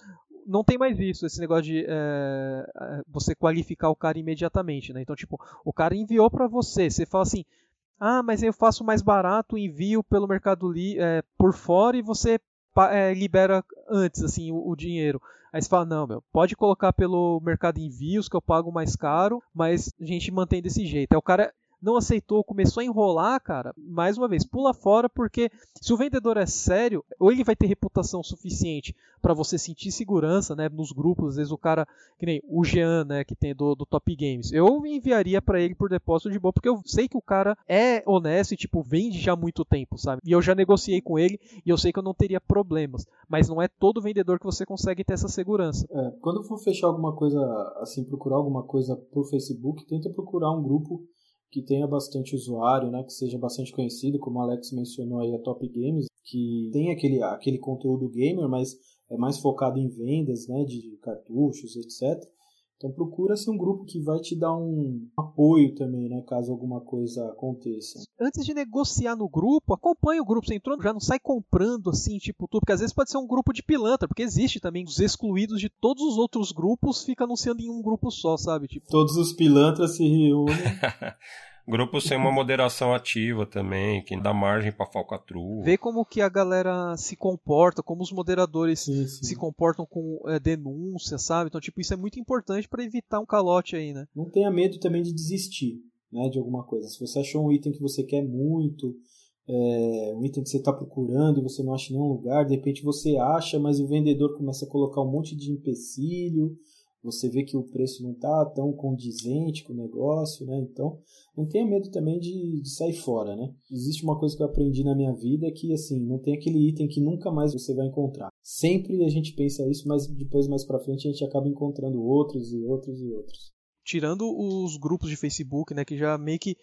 não tem mais isso, esse negócio de é, você qualificar o cara imediatamente, né? Então, tipo, o cara enviou para você, você fala assim, ah, mas eu faço mais barato, envio pelo Mercado Livre é, por fora e você é, libera antes, assim, o, o, dinheiro. Aí você fala, não, meu, pode colocar pelo Mercado Envios que eu pago mais caro, mas a gente mantém desse jeito. Aí o cara não aceitou, começou a enrolar, cara, mais uma vez, pula fora, porque se o vendedor é sério, ou ele vai ter reputação suficiente para você sentir segurança, né, nos grupos, às vezes o cara, que nem o Jean, né, que tem do, do Top Games, eu enviaria para ele por depósito de boa, porque eu sei que o cara é honesto e, tipo, vende já há muito tempo, sabe? E eu já negociei com ele e eu sei que eu não teria problemas, mas não é todo vendedor que você consegue ter essa segurança. É, quando for fechar alguma coisa, assim, procurar alguma coisa por Facebook, tenta procurar um grupo que tenha bastante usuário, né, que seja bastante conhecido, como o Alex mencionou aí a Top Games, que tem aquele, aquele conteúdo gamer, mas é mais focado em vendas, né, de cartuchos, etc. Então procura-se um grupo que vai te dar um apoio também, né, caso alguma coisa aconteça. Antes de negociar no grupo, acompanhe o grupo. Você entrou, já não sai comprando assim, tipo tudo, porque às vezes pode ser um grupo de pilantra, porque existe também os excluídos de todos os outros grupos, fica anunciando em um grupo só, sabe? Tipo... Todos os pilantras se reúnem. Grupos sem uma moderação ativa também, que dá margem para falcatrua. Ver como que a galera se comporta, como os moderadores sim, sim. se comportam com é, denúncia, sabe? Então, tipo, isso é muito importante para evitar um calote aí, né? Não tenha medo também de desistir, né, de alguma coisa. Se você achou um item que você quer muito, é, um item que você está procurando e você não acha em nenhum lugar, de repente você acha, mas o vendedor começa a colocar um monte de empecilho, você vê que o preço não está tão condizente com o negócio, né? Então, não tenha medo também de, de, sair fora, né? Existe uma coisa que eu aprendi na minha vida que, assim, não tem aquele item que nunca mais você vai encontrar. Sempre a gente pensa isso, mas depois, mais para frente, a gente acaba encontrando outros e outros e outros. Tirando os grupos de Facebook, né, que já meio que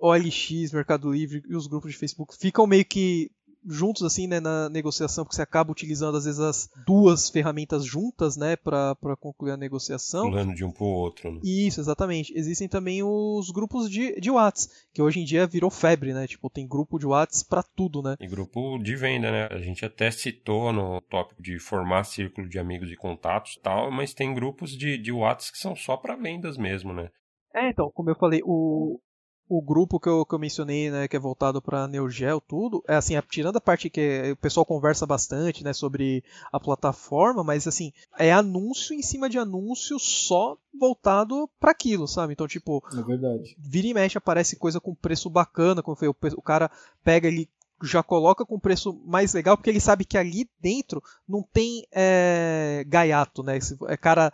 OLX, Mercado Livre e os grupos de Facebook ficam meio que juntos assim, né, na negociação, porque você acaba utilizando às vezes as duas ferramentas juntas, né, para concluir a negociação. Pulando de um pro outro. Né? Isso, exatamente. Existem também os grupos de, de Whats, que hoje em dia virou febre, né? Tipo, tem grupo de Whats para tudo, né? E grupo de venda, né? A gente até citou no tópico de formar círculo de amigos e contatos e tal, mas tem grupos de, de Whats que são só para vendas mesmo, né? É, então, como eu falei, o, o grupo que eu, que eu mencionei, né, que é voltado para Neogel, tudo, é assim, tirando a parte que o pessoal conversa bastante, né, sobre a plataforma, mas assim, é anúncio em cima de anúncio só voltado para aquilo, sabe? Então, tipo, é verdade. Vira e mexe aparece coisa com preço bacana, como foi, o, o cara pega ele já coloca com preço mais legal, porque ele sabe que ali dentro não tem é, gaiato, né? É cara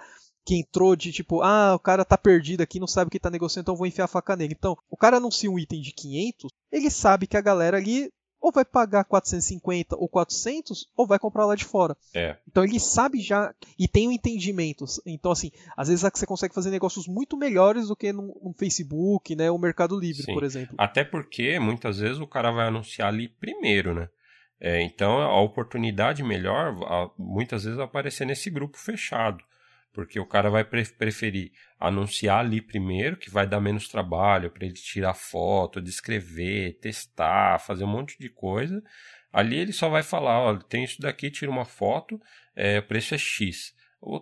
que entrou de tipo, ah, o cara tá perdido aqui, não sabe o que tá negociando, então vou enfiar a faca nele. Então, o cara anuncia um item de 500, ele sabe que a galera ali ou vai pagar 450 ou 400 ou vai comprar lá de fora. É. Então ele sabe já e tem o um entendimento. Então assim, às vezes você consegue fazer negócios muito melhores do que no, no Facebook, né, o Mercado Livre, Sim. por exemplo. Até porque muias vezes o cara vai anunciar ali primeiro, né? É, então a oportunidade melhor muitas vezes vai aparecer nesse grupo fechado. Porque o cara vai preferir anunciar ali primeiro, que vai dar menos trabalho para ele tirar foto, descrever, testar, fazer um monte de coisa. Ali ele só vai falar: olha, tem isso daqui, tira uma foto, é, o preço é X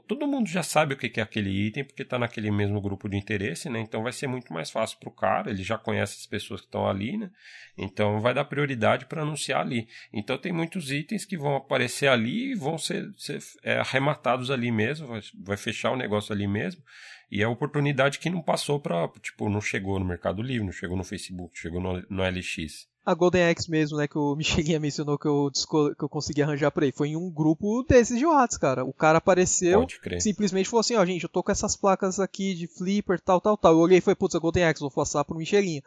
todo mundo já sabe o que é aquele item porque está naquele mesmo grupo de interesse, né? Então vai ser muito mais fácil para o cara, ele já conhece as pessoas que estão ali, né? Então vai dar prioridade para anunciar ali. Então tem muitos itens que vão aparecer ali e vão ser, ser é, arrematados ali mesmo, vai, vai fechar o negócio ali mesmo. E é a oportunidade que não passou para, tipo, não chegou no Mercado Livre, não chegou no Facebook, chegou no, no LX a Golden Axe mesmo, né, que o Michelinha mencionou que eu, que eu consegui arranjar por aí, foi em um grupo desses de Whats, cara. O cara apareceu, simplesmente falou assim, ó, oh, gente, eu tô com essas placas aqui de flipper, tal, tal, tal. Eu olhei e falei, putz, a Golden Axe, vou passar pro Michelinha.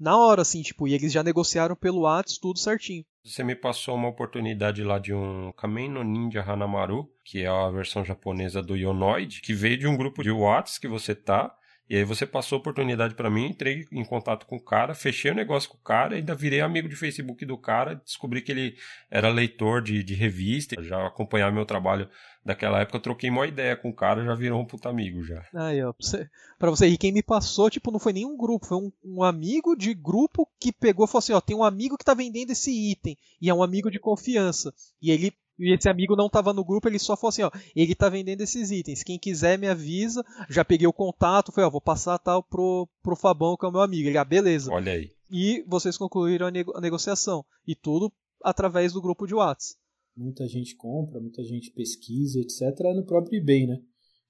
Na hora, assim, tipo, e eles já negociaram pelo Whats, tudo certinho. Você me passou uma oportunidade lá de um Kamen no Ninja Hanamaru, que é a versão japonesa do Yonoid, que veio de um grupo de Whats que você tá, e aí você passou a oportunidade para mim, entrei em contato com o cara, fechei o negócio com o cara, ainda virei amigo de Facebook do cara, descobri que ele era leitor de, de revista, já acompanhava meu trabalho daquela época, troquei uma ideia com o cara, já virou um puta amigo já. Aí, ó, pra você, pra você e quem me passou, tipo, não foi nenhum grupo, foi um, um amigo de grupo que pegou e falou assim, ó, tem um amigo que tá vendendo esse item, e é um amigo de confiança. E ele E esse amigo não estava no grupo, ele só falou assim, ó, ele tá vendendo esses itens. Quem quiser me avisa. Já peguei o contato, foi, ó, vou passar tal pro, pro Fabão, que é o meu amigo. Ele, ah, beleza. Olha aí. E vocês concluíram a, nego a negociação. E tudo através do grupo de WhatsApp. Muita gente compra, muita gente pesquisa, etc. No próprio eBay, né?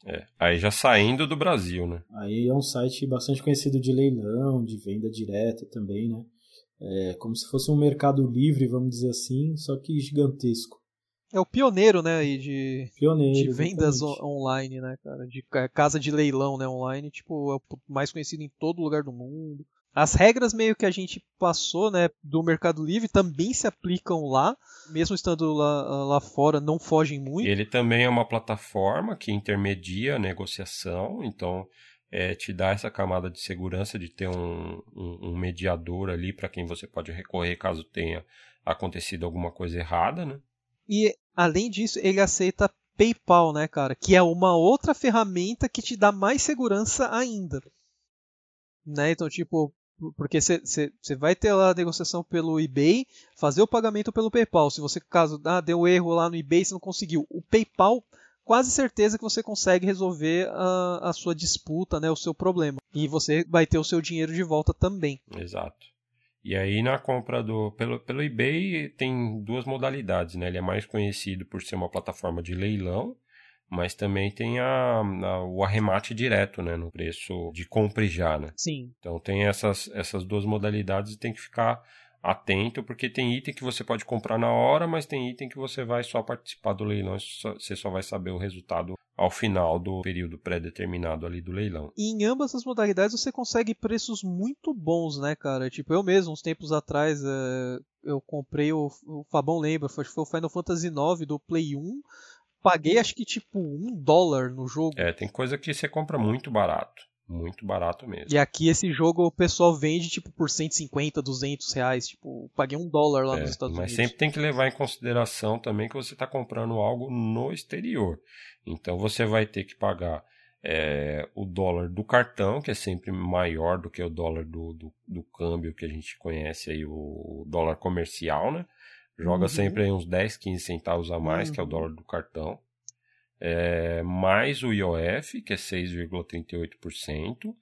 É, aí já saindo do Brasil, né? Aí é um site bastante conhecido de leilão, de venda direta também, né? É como se fosse um mercado livre, vamos dizer assim, só que gigantesco. É o pioneiro, né, aí de, pioneiro, de vendas online, né, cara? De casa de leilão, né, online, tipo, é o mais conhecido em todo lugar do mundo. As regras meio que a gente passou, né, do Mercado Livre também se aplicam lá, mesmo estando lá, lá fora, não fogem muito. Ele também é uma plataforma que intermedia a negociação, então é, te dá essa camada de segurança de ter um, um, um mediador ali para quem você pode recorrer caso tenha acontecido alguma coisa errada, né? E além disso, ele aceita PayPal, né, cara? Que é uma outra ferramenta que te dá mais segurança ainda. Né? Então, tipo, porque você vai ter lá a negociação pelo eBay, fazer o pagamento pelo PayPal. Se você, caso ah, deu erro lá no eBay, você não conseguiu. O PayPal, quase certeza que você consegue resolver a, a sua disputa, né, o seu problema. E você vai ter o seu dinheiro de volta também. Exato. E aí na compra do pelo, pelo eBay tem duas modalidades, né? Ele é mais conhecido por ser uma plataforma de leilão, mas também tem a, a, o arremate direto, né, no preço de compra e já, né? Sim. Então tem essas, essas duas modalidades e tem que ficar atento, porque tem item que você pode comprar na hora, mas tem item que você vai só participar do leilão, você só vai saber o resultado ao final do período pré-determinado ali do leilão. E em ambas as modalidades você consegue preços muito bons, né, cara? Tipo, eu mesmo, uns tempos atrás, é, eu comprei o, o Fabão lembra, foi, foi o Final Fantasy IX do Play 1, paguei acho que tipo um dólar no jogo. É, tem coisa que você compra muito barato. Muito barato mesmo. E aqui esse jogo o pessoal vende tipo por 150, 200 reais. Tipo, paguei um dólar lá é, nos Estados mas Unidos. Mas sempre tem que levar em consideração também que você está comprando algo no exterior. Então você vai ter que pagar é, o dólar do cartão, que é sempre maior do que o dólar do, do, do câmbio que a gente conhece aí, o dólar comercial, né? Joga uhum. sempre aí uns 10, 15 centavos a mais, uhum. que é o dólar do cartão. É, mais o IOF, que é 6,38%.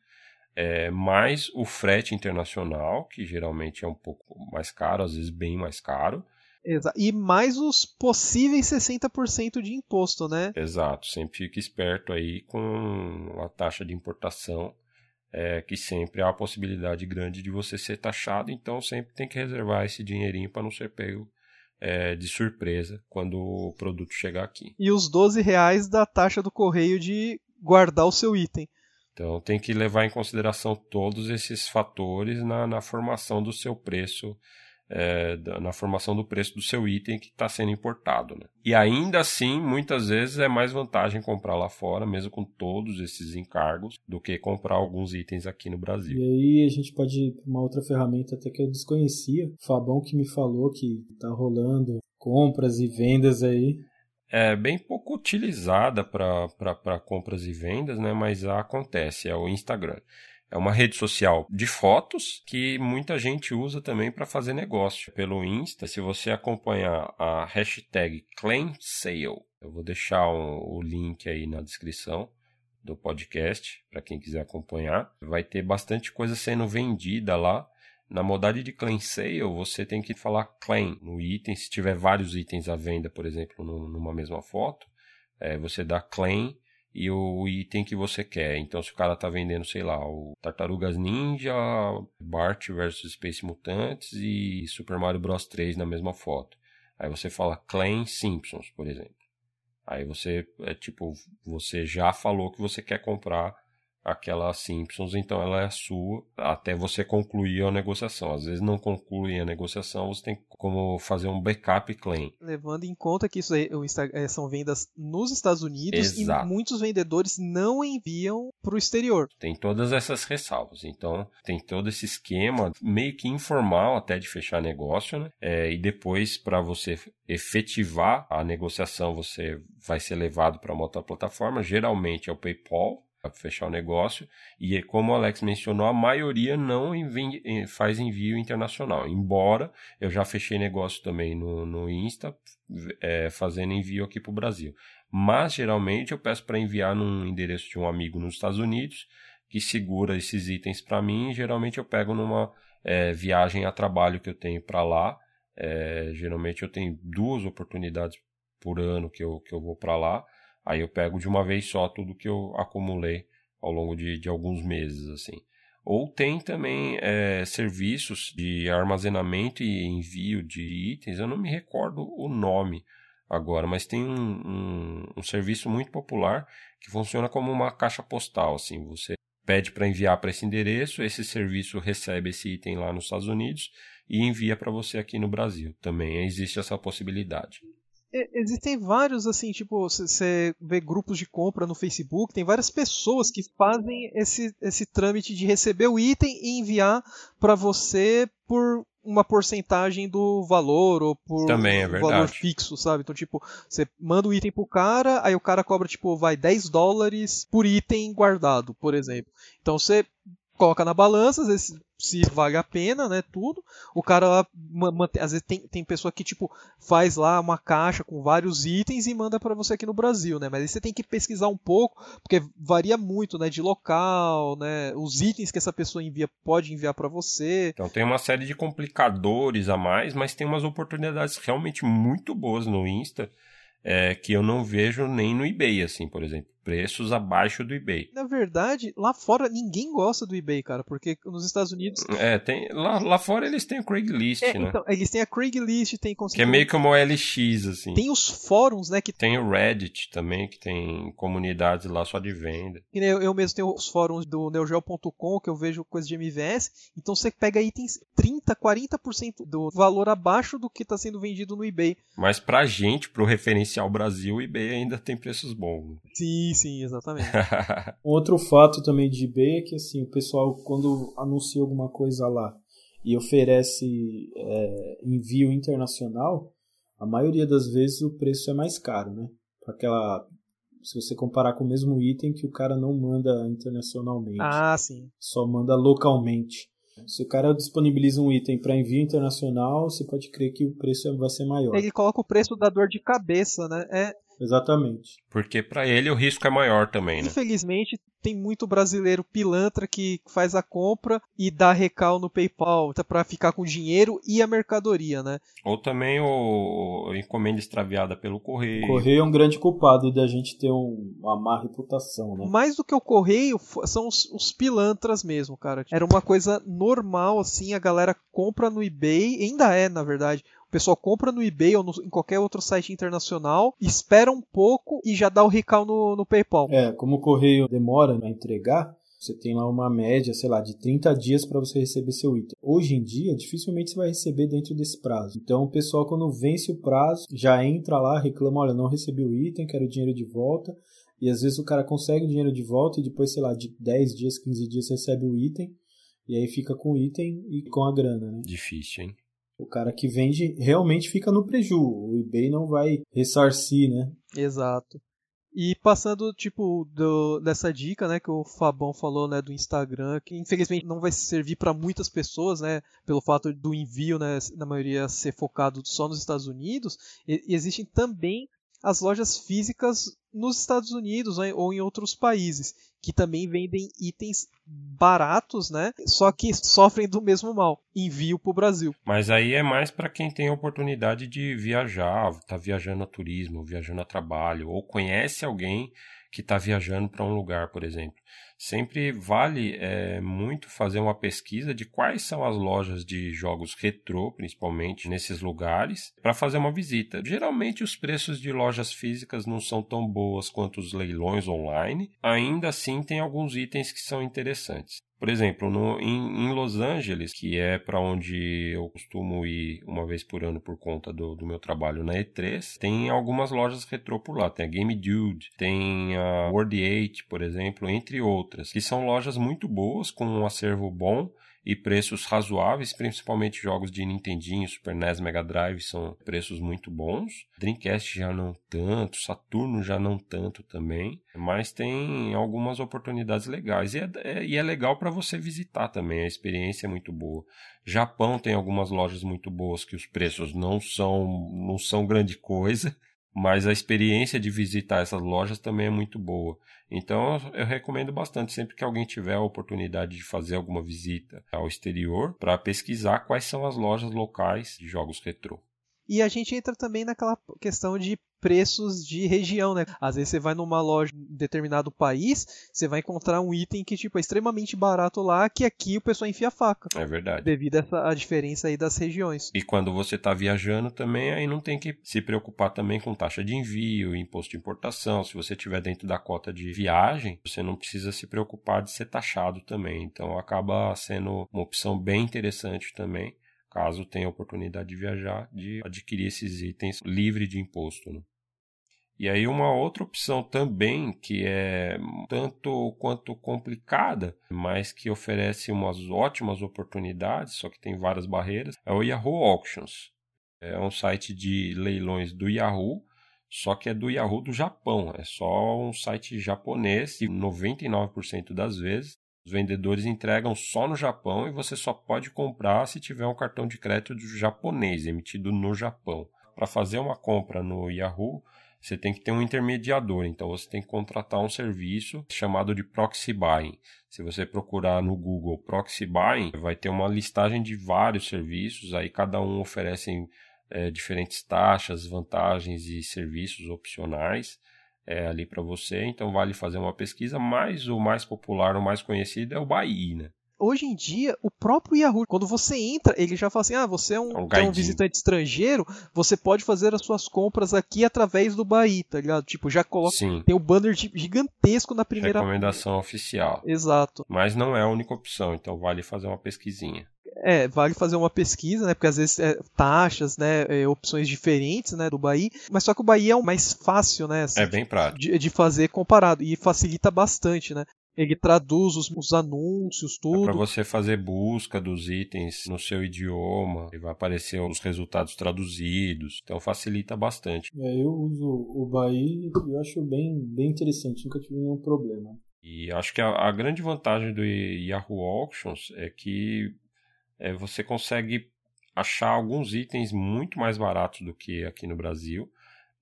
É, mais o frete internacional, que geralmente é um pouco mais caro, às vezes bem mais caro. Exato. E mais os possíveis 60% de imposto, né? Exato. Sempre fique esperto aí com a taxa de importação, é, que sempre há a possibilidade grande de você ser taxado, então sempre tem que reservar esse dinheirinho para não ser pego é, de surpresa quando o produto chegar aqui. E os 12 reais da taxa do correio de guardar o seu item. Então tem que levar em consideração todos esses fatores na, na formação do seu preço é, na formação do preço do seu item que está sendo importado. Né? E ainda assim, muitas vezes é mais vantagem comprar lá fora, mesmo com todos esses encargos, do que comprar alguns itens aqui no Brasil. E aí a gente pode ir para uma outra ferramenta até que eu desconhecia. O Fabão que me falou que está rolando compras e vendas aí é bem pouco utilizada para compras e vendas, né? mas acontece, é o Instagram. É uma rede social de fotos que muita gente usa também para fazer negócio. Pelo Insta, se você acompanhar a hashtag ClaimSale, eu vou deixar um, o link aí na descrição do podcast para quem quiser acompanhar. Vai ter bastante coisa sendo vendida lá. Na modalidade de claim sale, você tem que falar claim no item. Se tiver vários itens à venda, por exemplo, numa mesma foto, é, você dá claim e o item que você quer. Então, se o cara tá vendendo, sei lá, o Tartarugas Ninja, Bart vs Space Mutantes e Super Mario Bros 3 na mesma foto. Aí você fala Clan Simpsons, por exemplo. Aí você, é tipo, você já falou que você quer comprar aquela Simpsons, então ela é sua até você concluir a negociação. Às vezes não conclui a negociação, você tem como fazer um backup claim. Levando em conta que isso aí, é, são vendas nos Estados Unidos Exato. e muitos vendedores não enviam para o exterior. Tem todas essas ressalvas. Então tem todo esse esquema meio que informal até de fechar negócio, né? É, e depois para você efetivar a negociação, você vai ser levado para uma outra plataforma. Geralmente é o PayPal fechar o negócio. E como o Alex mencionou, a maioria não eh, faz envio internacional. Embora eu já fechei negócio também no, no Insta, é, fazendo envio aqui para o Brasil. Mas geralmente eu peço para enviar num endereço de um amigo nos Estados Unidos que segura esses itens para mim. geralmente eu pego numa é, viagem a trabalho que eu tenho para lá. É, geralmente eu tenho duas oportunidades por ano que eu, que eu vou para lá. Aí eu pego de uma vez só tudo que eu acumulei ao longo de, de alguns meses, assim. Ou tem também é, serviços de armazenamento e envio de itens, eu não me recordo o nome agora, mas tem um, um, um serviço muito popular que funciona como uma caixa postal, assim, você pede para enviar para esse endereço, esse serviço recebe esse item lá nos Estados Unidos e envia para você aqui no Brasil. Também existe essa possibilidade existem vários, assim, tipo, você vê grupos de compra no Facebook, tem várias pessoas que fazem esse, esse trâmite de receber o item e enviar para você por uma porcentagem do valor ou por Também é um valor fixo, sabe? Então, tipo, você manda o item pro cara, aí o cara cobra, tipo, vai 10 dólares por item guardado, por exemplo. Então você coloca na balança, às vezes se vale a pena, né, tudo. O cara lá, às vezes tem, tem pessoa que, tipo, faz lá uma caixa com vários itens e manda para você aqui no Brasil, né, mas aí você tem que pesquisar um pouco, porque varia muito, né, de local, né, os itens que essa pessoa envia, pode enviar para você. Então tem uma série de complicadores a mais, mas tem umas oportunidades realmente muito boas no Insta, é, que eu não vejo nem no eBay, assim, por exemplo preços abaixo do eBay. Na verdade, lá fora ninguém gosta do eBay, cara, porque nos Estados Unidos. É, tem lá, lá fora eles têm o Craigslist, é, né? Então, eles têm a Craigslist, tem Que é meio como o LX, assim. Tem os fóruns, né? Que... Tem o Reddit também, que tem comunidades lá só de venda. Eu, eu mesmo tenho os fóruns do neogel.com, que eu vejo coisa de MVS. Então você pega itens 30, 40% do valor abaixo do que está sendo vendido no eBay. Mas pra gente, pro referencial Brasil, o eBay ainda tem preços bons. Sim, Sim, exatamente. Outro fato também de eBay é que assim, o pessoal quando anuncia alguma coisa lá e oferece é, envio internacional, a maioria das vezes o preço é mais caro, né? Aquela se você comparar com o mesmo item que o cara não manda internacionalmente. Ah, sim. Só manda localmente. Se o cara disponibiliza um item para envio internacional, você pode crer que o preço vai ser maior. Ele coloca o preço da dor de cabeça, né? É, Exatamente. Porque para ele o risco é maior também, né? Infelizmente, tem muito brasileiro pilantra que faz a compra e dá recal no PayPal tá, para ficar com o dinheiro e a mercadoria, né? Ou também o, encomenda extraviada pelo correio. O correio é um grande culpado da gente ter um, uma má reputação, né? Mais do que o correio, são os, os, pilantras mesmo, cara. Era uma coisa normal, assim, a galera compra no eBay, ainda é, na verdade, pessoal compra no eBay ou no, em qualquer outro site internacional, espera um pouco e já dá o recall no, no PayPal. É, como o correio demora a entregar, você tem lá uma média, sei lá, de 30 dias para você receber seu item. Hoje em dia, dificilmente você vai receber dentro desse prazo. Então, o pessoal, quando vence o prazo, já entra lá, reclama: olha, não recebi o item, quero o dinheiro de volta. E às vezes o cara consegue o dinheiro de volta e depois, sei lá, de 10 dias, 15 dias recebe o item. E aí fica com o item e com a grana, né? Difícil, hein? O cara que vende realmente fica no preju. O eBay não vai ressarcir, né? Exato. E passando, tipo, do, dessa dica, né, que o Fabão falou, né, do Instagram, que infelizmente não vai servir para muitas pessoas, né, pelo fato do envio, né, na maioria ser focado só nos Estados Unidos, e, existem também as lojas físicas nos Estados Unidos né, ou em outros países, que também vendem itens baratos, né? Só que sofrem do mesmo mal, envio para o Brasil. Mas aí é mais para quem tem a oportunidade de viajar, tá viajando a turismo, viajando a trabalho, ou conhece alguém que está viajando para um lugar, por exemplo. Sempre vale é, muito fazer uma pesquisa de quais são as lojas de jogos retrô, principalmente nesses lugares, para fazer uma visita. Geralmente os preços de lojas físicas não são tão boas quanto os leilões online, ainda assim tem alguns itens que são interessantes. Por exemplo, no, em, em, Los Angeles, que é para onde eu costumo ir uma vez por ano por conta do, do, meu trabalho na E3, tem algumas lojas retrô por lá. Tem a Game Dude, tem a World 8, por exemplo, entre outras, que são lojas muito boas, com um acervo bom e preços razoáveis, principalmente jogos de Nintendinho, Super NES, Mega Drive são preços muito bons. Dreamcast já não tanto, Saturno já não tanto também, mas tem algumas oportunidades legais e é, é, e é legal para você visitar também, a experiência é muito boa. Japão tem algumas lojas muito boas que os preços não são não são grande coisa mas a experiência de visitar essas lojas também é muito boa. Então eu recomendo bastante sempre que alguém tiver a oportunidade de fazer alguma visita ao exterior para pesquisar quais são as lojas locais de jogos retrô. E a gente entra também naquela questão de preços de região, né? Às vezes você vai numa loja em determinado país, você vai encontrar um item que tipo é extremamente barato lá, que aqui o pessoal enfia a faca. É verdade. Devido a essa a diferença aí das regiões. E quando você está viajando também, aí não tem que se preocupar também com taxa de envio, imposto de importação. Se você estiver dentro da cota de viagem, você não precisa se preocupar de ser taxado também. Então acaba sendo uma opção bem interessante também caso tenha a oportunidade de viajar, de adquirir esses itens livre de imposto. Né? E aí uma outra opção também que é tanto quanto complicada, mas que oferece umas ótimas oportunidades, só que tem várias barreiras, é o Yahoo Auctions. É um site de leilões do Yahoo, só que é do Yahoo do Japão. É só um site japonês e 99% das vezes os vendedores entregam só no Japão e você só pode comprar se tiver um cartão de crédito japonês emitido no Japão. Para fazer uma compra no Yahoo, você tem que ter um intermediador, então você tem que contratar um serviço chamado de proxy buying. Se você procurar no Google proxy buying, vai ter uma listagem de vários serviços, aí cada um oferece é, diferentes taxas, vantagens e serviços opcionais é, ali para você, então vale fazer uma pesquisa, mas o mais popular, o mais conhecido é o Bahia, né? Hoje em dia, o próprio Yahoo, quando você entra, ele já fala assim: ah, você é um, é um, é visitante estrangeiro, você pode fazer as suas compras aqui através do Bahia, tá ligado? Tipo, já coloca. Sim. Tem o um banner gigantesco na primeira. Recomendação oficial. Exato. Mas não é a única opção, então vale fazer uma pesquisinha. É, vale fazer uma pesquisa, né? Porque às vezes é, taxas, né? É, opções diferentes, né? Do Bahia. Mas só que o Bahia é o mais fácil, né? Assim, é bem prático. De, de, fazer comparado. E facilita bastante, né? Ele traduz os, os anúncios, tudo. É para você fazer busca dos itens no seu idioma. E vai aparecer os resultados traduzidos. Então facilita bastante. É, eu uso o Bahia e eu acho bem, bem interessante. Nunca tive nenhum problema. E acho que a, a grande vantagem do Yahoo Auctions é que é, você consegue achar alguns itens muito mais baratos do que aqui no Brasil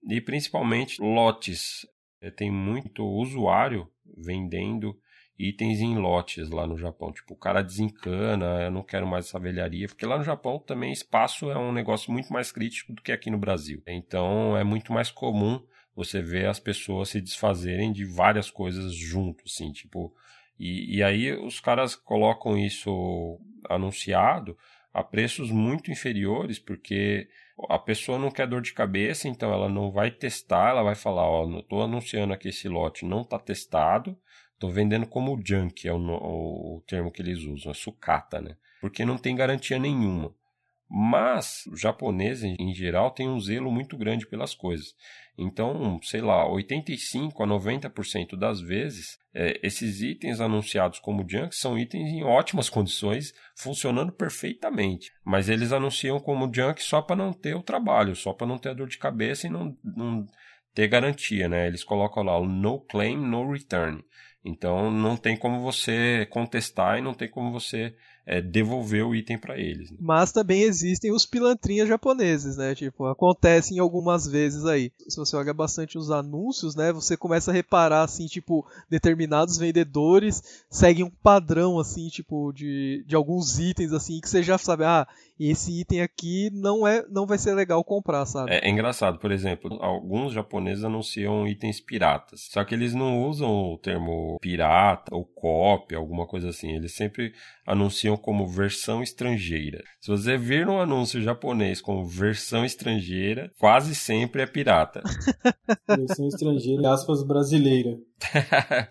e principalmente lotes. É, tem muito usuário vendendo itens em lotes lá no Japão. Tipo, o cara desencana, eu não quero mais essa velharia, porque lá no Japão também espaço é um negócio muito mais crítico do que aqui no Brasil. Então é muito mais comum você ver as pessoas se desfazerem de várias coisas junto, assim, tipo. E, e aí os caras colocam isso anunciado a preços muito inferiores, porque a pessoa não quer dor de cabeça, então ela não vai testar, ela vai falar, ó, oh, estou anunciando aqui esse lote, não está testado, estou vendendo como junk, é o, o, termo que eles usam, é sucata, né? Porque não tem garantia nenhuma. Mas os japoneses, em geral, têm um zelo muito grande pelas coisas. Então, sei lá, 85 a 90% das vezes, é, esses itens anunciados como junk são itens em ótimas condições, funcionando perfeitamente. Mas eles anunciam como junk só para não ter o trabalho, só para não ter a dor de cabeça e não, não ter garantia, né? Eles colocam lá o no claim, no return. Então não tem como você contestar e não tem como você é, devolver o item para eles. Né? Mas também existem os pilantrinhas japoneses, né? Tipo, acontecem algumas vezes aí. Se você olha bastante os anúncios, né? Você começa a reparar, assim, tipo, determinados vendedores seguem um padrão, assim, tipo, de, de alguns itens, assim, que você já sabe, ah, esse item aqui não é não vai ser legal comprar, sabe? É, é engraçado, por exemplo, alguns japoneses anunciam itens piratas. Só que eles não usam o termo pirata ou cópia, alguma coisa assim. Eles sempre anunciam como versão estrangeira. Se você vir um anúncio japonês como versão estrangeira, quase sempre é pirata. versão estrangeira, aspas, brasileira.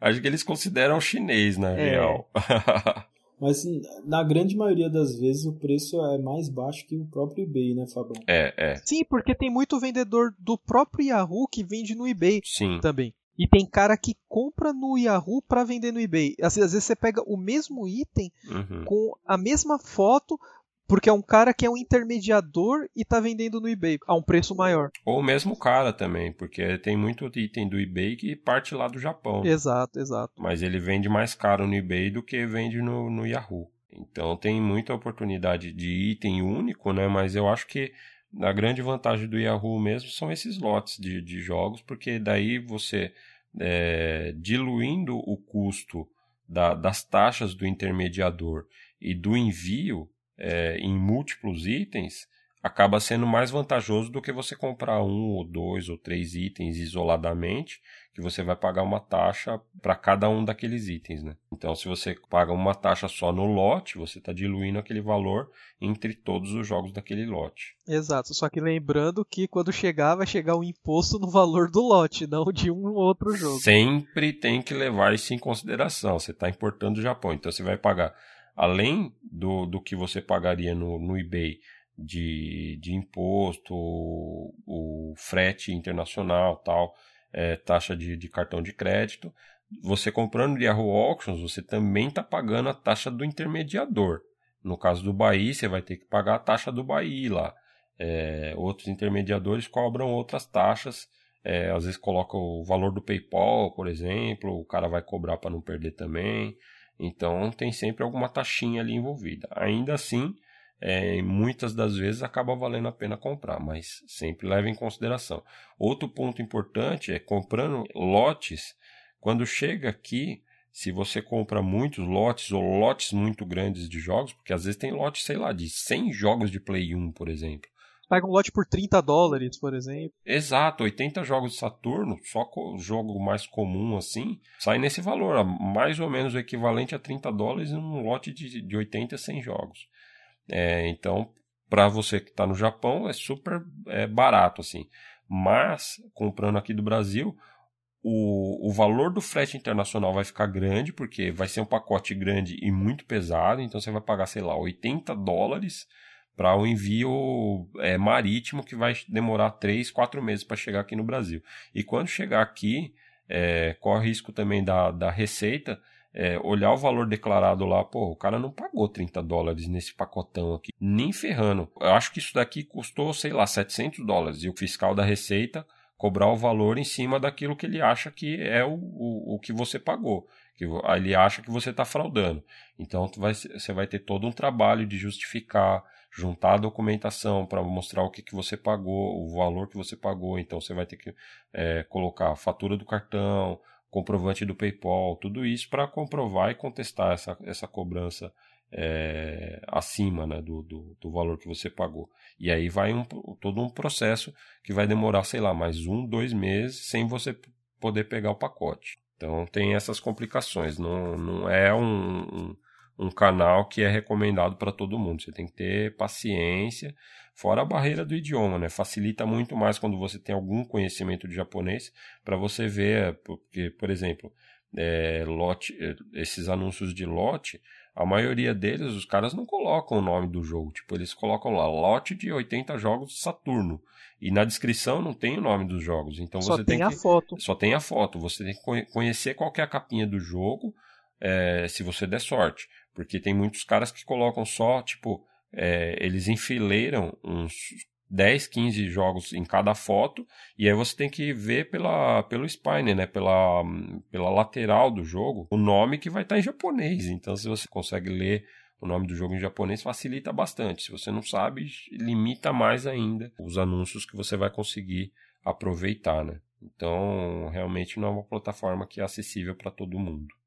Acho que eles consideram chinês, na é. real. Mas na grande maioria das vezes o preço é mais baixo que o próprio eBay, né, Fabão? É, é. Sim, porque tem muito vendedor do próprio Yahoo que vende no eBay Sim. também. E tem cara que compra no Yahoo para vender no eBay. Às vezes você pega o mesmo item uhum. com a mesma foto, porque é um cara que é um intermediador e está vendendo no eBay a um preço maior. Ou o mesmo cara também, porque tem muito item do eBay que parte lá do Japão. Exato, exato. Mas ele vende mais caro no eBay do que vende no, no Yahoo. Então tem muita oportunidade de item único, né? Mas eu acho que a grande vantagem do Yahoo mesmo são esses lotes de, de jogos, porque daí você, é, diluindo o custo da, das taxas do intermediador e do envio, é, em múltiplos itens, acaba sendo mais vantajoso do que você comprar um ou dois ou três itens isoladamente, que você vai pagar uma taxa para cada um daqueles itens, né? Então, se você paga uma taxa só no lote, você está diluindo aquele valor entre todos os jogos daquele lote. Exato, só que lembrando que quando chegar, vai chegar o imposto no valor do lote, não de um ou outro jogo. Sempre tem que levar isso em consideração. Você está importando do Japão, então você vai pagar além do, do que você pagaria no, no eBay de, de imposto, o, o frete internacional, tal, é, taxa de, de cartão de crédito, você comprando de Yahoo Auctions, você também está pagando a taxa do intermediador. No caso do Bahia, você vai ter que pagar a taxa do Bahia lá. É, outros intermediadores cobram outras taxas. É, às vezes coloca o valor do PayPal, por exemplo, o cara vai cobrar para não perder também. Então tem sempre alguma taxinha ali envolvida. Ainda assim, é, muitas das vezes acaba valendo a pena comprar, mas sempre leve em consideração. Outro ponto importante é comprando lotes. Quando chega aqui, se você compra muitos lotes ou lotes muito grandes de jogos, porque às vezes tem lotes, sei lá, de 100 jogos de Play 1, por exemplo pega um lote por 30 dólares, por exemplo. Exato, 80 jogos de Saturno, só o jogo mais comum assim, sai nesse valor, mais ou menos o equivalente a 30 dólares num lote de, de 80 a 100 jogos. É, então, para você que está no Japão, é super é, barato assim. Mas, comprando aqui do Brasil, o, o valor do frete internacional vai ficar grande, porque vai ser um pacote grande e muito pesado, então você vai pagar, sei lá, 80 dólares para o envio é, marítimo que vai demorar 3, 4 meses para chegar aqui no Brasil. E quando chegar aqui, é, corre risco também da, da receita é, olhar o valor declarado lá, pô, o cara não pagou 30 dólares nesse pacotão aqui, nem ferrando. Eu acho que isso daqui custou, sei lá, 700 dólares. E o fiscal da Receita cobrar o valor em cima daquilo que ele acha que é o, o, o que você pagou. Que ele acha que você está fraudando. Então vai, você vai ter todo um trabalho de justificar, juntar a documentação para mostrar o que, que você pagou, o valor que você pagou. Então você vai ter que é, colocar a fatura do cartão, comprovante do PayPal, tudo isso para comprovar e contestar essa, essa cobrança é, acima né, do, do, do, valor que você pagou. E aí vai um, todo um processo que vai demorar, sei lá, mais um, dois meses sem você poder pegar o pacote. Então tem essas complicações. Não, não é um, um um canal que é recomendado para todo mundo. Você tem que ter paciência, fora a barreira do idioma, né? Facilita muito mais quando você tem algum conhecimento de japonês para você ver, porque, por exemplo, é, lote, é, esses anúncios de lote, a maioria deles, os caras não colocam o nome do jogo. Tipo, eles colocam lá, lote de 80 jogos Saturno. E na descrição não tem o nome dos jogos. Então só você tem, tem a que, foto. Só tem a foto. Você tem que conhecer qual que é a capinha do jogo, é, se você der sorte. Porque tem muitos caras que colocam só, tipo, é, eles enfileiram uns 10, 15 jogos em cada foto, e aí você tem que ver pela, pelo spine, né? Pela, pela lateral do jogo, o nome que vai estar em japonês. Então, se você consegue ler o nome do jogo em japonês, facilita bastante. Se você não sabe, limita mais ainda os anúncios que você vai conseguir aproveitar, né? Então, realmente não é uma plataforma que é acessível para todo mundo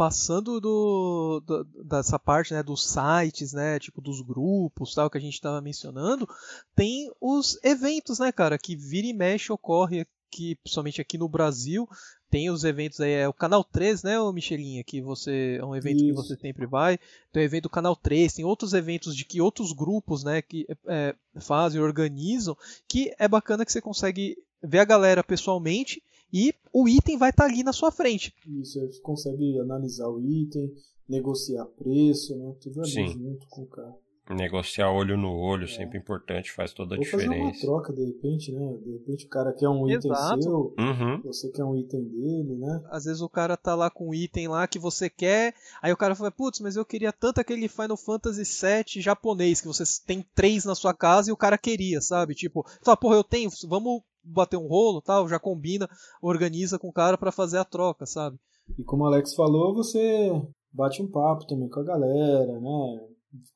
passando do, do, dessa parte né, dos sites, né, tipo dos grupos, tal que a gente estava mencionando, tem os eventos, né, cara, que vira e mexe ocorre aqui, principalmente aqui no Brasil. Tem os eventos aí, é o Canal 3, né, o Michelinha, que você é um evento Isso. que você sempre vai. Tem o evento do Canal 3, tem outros eventos de que outros grupos, né, que é, fazem, organizam, que é bacana que você consegue ver a galera pessoalmente e o item vai estar tá ali na sua frente. Isso, você consegue analisar o item, negociar preço, né? Tudo ali Sim. junto com o cara. Negociar olho no olho, é. sempre importante, faz toda a Ou diferença. Fazer uma troca, de repente, né? De repente o cara quer um Exato. item seu, uhum. você quer um item dele, né? Às vezes o cara tá lá com um item lá que você quer, aí o cara fala, putz, mas eu queria tanto aquele Final Fantasy VII japonês, que você tem três na sua casa e o cara queria, sabe? Tipo, fala, porra, eu tenho, vamos bater um rolo tal, já combina, organiza com o cara para fazer a troca, sabe? E como o Alex falou, você bate um papo também com a galera, né?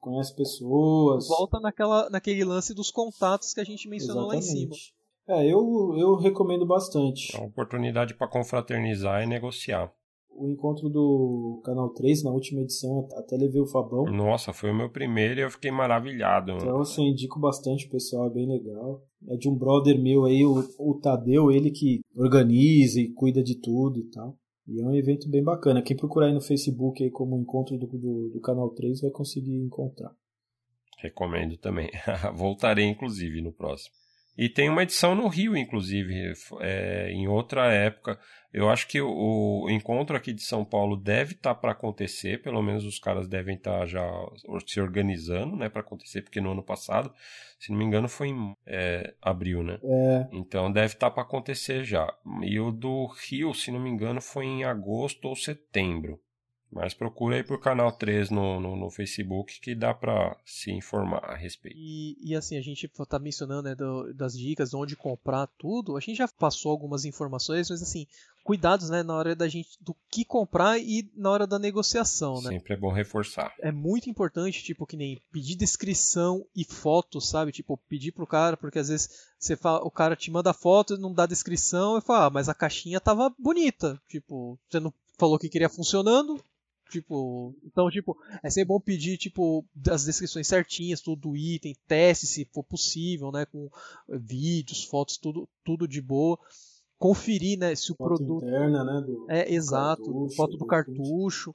Conhece pessoas. Volta naquela, naquele lance dos contatos que a gente mencionou Exatamente. lá em cima. É, eu, eu recomendo bastante. É uma oportunidade para confraternizar e negociar. O encontro do Canal 3, na última edição, até levei o Fabão. Nossa, foi o meu primeiro e eu fiquei maravilhado. Então, assim, indico bastante o pessoal, é bem legal. É de um brother meu aí, o, o Tadeu, ele que organiza e cuida de tudo e tal. E é um evento bem bacana. Quem procurar aí no Facebook aí como encontro do, do, do Canal 3 vai conseguir encontrar. Recomendo também. Voltarei, inclusive, no próximo. E tem uma edição no Rio, inclusive, é, em outra época. Eu acho que o, o encontro aqui de São Paulo deve estar tá para acontecer, pelo menos os caras devem estar tá já se organizando né, para acontecer, porque no ano passado, se não me engano, foi em é, abril, né? É. Então deve estar tá para acontecer já. E o do Rio, se não me engano, foi em agosto ou setembro. Mas procura aí por canal 3 no, no, no Facebook que dá para se informar a respeito. E, e, assim, a gente tá mencionando né, do, das dicas, onde comprar tudo. A gente já passou algumas informações, mas assim, cuidados né, na hora da gente do que comprar e na hora da negociação. Né? Sempre é bom reforçar. É muito importante, tipo, que nem pedir descrição e foto, sabe? Tipo, pedir pro cara, porque às vezes você fala, o cara te manda foto e não dá descrição e fala, ah, mas a caixinha tava bonita. Tipo, você não falou que queria funcionando, Tipo, então, tipo, é sempre bom pedir, tipo, as descrições certinhas, tudo do item, teste se for possível, né, com vídeos, fotos, tudo, tudo de boa. Conferir, né, se o foto produto interna, né, do É, exato, cartucho, foto do cartucho.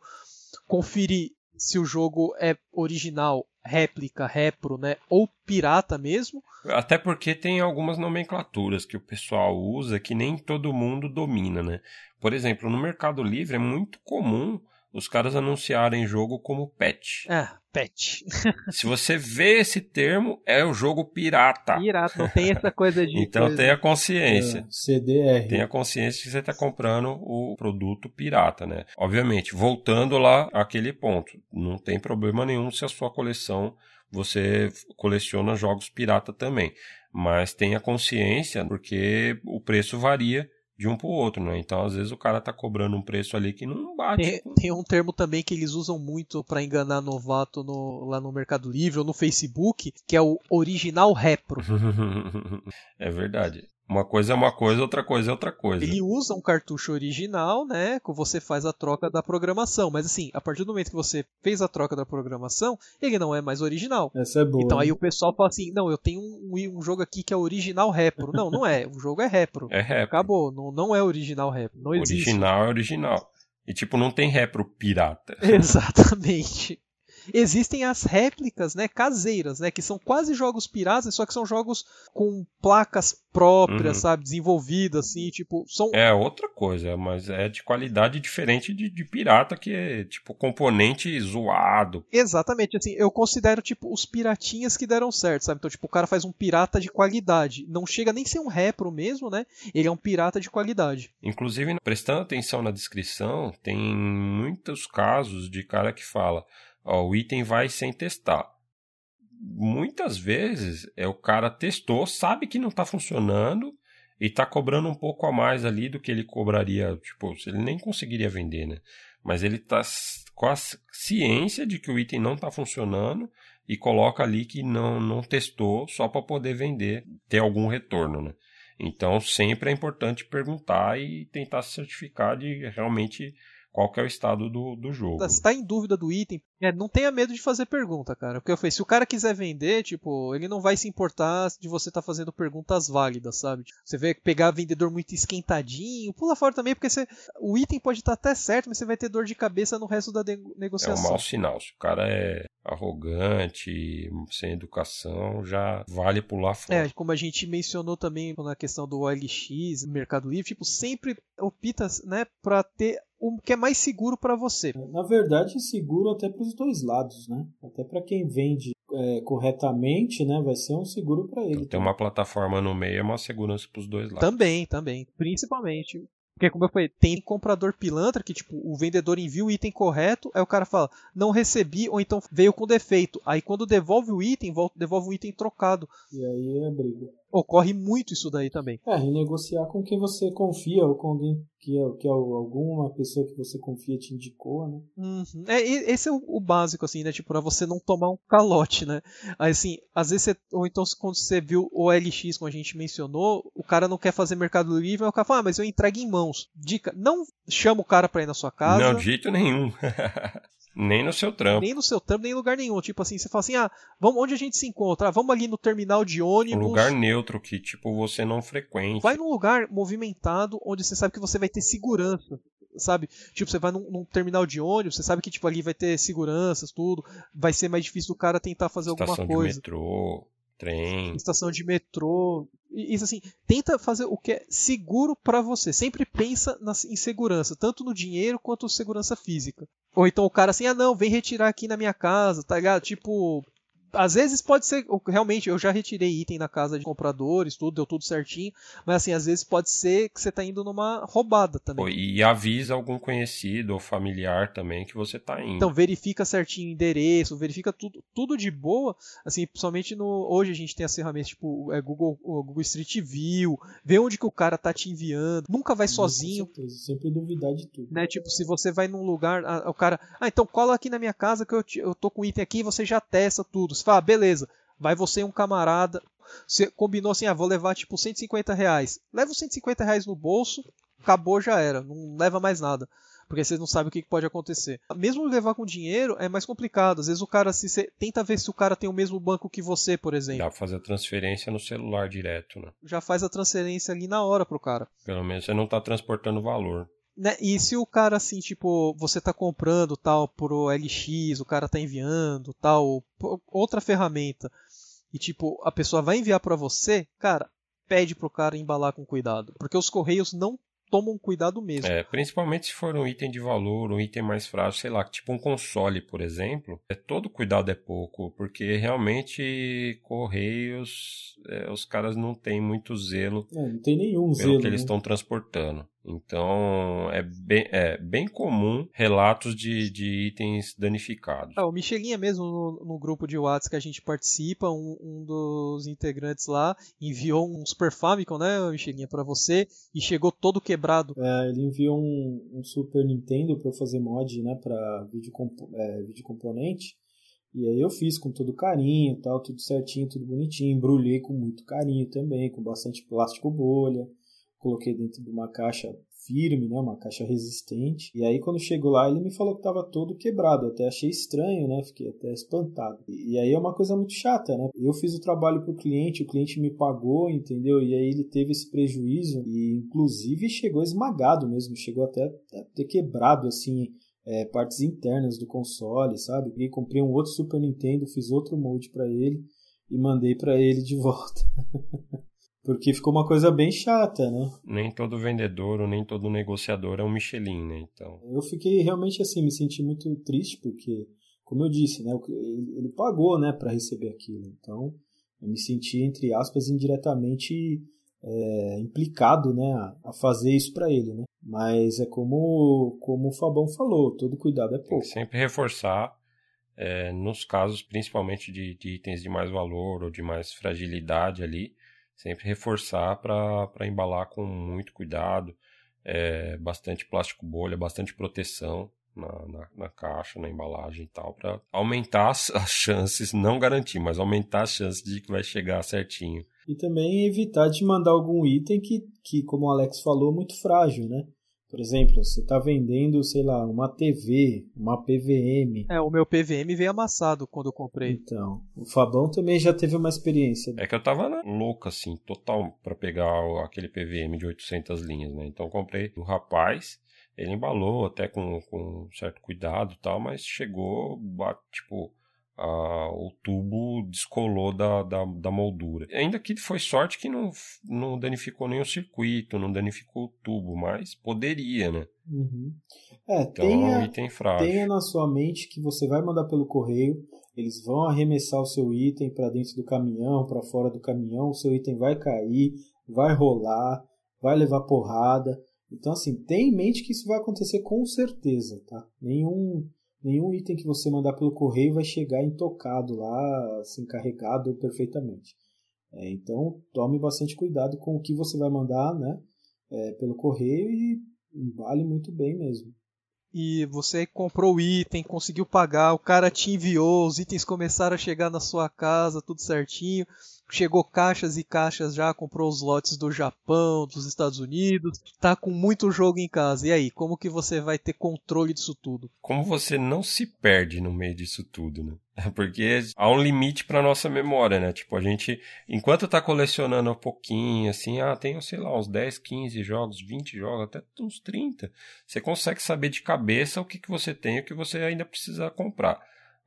Conferir se o jogo é original, réplica, repro, né, ou pirata mesmo. Até porque tem algumas nomenclaturas que o pessoal usa que nem todo mundo domina, né? Por exemplo, no Mercado Livre é muito comum os caras anunciarem jogo como patch. Ah, patch. Se você vê esse termo, é o jogo pirata. Pirata, não tem essa coisa de. então coisa... tenha consciência. É, CDR. Tenha consciência que você está comprando o produto pirata, né? Obviamente, voltando lá àquele ponto, não tem problema nenhum se a sua coleção você coleciona jogos pirata também. Mas tenha consciência, porque o preço varia de um pro outro, né? Então, às vezes, o cara tá cobrando um preço ali que não bate. Tem, tem um termo também que eles usam muito para enganar novato no, lá no Mercado Livre ou no Facebook, que é o original repro. é verdade. Uma coisa é uma coisa, outra coisa é outra coisa. Ele usa um cartucho original, né? Que você faz a troca da programação. Mas assim, a partir do momento que você fez a troca da programação, ele não é mais original. Essa é boa. Então aí o pessoal fala assim: não, eu tenho um, um jogo aqui que é original repro. Não, não é. O jogo é repro. É repro. Acabou. Não, não é original repro. Não existe. Original é original. E tipo, não tem repro pirata. Exatamente. Existem as réplicas, né, caseiras, né, que são quase jogos piratas, só que são jogos com placas próprias, uhum. sabe, desenvolvidas assim, tipo, são É outra coisa, mas é de qualidade diferente de, de pirata que é tipo componente zoado. Exatamente, assim, eu considero tipo os piratinhas que deram certo, sabe? Então, tipo, o cara faz um pirata de qualidade, não chega nem ser um repro mesmo, né? Ele é um pirata de qualidade. Inclusive, prestando atenção na descrição, tem muitos casos de cara que fala ó, o item vai sem testar. Muitas vezes é o cara testou, sabe que não está funcionando e está cobrando um pouco a mais ali do que ele cobraria, tipo, ele nem conseguiria vender, né? Mas ele está com a ciência de que o item não está funcionando e coloca ali que não, não testou só para poder vender, ter algum retorno, né? Então sempre é importante perguntar e tentar se certificar de realmente qual que é o estado do, do jogo. Se tá em dúvida do item, é, não tenha medo de fazer pergunta, cara. Porque eu falei, se o cara quiser vender, tipo, ele não vai se importar de você estar tá fazendo perguntas válidas, sabe? Você vê pegar vendedor muito esquentadinho, pula fora também, porque você, o item pode estar tá até certo, mas você vai ter dor de cabeça no resto da negociação. É um mau sinal. Se o cara é arrogante, sem educação, já vale pular fora. É, como a gente mencionou também na questão do OLX, Mercado Livre, tipo, sempre opta, né, para ter o que é mais seguro para você. Na verdade, seguro até para os dois lados, né? Até para quem vende é, corretamente, né, vai ser um seguro para ele. Tem uma plataforma no meio, é uma segurança para os dois lados. Também, também, principalmente. Porque, como eu falei, tem comprador pilantra que, tipo, o vendedor envia o item correto, aí o cara fala, não recebi, ou então veio com defeito. Aí quando devolve o item, volta, devolve o item trocado. E aí é briga. Ocorre muito isso daí também. É, renegociar com quem você confia, ou com alguém que, é, que é alguma pessoa que você confia te indicou, né? Uhum. É, esse é o, o, básico, assim, né? Tipo, pra você não tomar um calote, né? Aí, assim, às vezes você, ou então quando você viu o LX, como a gente mencionou, o cara não quer fazer Mercado Livre, o cara fala, ah, mas eu entrego em mãos. Dica, não chama o cara pra ir na sua casa. Não, de jeito nenhum. Nem no seu trampo. Nem no seu trampo, nem em lugar nenhum. Tipo assim, você fala assim, ah, vamos, onde a gente se encontra? Ah, vamos ali no terminal de ônibus. Um lugar neutro que, tipo, você não frequente. Vai num lugar movimentado onde você sabe que você vai ter segurança. Sabe? Tipo, você vai num, num terminal de ônibus, você sabe que, tipo, ali vai ter seguranças, tudo. Vai ser mais difícil do cara tentar fazer Estação alguma coisa. De metrô trem. Estação de metrô. Isso assim, tenta fazer o que é seguro para você. Sempre pensa na, em segurança, tanto no dinheiro quanto segurança física. Ou então o cara assim, ah não, vem retirar aqui na minha casa, tá ligado? Tipo, às vezes pode ser, realmente, eu já retirei item na casa de compradores, tudo, deu tudo certinho, mas assim, às vezes pode ser que você tá indo numa roubada também. E avisa algum conhecido ou familiar também que você tá indo. Então, verifica certinho o endereço, verifica tudo, tudo de boa, assim, principalmente no, hoje a gente tem as ferramentas tipo é, Google, Google Street View, vê onde que o cara tá te enviando, nunca vai sozinho. Com certeza, sempre duvidar de tudo. Né, tipo, se você vai num lugar, o cara, ah, então cola aqui na minha casa que eu, eu tô com item aqui, você já testa tudo você fala, ah, beleza, vai você e um camarada. Você combinou assim, ah, vou levar tipo 150 reais. Leva os 150 reais no bolso, acabou, já era. Não leva mais nada. Porque vocês não sabem o que pode acontecer. Mesmo levar com dinheiro é mais complicado. Às vezes o cara se assim, tenta ver se o cara tem o mesmo banco que você, por exemplo. Pra fazer a transferência no celular direto, né? Já faz a transferência ali na hora pro cara. Pelo menos você não tá transportando valor. Né? E se o cara, assim, tipo, você tá comprando tal pro LX, o cara tá enviando tal, outra ferramenta, e tipo, a pessoa vai enviar para você, cara, pede pro cara embalar com cuidado. Porque os correios não tomam cuidado mesmo. É, principalmente se for um item de valor, um item mais frágil, sei lá, tipo um console, por exemplo, é todo cuidado é pouco, porque realmente correios, é, os caras não têm muito zelo. É, não tem nenhum pelo zelo. que eles estão né? transportando. Então é bem, é bem comum relatos de, de itens danificados. Ah, o Michelinha mesmo no, no, grupo de WhatsApp que a gente participa, um, um, dos integrantes lá enviou um Super Famicom, né, Michelinha, para você e chegou todo quebrado. É, ele enviou um, um Super Nintendo para fazer mod, né, para vídeo, é, vídeo componente. E aí eu fiz com todo carinho, tal, tudo certinho, tudo bonitinho, embrulhei com muito carinho também, com bastante plástico bolha coloquei dentro de uma caixa firme, né, uma caixa resistente. E aí quando chegou lá, ele me falou que estava todo quebrado. Eu até achei estranho, né? Fiquei até espantado. E, e aí é uma coisa muito chata, né? Eu fiz o trabalho para o cliente, o cliente me pagou, entendeu? E aí ele teve esse prejuízo e inclusive chegou esmagado mesmo, chegou até a ter quebrado assim é, partes internas do console, sabe? E comprei um outro Super Nintendo, fiz outro molde para ele e mandei para ele de volta. Porque ficou uma coisa bem chata, né? Nem todo vendedor ou nem todo negociador é um Michelin, né? Então. Eu fiquei realmente assim, me senti muito triste, porque, como eu disse, né? Ele, pagou, né, para receber aquilo. Então, eu me senti, entre aspas, indiretamente é, implicado, né, a, a fazer isso para ele, né? Mas é como, como o Fabão falou, todo cuidado é pouco. Tem que sempre reforçar é, nos casos principalmente de, de, itens de mais valor ou de mais fragilidade ali, sempre reforçar para embalar com muito cuidado, é, bastante plástico bolha, bastante proteção na, na, na, caixa, na embalagem e tal, para aumentar as, as chances, não garantir, mas aumentar as chances de que vai chegar certinho. E também evitar de mandar algum item que, que como o Alex falou, é muito frágil, né? Por exemplo, você está vendendo, sei lá, uma TV, uma PVM. É, o meu PVM veio amassado quando eu comprei. Então, o Fabão também já teve uma experiência. É que eu tava louco, assim, total, para pegar aquele PVM de 800 linhas, né? Então, eu comprei do rapaz, ele embalou até com, com certo cuidado e tal, mas chegou, tipo, a, o tubo descolou da, da, da, moldura. Ainda que foi sorte que não, não danificou nem o circuito, não danificou o tubo, mas poderia, né? Uhum. É, então tenha, é um item frágil. Tenha na sua mente que você vai mandar pelo correio, eles vão arremessar o seu item para dentro do caminhão, para fora do caminhão, o seu item vai cair, vai rolar, vai levar porrada. Então, assim, tenha em mente que isso vai acontecer com certeza, tá? Nenhum, nenhum item que você mandar pelo correio vai chegar intocado lá, assim, carregado perfeitamente. É, então, tome bastante cuidado com o que você vai mandar, né? É, pelo correio e vale muito bem mesmo e você comprou o item, conseguiu pagar, o cara te enviou, os itens começaram a chegar na sua casa, tudo certinho. Chegou caixas e caixas já, comprou os lotes do Japão, dos Estados Unidos, tá com muito jogo em casa. E aí, como que você vai ter controle disso tudo? Como você não se perde no meio disso tudo, né? Porque há um limite para nossa memória, né? Tipo, a gente, enquanto tá colecionando um pouquinho, assim, ah, tenho, sei lá, uns 10, 15 jogos, 20 jogos, até uns 30, você consegue saber de cabeça o que, que você tem e o que você ainda precisa comprar.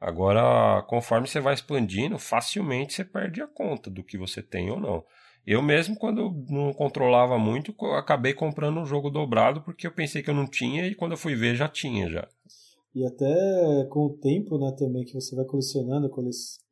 Agora, conforme você vai expandindo, facilmente você perde a conta do que você tem ou não. Eu mesmo, quando não controlava muito, acabei comprando um jogo dobrado porque eu pensei que eu não tinha e quando eu fui ver já tinha já. E até com o tempo, né, também que você vai colecionando,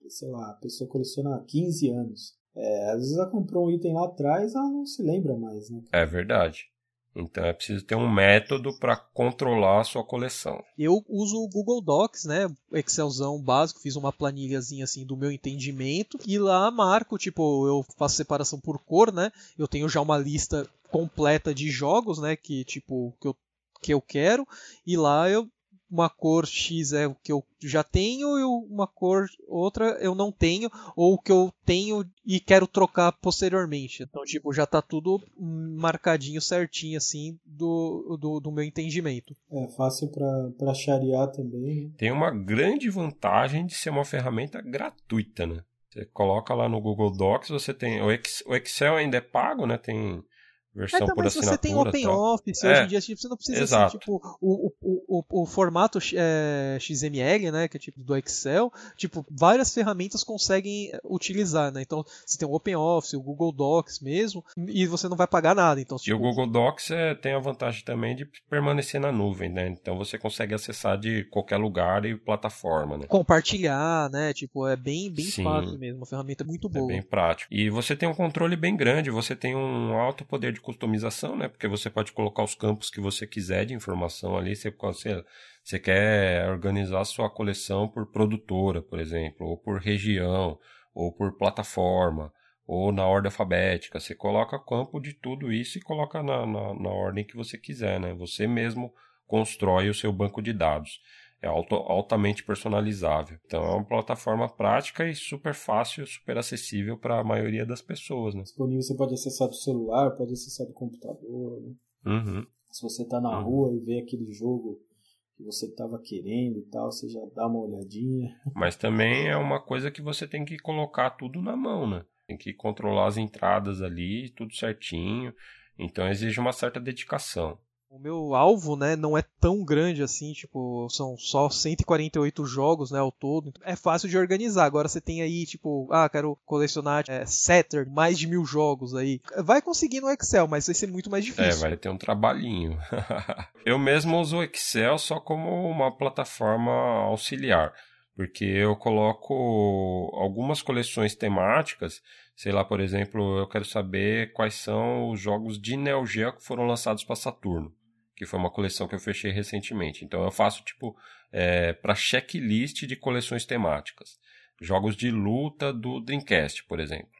sei lá, a pessoa coleciona há 15 anos. É, às vezes ela comprou um item lá atrás, ela não se lembra mais, né? É verdade. Então é preciso ter um método para controlar a sua coleção. Eu uso o Google Docs, né? Excelzão básico, fiz uma planilhazinha assim do meu entendimento e lá marco, tipo, eu faço separação por cor, né? Eu tenho já uma lista completa de jogos, né, que tipo que eu que eu quero e lá eu uma cor X é o que eu já tenho e uma cor outra eu não tenho, ou o que eu tenho e quero trocar posteriormente. Então, tipo, já tá tudo marcadinho certinho, assim, do, do, do meu entendimento. É fácil para chariar também. Né? Tem uma grande vantagem de ser uma ferramenta gratuita, né? Você coloca lá no Google Docs, você tem. O Excel ainda é pago, né? Tem versão é, por assinatura. Você tem Open Office, é, hoje em dia tipo, você não precisa assim, tipo, o, o, o, o formato é, XML, né, que é tipo do Excel, tipo, várias ferramentas conseguem utilizar, né? Então, você tem o Open Office, o Google Docs mesmo, e você não vai pagar nada. Então, tipo... E o Google Docs é, tem a vantagem também de permanecer na nuvem, né? Então você consegue acessar de qualquer lugar e plataforma, né? Compartilhar, né? Tipo, é bem, bem Sim, fácil mesmo, uma ferramenta muito boa. É bem prático. E você tem um controle bem grande, você tem um alto poder de de customização, né? Porque você pode colocar os campos que você quiser de informação ali. Você, você, você quer organizar sua coleção por produtora, por exemplo, ou por região, ou por plataforma, ou na ordem alfabética. Você coloca campo de tudo isso e coloca na, na, na ordem que você quiser, né? Você mesmo constrói o seu banco de dados é auto, altamente personalizável. Então é uma plataforma prática e super fácil, super acessível para a maioria das pessoas. Né? Disponível, você pode acessar do celular, pode acessar do computador. Né? Uhum. Se você está na uhum. rua e vê aquele jogo que você estava querendo e tal, você já dá uma olhadinha. Mas também é uma coisa que você tem que colocar tudo na mão, né? Tem que controlar as entradas ali, tudo certinho. Então exige uma certa dedicação. O meu alvo, né, não é tão grande assim, tipo, são só 148 jogos, né, ao todo. É fácil de organizar. Agora você tem aí, tipo, ah, quero colecionar é, Saturn, mais de mil jogos aí. Vai conseguir no Excel, mas vai ser muito mais difícil. É, vai ter um trabalhinho. eu mesmo uso o Excel só como uma plataforma auxiliar porque eu coloco algumas coleções temáticas, sei lá, por exemplo, eu quero saber quais são os jogos de Neo Geo que foram lançados para Saturno que foi uma coleção que eu fechei recentemente. Então eu faço tipo é, para checklist de coleções temáticas. Jogos de luta do Dreamcast, por exemplo.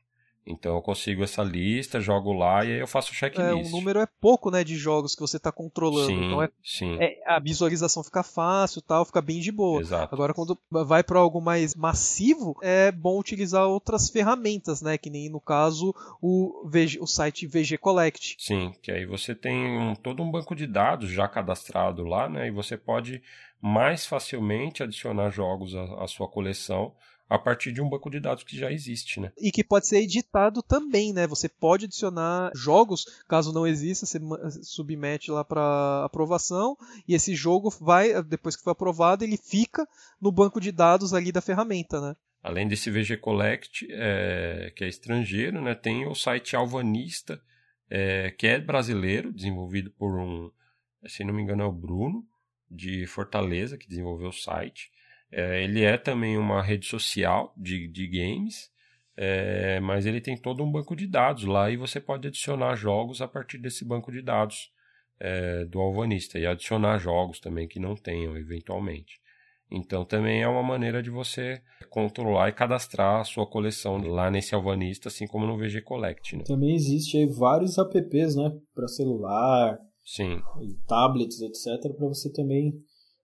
Então eu consigo essa lista, jogo lá e aí eu faço checklist. É, o número é pouco, né, de jogos que você está controlando. Sim, então é, sim. É, a visualização fica fácil, tal, fica bem de boa. Exato. Agora quando vai para algo mais massivo, é bom utilizar outras ferramentas, né, que nem no caso o, VG, o site VG Collect. Sim, que aí você tem um, todo um banco de dados já cadastrado lá, né, e você pode mais facilmente adicionar jogos à, à sua coleção a partir de um banco de dados que já existe, né? E que pode ser editado também, né? Você pode adicionar jogos, caso não exista, você submete lá para aprovação e esse jogo vai, depois que for aprovado, ele fica no banco de dados ali da ferramenta, né? Além desse VG Collect, é, que é estrangeiro, né, tem o site Alvanista, é, que é brasileiro, desenvolvido por um, se não me engano, é o Bruno, de Fortaleza, que desenvolveu o site. É, ele é também uma rede social de, de games, é, mas ele tem todo um banco de dados lá e você pode adicionar jogos a partir desse banco de dados é, do alvanista e adicionar jogos também que não tenham eventualmente. Então também é uma maneira de você controlar e cadastrar a sua coleção lá nesse alvanista, assim como no VG Collect. Né? Também existe aí vários apps, né, para celular, Sim. tablets, etc, para você também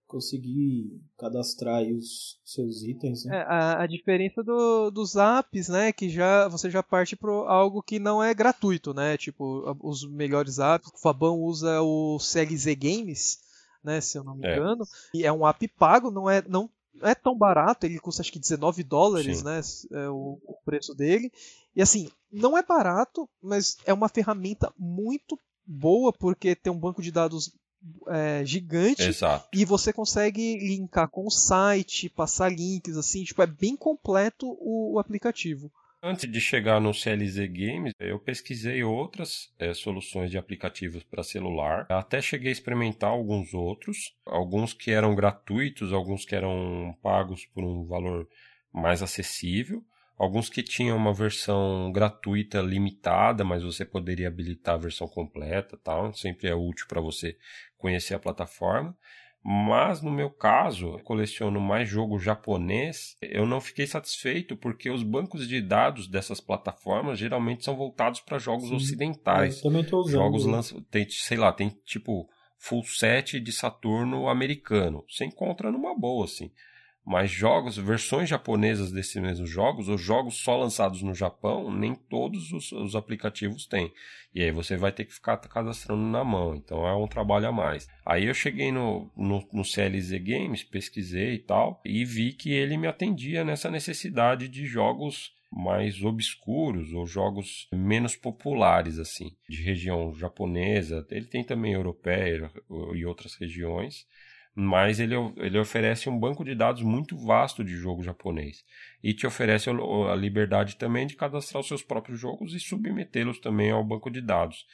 conseguir cadastrar aí os seus itens. Né? É, a, a, diferença do, dos apps, né, que já você já parte para algo que não é gratuito, né? Tipo, os melhores apps. O Fabão usa o CLZ Games, né, se eu não me é. engano, e é um app pago, não é não é tão barato, ele custa acho que 19 dólares, Sim. né, é o, o preço dele. E assim, não é barato, mas é uma ferramenta muito boa porque tem um banco de dados é, gigante Exato. e você consegue linkar com o site, passar links, assim, tipo, é bem completo o, o aplicativo. Antes de chegar no CLZ Games, eu pesquisei outras é, soluções de aplicativos para celular. Até cheguei a experimentar alguns outros, alguns que eram gratuitos, alguns que eram pagos por um valor mais acessível alguns que tinham uma versão gratuita limitada, mas você poderia habilitar a versão completa, tal. Sempre é útil para você conhecer a plataforma. Mas no meu caso, coleciono mais jogo japonês. Eu não fiquei satisfeito porque os bancos de dados dessas plataformas geralmente são voltados para jogos Sim. ocidentais. Eu também tô usando. Jogos lançam, tem, sei lá, tem tipo full set de Saturno americano. Você encontra numa boa assim mas jogos, versões japonesas desses mesmos jogos, ou jogos só lançados no Japão, nem todos os, os, aplicativos têm. E aí você vai ter que ficar cadastrando na mão, então é um trabalho a mais. Aí eu cheguei no, no, no CLZ Games, pesquisei e tal, e vi que ele me atendia nessa necessidade de jogos mais obscuros ou jogos menos populares assim, de região japonesa. Ele tem também europeia e outras regiões mas ele, ele oferece um banco de dados muito vasto de jogo japonês e te oferece a liberdade também de cadastrar os seus próprios jogos e submetê-los também ao banco de dados.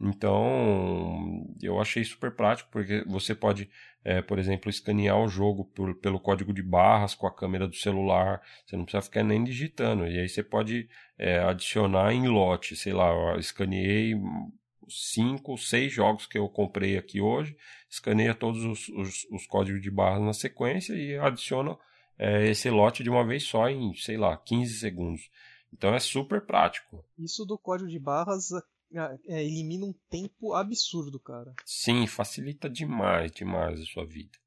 Então, eu achei super prático porque você pode, é, por exemplo, escanear o jogo por, pelo código de barras com a câmera do celular. Você não precisa ficar nem digitando. E aí você pode é, adicionar em lote. Sei lá, eu escaneei cinco, seis jogos que eu comprei aqui hoje, escaneia todos os, os, os códigos de barras na sequência e adiciona é, esse lote de uma vez só em, sei lá, 15 segundos. Então é super prático. Isso do código de barras é, é, elimina um tempo absurdo, cara. Sim, facilita demais, demais a sua vida.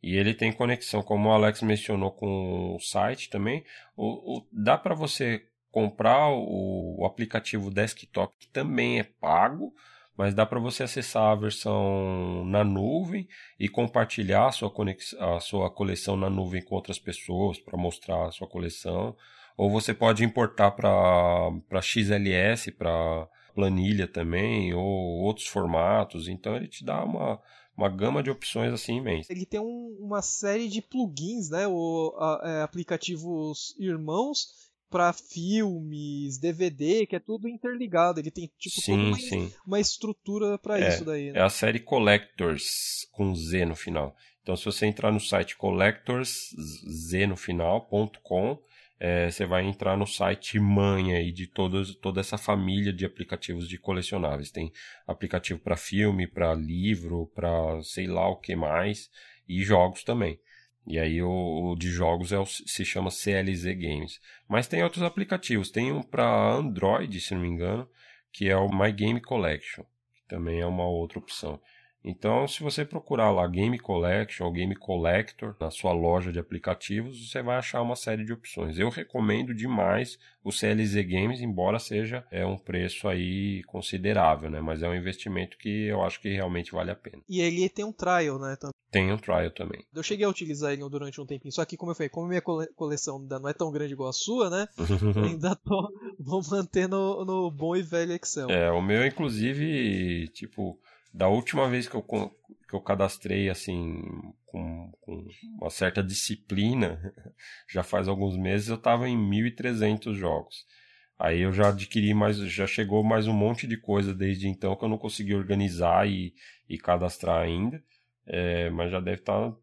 E ele tem conexão, como o Alex mencionou, com o site também. O, o dá para você comprar o, o aplicativo desktop, que também é pago, mas dá para você acessar a versão na nuvem e compartilhar a sua, a sua coleção na nuvem com outras pessoas para mostrar a sua coleção. Ou você pode importar para XLS, para planilha também, ou outros formatos. Então ele te dá uma, uma gama de opções assim imensa. Ele tem um, uma série de plugins, né? O, a, é, aplicativos irmãos para filmes, DVD, que é tudo interligado. Ele tem tipo sim, uma, sim. uma estrutura para é, isso daí. Né? É a série Collectors com Z no final. Então, se você entrar no site collectorsz no final.com, é, você vai entrar no site mãe aí de toda essa família de aplicativos de colecionáveis. Tem aplicativo para filme, para livro, para sei lá o que mais, e jogos também. E aí o, o de jogos é o, se chama CLZ Games. Mas tem outros aplicativos. Tem um para Android, se não me engano, que é o My Game Collection, que também é uma outra opção. Então, se você procurar lá Game Collection ou Game Collector na sua loja de aplicativos, você vai achar uma série de opções. Eu recomendo demais o CLZ Games, embora seja é um preço aí considerável, né? Mas é um investimento que eu acho que realmente vale a pena. E ele tem um trial, né? Tem um trial também. Eu cheguei a utilizar ele durante um tempinho, só que como eu falei, como minha coleção ainda não é tão grande igual a sua, né? ainda tô, vou manter no, no bom e velho Excel. É, o meu inclusive, tipo, da última vez que eu, que eu cadastrei assim com, com uma certa disciplina, já faz alguns meses, eu estava em 1.300 jogos. Aí eu já adquiri mais, já chegou mais um monte de coisa desde então que eu não consegui organizar e, e cadastrar ainda. É, mas já deve estar tá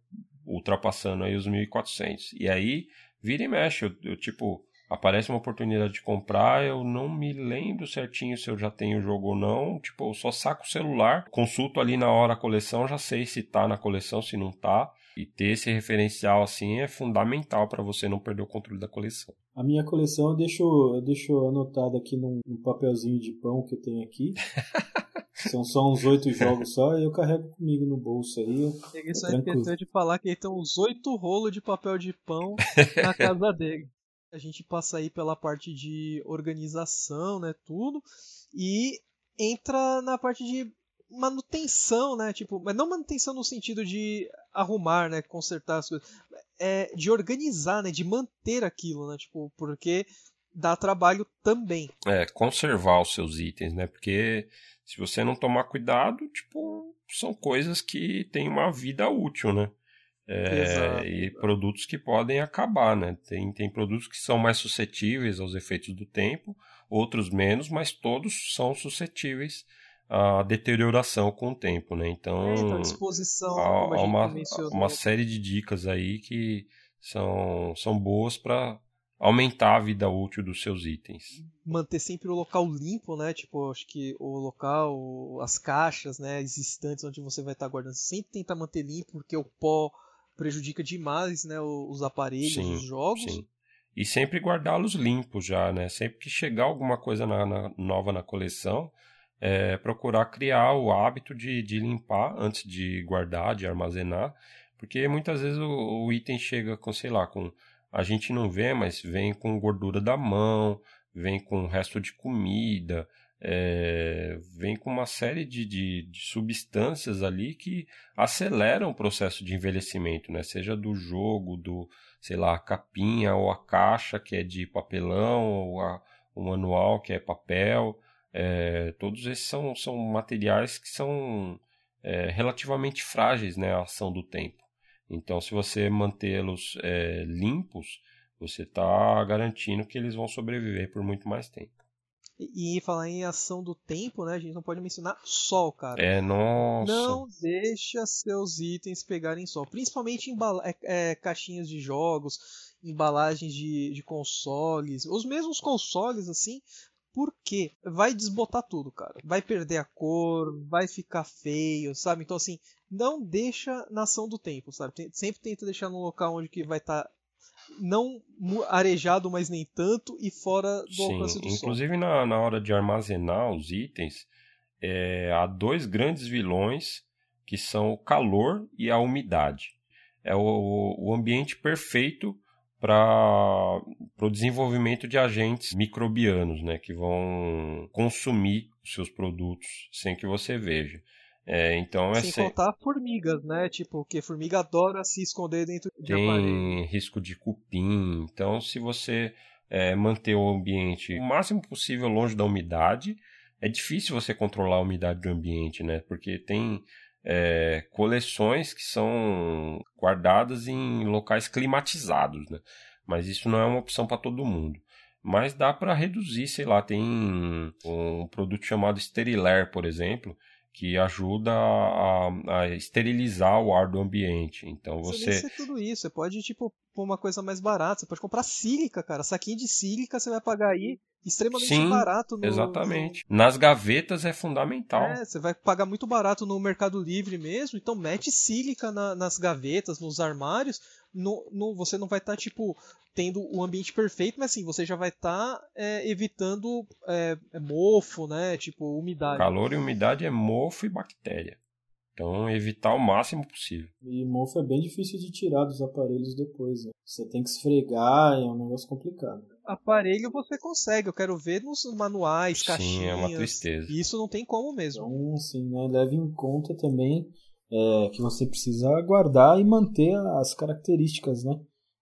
ultrapassando aí os 1.400. E aí, vira e mexe, eu, eu, tipo, aparece uma oportunidade de comprar, eu não me lembro certinho se eu já tenho o jogo ou não, tipo, eu só saco o celular, consulto ali na hora a coleção, já sei se tá na coleção, se não tá, e ter esse referencial assim é fundamental para você não perder o controle da coleção. A minha coleção eu deixo, eu deixo anotado aqui num, num papelzinho de pão que eu tenho aqui. São só uns oito jogos só e eu carrego comigo no bolso aí. Ele só esqueceu de falar que ele tem uns oito rolos de papel de pão na casa dele. A gente passa aí pela parte de organização, né, tudo, e entra na parte de manutenção, né, tipo, mas não manutenção no sentido de arrumar, né, consertar as coisas, é de organizar, né, de manter aquilo, né, tipo, porque dá trabalho também. É, conservar os seus itens, né, porque se você não tomar cuidado, tipo, são coisas que têm uma vida útil, né? É, e produtos que podem acabar, né? Tem, tem produtos que são mais suscetíveis aos efeitos do tempo, outros menos, mas todos são suscetíveis à deterioração com o tempo, né? Então, é, então disposição, há, há uma, uma série de dicas aí que são, são boas para aumentar a vida útil dos seus itens. Manter sempre o local limpo, né? Tipo, acho que o local, as caixas, né, existentes onde você vai estar guardando, sempre tenta manter limpo, porque o pó prejudica demais, né, os aparelhos, sim, os jogos. Sim. E sempre guardá-los limpos já, né? Sempre que chegar alguma coisa na, na, nova na coleção, é, procurar criar o hábito de, de limpar antes de guardar, de armazenar, porque muitas vezes o, o item chega com, sei lá, com a gente não vê, mas vem com gordura da mão, vem com resto de comida, é, vem com uma série de, de, de, substâncias ali que aceleram o processo de envelhecimento, né? Seja do jogo, do, sei lá, a capinha ou a caixa que é de papelão, ou a, o manual que é papel. É, todos esses são, são materiais que são é, relativamente frágeis né, à ação do tempo. Então, se você mantê-los é, limpos, você está garantindo que eles vão sobreviver por muito mais tempo. E, e, falar em ação do tempo, né? A gente não pode mencionar sol, cara. É, nossa. Não deixa seus itens pegarem sol. Principalmente em é, é, caixinhas de jogos, embalagens de, de consoles. Os mesmos consoles, assim, porque vai desbotar tudo, cara. Vai perder a cor, vai ficar feio, sabe? Então, assim, não deixa na ação do tempo, sabe? Sempre tenta deixar num local onde que vai estar tá não arejado, mas nem tanto, e fora do Sim, alcance do inclusive na, na hora de armazenar os itens, é, há dois grandes vilões que são o calor e a umidade. É o, o ambiente perfeito para o desenvolvimento de agentes microbianos, né, que vão consumir os seus produtos sem que você veja. É, então é Sem se... contar formigas, né? Tipo, que formiga adora se esconder dentro de Tem aparelho. risco de cupim. Então, se você é, manter o ambiente o máximo possível longe da umidade, é difícil você controlar a umidade do ambiente, né? Porque tem é, coleções que são guardadas em locais climatizados, né? Mas isso não é uma opção para todo mundo. Mas dá para reduzir, sei lá, tem um produto chamado Sterilair, por exemplo, que ajuda a, a, esterilizar o ar do ambiente. Então você. Você tudo isso. Você pode, tipo, pôr uma coisa mais barata. Você pode comprar sílica, cara. Saquinho de sílica você vai pagar aí extremamente Sim, barato. No, exatamente. No... Nas gavetas é fundamental. É, você vai pagar muito barato no Mercado Livre mesmo. Então mete sílica na, nas gavetas, nos armários. No, no, você não vai estar, tá, tipo, tendo o ambiente perfeito, mas assim, você já vai estar tá, é, evitando é, é, mofo, né? Tipo, umidade. Calor e umidade é mofo e bactéria. Então, evitar o máximo possível. E mofo é bem difícil de tirar dos aparelhos depois. Né? Você tem que esfregar, é um negócio complicado. Aparelho você consegue, eu quero ver nos manuais, sim, caixinhas. Sim, é uma tristeza. Isso não tem como mesmo. Então, sim, né? Leve em conta também é, que você precisa guardar e manter as características, né?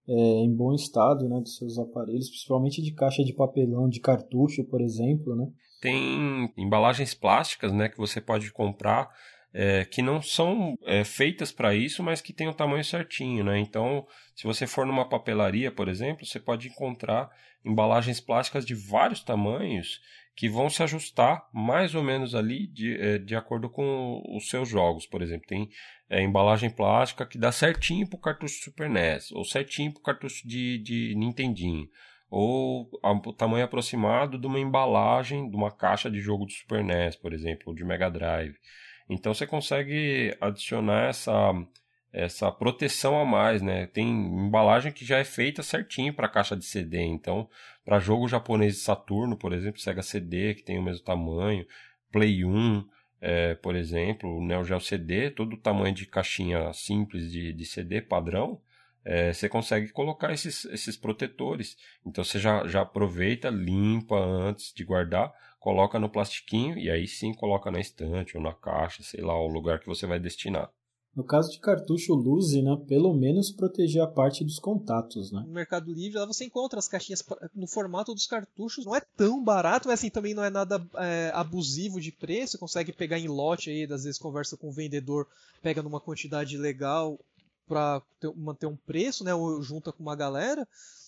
é, em bom estado, né, dos seus aparelhos, principalmente de caixa de papelão, de cartucho, por exemplo, né? Tem embalagens plásticas, né, que você pode comprar é, que não são é, feitas para isso, mas que têm o tamanho certinho, né? Então, se você for numa papelaria, por exemplo, você pode encontrar embalagens plásticas de vários tamanhos que vão se ajustar mais ou menos ali de, é, de acordo com os seus jogos. Por exemplo, tem é, embalagem plástica que dá certinho para o cartucho Super NES, ou certinho para o cartucho de, de Nintendinho, ou o tamanho aproximado de uma embalagem de uma caixa de jogo do Super NES, por exemplo, ou de Mega Drive. Então você consegue adicionar essa essa proteção a mais, né? Tem embalagem que já é feita certinho para caixa de CD, então para jogo japonês de Saturno, por exemplo, Sega CD que tem o mesmo tamanho, Play 1, é, por exemplo, Neo Geo CD, todo o tamanho de caixinha simples de, de CD padrão, é, você consegue colocar esses, esses protetores. Então você já, já aproveita, limpa antes de guardar, coloca no plastiquinho e aí sim coloca na estante ou na caixa, sei lá, o lugar que você vai destinar. No caso de cartucho Luzi, né, pelo menos proteger a parte dos contatos, né? No Mercado Livre, lá você encontra as caixinhas no formato dos cartuchos. Não é tão barato, mas assim, também não é nada é, abusivo de preço. Consegue pegar em lote aí, às vezes conversa com o vendedor, pega numa quantidade legal para manter um preço, né? Ou junta com uma galera.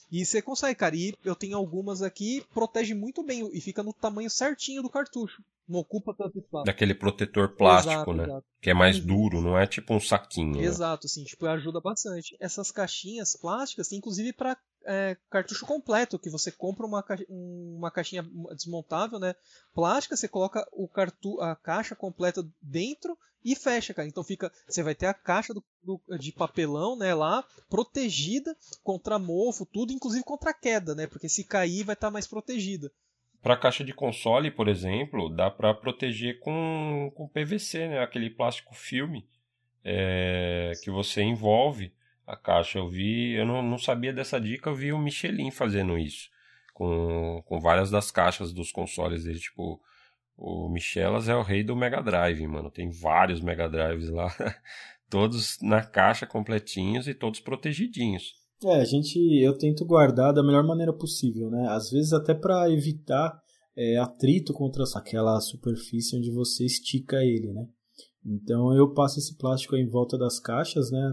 E você consegue, cara. E eu tenho algumas aqui, protege muito bem e fica no tamanho certinho do cartucho. Não ocupa tanto espaço. Daquele protetor plástico, exato, né? Exato. Que é mais duro, não é tipo um saquinho. Né? Exato, assim, tipo, ajuda bastante. Essas caixinhas plásticas, inclusive para é, cartucho completo, que você compra uma, uma caixinha desmontável, né? Plástica, você coloca o cartu a caixa completa dentro e fecha, cara. Então fica, você vai ter a caixa do, do, de papelão, né, lá protegida contra mofo, tudo, inclusive contra queda, né? Porque se cair vai estar tá mais protegida. Para caixa de console, por exemplo, dá para proteger com, com PVC, né? Aquele plástico filme é, que você envolve a caixa. Eu vi, eu não, não sabia dessa dica, eu vi o Michelin fazendo isso com, com várias das caixas dos consoles dele, tipo o Michelas é o rei do Mega Drive, mano. Tem vários Mega Drives lá, todos na caixa completinhos e todos protegidinhos. É, a gente, eu tento guardar da melhor maneira possível, né? Às vezes até para evitar é, atrito contra aquela superfície onde você estica ele, né? Então eu passo esse plástico em volta das caixas, né?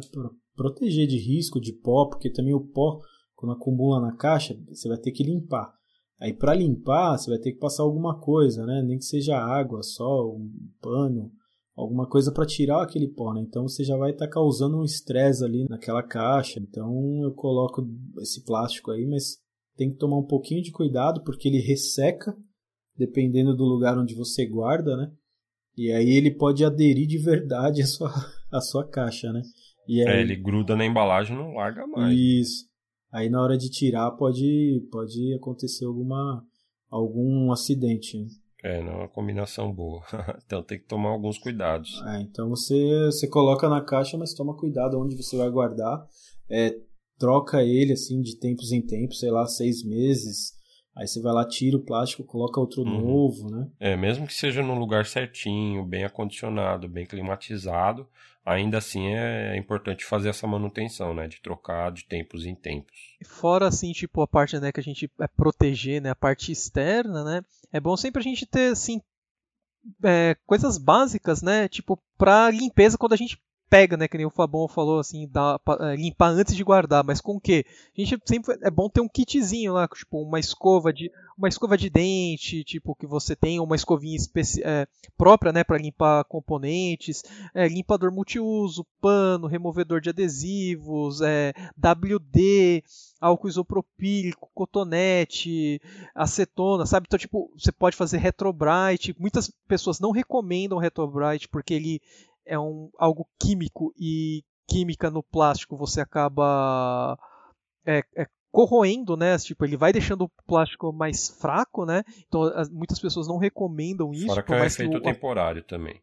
Proteger de risco de pó, porque também o pó, quando acumula na caixa, você vai ter que limpar. Aí para limpar, você vai ter que passar alguma coisa, né? Nem que seja água, só um pano, alguma coisa para tirar aquele pó, né? Então você já vai estar tá causando um estresse ali naquela caixa. Então eu coloco esse plástico aí, mas tem que tomar um pouquinho de cuidado porque ele resseca dependendo do lugar onde você guarda, né? E aí ele pode aderir de verdade à sua, à sua caixa, né? E é, aí... É, ele gruda na embalagem e não larga mais. Isso. Aí na hora de tirar pode, pode acontecer alguma, algum acidente. É, não é uma combinação boa. então tem que tomar alguns cuidados. É, então você, você coloca na caixa, mas toma cuidado onde você vai guardar. É, troca ele assim de tempos em tempos, sei lá, seis meses. Aí você vai lá, tira o plástico, coloca outro uhum. novo, né? É, mesmo que seja num lugar certinho, bem acondicionado, bem climatizado, ainda assim é importante fazer essa manutenção, né? De trocar de tempos em tempos. Fora assim, tipo, a parte né, que a gente é proteger, né? A parte externa, né? É bom sempre a gente ter, assim, é, coisas básicas, né? Tipo, para limpeza quando a gente pega, né? Que nem o Fabão falou, assim, dá, é, limpar antes de guardar, mas com o quê? A gente sempre é bom ter um kitzinho lá, tipo uma escova de uma escova de dente, tipo que você tem uma escovinha é, própria, né, para limpar componentes, é, limpador multiuso, pano, removedor de adesivos, é, WD, álcool isopropílico, cotonete, acetona, sabe? Então, tipo, você pode fazer retrobrite. Muitas pessoas não recomendam retrobrite porque ele é um, algo químico e química no plástico você acaba é, é, corroendo, né? Tipo, ele vai deixando o plástico mais fraco, né? Então as, muitas pessoas não recomendam isso. Fora que é um efeito o, temporário também.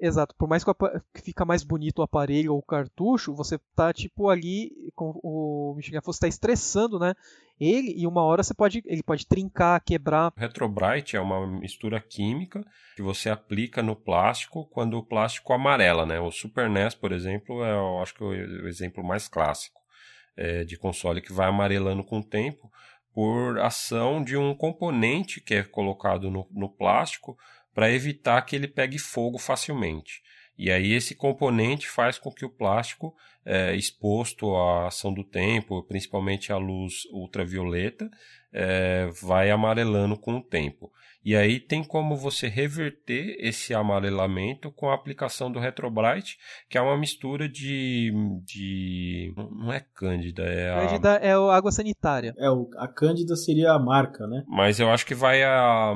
Exato, por mais que, fica mais bonito o aparelho ou o cartucho, você tá tipo ali, com o Michigan você está estressando, né? Ele e uma hora você pode, ele pode trincar, quebrar. Retrobrite é uma mistura química que você aplica no plástico quando o plástico amarela, né? O Super NES, por exemplo, é, eu acho que o exemplo mais clássico é, de console que vai amarelando com o tempo por ação de um componente que é colocado no, no plástico para evitar que ele pegue fogo facilmente. E aí esse componente faz com que o plástico, é, exposto à ação do tempo, principalmente à luz ultravioleta, é, vai amarelando com o tempo. E aí tem como você reverter esse amarelamento com a aplicação do Retrobrite, que é uma mistura de. de não é Cândida, é a. Cândida é a água sanitária. É, a Cândida seria a marca, né? Mas eu acho que vai a.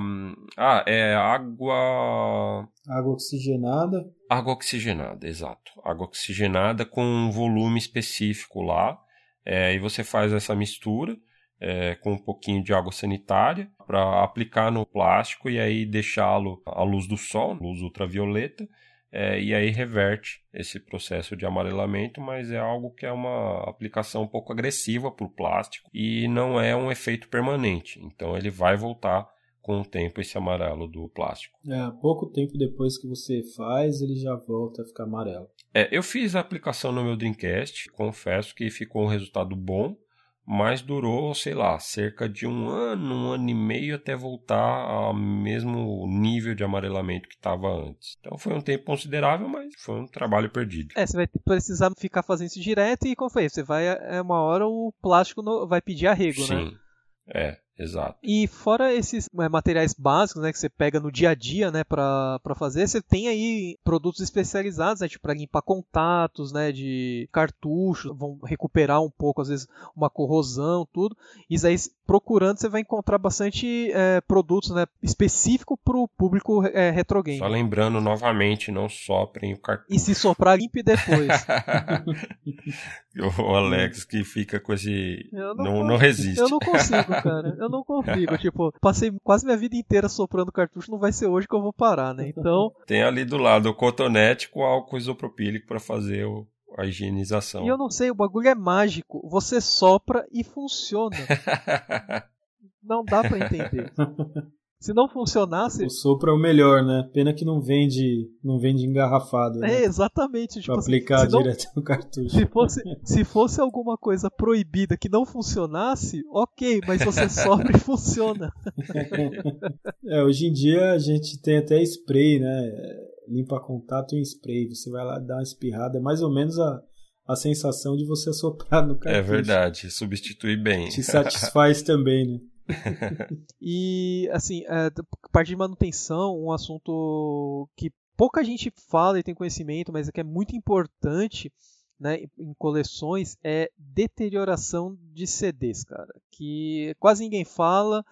Ah, é água. Água oxigenada. Água oxigenada, exato. Água oxigenada com um volume específico lá. É, e você faz essa mistura é, com um pouquinho de água sanitária para aplicar no plástico e aí deixá-lo à luz do sol, luz ultravioleta, é, e aí reverte esse processo de amarelamento, mas é algo que é uma aplicação um pouco agressiva para o plástico e não é um efeito permanente. Então ele vai voltar com o tempo esse amarelo do plástico. É, pouco tempo depois que você faz, ele já volta a ficar amarelo. É, eu fiz a aplicação no meu Dreamcast, confesso que ficou um resultado bom mas durou, sei lá, cerca de um ano, um ano e meio até voltar ao mesmo nível de amarelamento que estava antes. Então foi um tempo considerável, mas foi um trabalho perdido. É, você vai precisar ficar fazendo isso direto e como foi? Você vai, é uma hora o plástico vai pedir arrego, Sim. né? Sim, é. Exato. E fora esses é, materiais básicos, né, que você pega no dia a dia, né, para fazer, você tem aí produtos especializados, né, tipo para limpar contatos, né, de cartuchos, vão recuperar um pouco às vezes uma corrosão, tudo. Isso aí procurando você vai encontrar bastante é, produtos, né, específico para o público é, retrogame. Só lembrando novamente, não soprem o cartucho. E se soprar limpe depois. o Alex que fica com esse não, não, não resiste. Eu não consigo, cara eu não consigo. tipo, passei quase minha vida inteira soprando cartucho, não vai ser hoje que eu vou parar, né? Então. Tem ali do lado o cotonete com álcool isopropílico para fazer o, a higienização. E eu não sei, o bagulho é mágico. Você sopra e funciona. não dá para entender. Se não funcionasse. O sopro é o melhor, né? Pena que não vende, não vende engarrafado. Né? É, exatamente. Tipo, pra assim, aplicar direto no cartucho. Se fosse, se fosse alguma coisa proibida que não funcionasse, ok, mas você sopra e funciona. é, hoje em dia a gente tem até spray, né? Limpa contato em spray. Você vai lá dar uma espirrada. É mais ou menos a, a sensação de você soprar no é cartucho. É verdade, substitui bem. Te satisfaz também, né? e, assim, é, parte de manutenção, um assunto que pouca gente fala e tem conhecimento, mas é que é muito importante né, em coleções, é deterioração de CDs, cara. Que quase ninguém fala,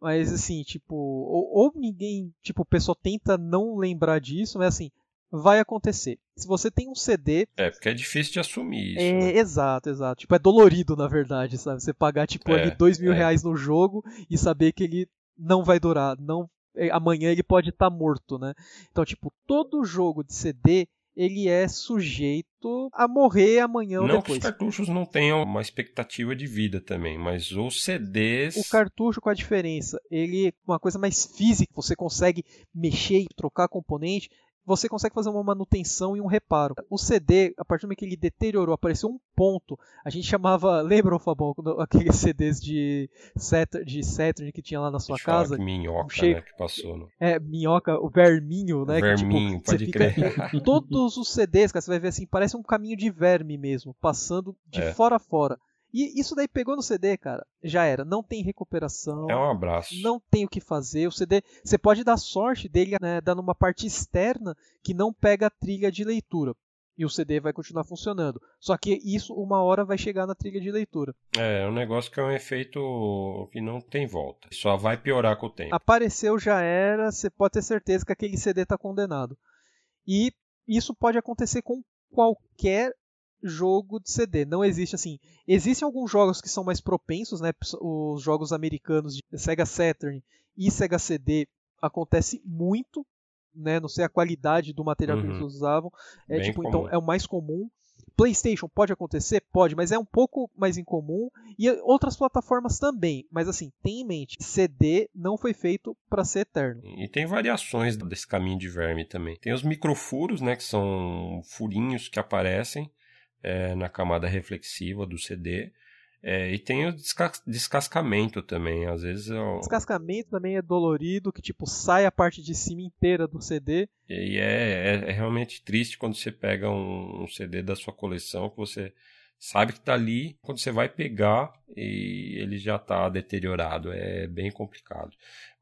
mas assim, tipo, ou, ou ninguém, tipo, o pessoal tenta não lembrar disso, mas assim, vai acontecer. Se você tem um CD. É, porque é difícil de assumir isso. É, né? exato, exato. Tipo, é dolorido, na verdade, sabe? Você pagar, tipo, é, ali dois mil é. reais no jogo e saber que ele não vai durar, não é, amanhã ele pode estar tá morto, né? Então, tipo, todo jogo de CD ele é sujeito a morrer amanhã ou não depois. Não que os cartuchos não tenham uma expectativa de vida também, mas os CDs... O cartucho, com a diferença? Ele é uma coisa mais física, você consegue mexer e trocar componente você consegue fazer uma manutenção e um reparo. O CD, a partir do momento que ele deteriorou, apareceu um ponto. A gente chamava, lembra, Fabão, aqueles CDs de Saturn, de Saturn que tinha lá na sua casa? Minhoca, um né, que passou. No... É, minhoca, o verminho, né? Verminho, que, tipo, pode crer. Fica... Todos os CDs, cara, você vai ver assim, parece um caminho de verme mesmo, passando de é. fora a fora. E isso daí pegou no CD, cara. Já era. Não tem recuperação. É um abraço. Não tem o que fazer. O CD, você pode dar sorte dele né, dando uma parte externa que não pega a trilha de leitura. E o CD vai continuar funcionando. Só que isso uma hora vai chegar na trilha de leitura. É, é um negócio que é um efeito que não tem volta. Só vai piorar com o tempo. Apareceu, já era. Você pode ter certeza que aquele CD está condenado. E isso pode acontecer com qualquer jogo de CD. Não existe assim. Existem alguns jogos que são mais propensos, né? Os jogos americanos de Sega Saturn e Sega CD acontece muito, né? Não sei a qualidade do material uhum. que eles usavam. É Bem tipo, então, comum. então é o mais comum. PlayStation pode acontecer? Pode, mas é um pouco mais incomum. E outras plataformas também. Mas assim, tem em mente: CD não foi feito para ser eterno. E tem variações desse caminho de verme também. Tem os microfuros, né? Que são furinhos que aparecem é, na camada reflexiva do CD. É, e tem o descas descascamento também, às vezes. Eu... Descascamento também é dolorido, que tipo sai a parte de cima inteira do CD. E é, é, é realmente triste quando você pega um, um, CD da sua coleção que você sabe que está ali, quando você vai pegar e ele já está deteriorado, é bem complicado.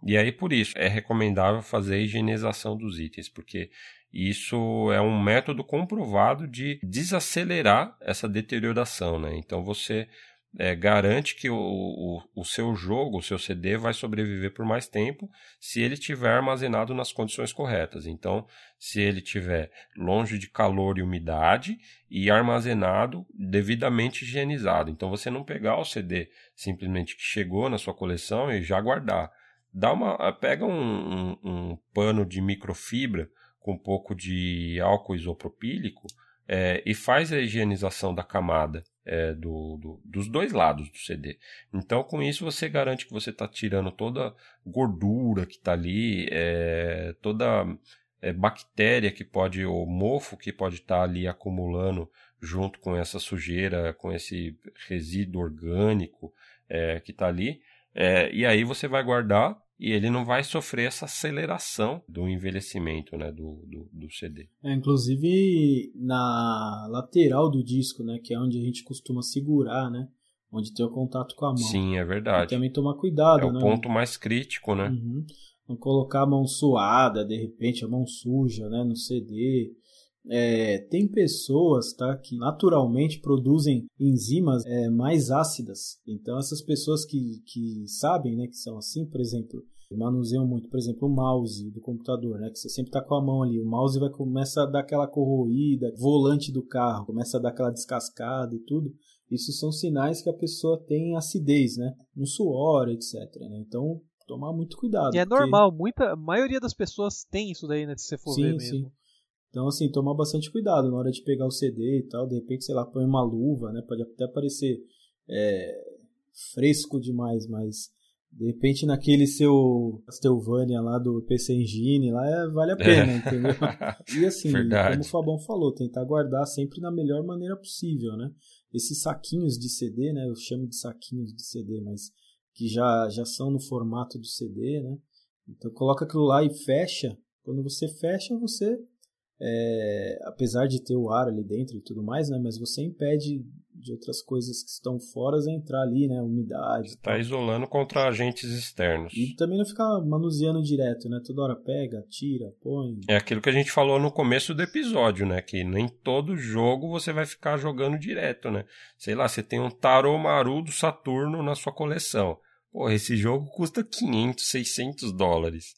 E aí por isso é recomendável fazer a higienização dos itens, porque isso é um método comprovado de desacelerar essa deterioração, né? Então você é, garante que o, o, o, seu jogo, o seu CD, vai sobreviver por mais tempo se ele estiver armazenado nas condições corretas. Então, se ele estiver longe de calor e umidade e armazenado devidamente higienizado. Então, você não pegar o CD simplesmente que chegou na sua coleção e já guardar. Dá uma, pega um, um, um pano de microfibra com um pouco de álcool isopropílico é, e faz a higienização da camada é, do, do, dos dois lados do CD. Então, com isso, você garante que você está tirando toda gordura que está ali, é, toda é, bactéria que pode, ou mofo que pode estar tá ali acumulando junto com essa sujeira, com esse resíduo orgânico é, que está ali. É, e aí você vai guardar e ele não vai sofrer essa aceleração do envelhecimento né, do, do, do CD. É, inclusive na lateral do disco, né, que é onde a gente costuma segurar, né, onde tem o contato com a mão. Sim, é verdade. E também tomar cuidado, é né? o ponto mais crítico, né? Uhum. Não colocar a mão suada, de repente a mão suja, né, no CD. É, tem pessoas tá, que naturalmente produzem enzimas é, mais ácidas. Então, essas pessoas que, que sabem né, que são assim, por exemplo, manuseiam muito, por exemplo, o mouse do computador, né, que você sempre está com a mão ali, o mouse vai começa a dar aquela corroída, volante do carro começa a dar aquela descascada e tudo. Isso são sinais que a pessoa tem acidez, né, no suor, etc. Né? Então, tomar muito cuidado. E é porque... normal, muita, a maioria das pessoas tem isso daí, né, se você for sim, ver mesmo. Sim. Então, assim, tomar bastante cuidado na hora de pegar o CD e tal. De repente, sei lá, põe uma luva, né? Pode até parecer é, fresco demais, mas de repente naquele seu Castlevania lá do PC Engine, lá é, vale a pena, é. entendeu? E assim, Verdade. como o Fabão falou, tentar guardar sempre da melhor maneira possível, né? Esses saquinhos de CD, né? Eu chamo de saquinhos de CD, mas que já, já são no formato do CD, né? Então coloca aquilo lá e fecha. Quando você fecha, você é, apesar de ter o ar ali dentro e tudo mais, né? Mas você impede de outras coisas que estão fora entrar ali, né? Umidade. Está isolando contra agentes externos. E também não ficar manuseando direto, né? Toda hora pega, tira, põe. É aquilo que a gente falou no começo do episódio, né? Que nem todo jogo você vai ficar jogando direto, né? Sei lá, você tem um Taromaru do Saturno na sua coleção. Pô, esse jogo custa 500, 600 dólares.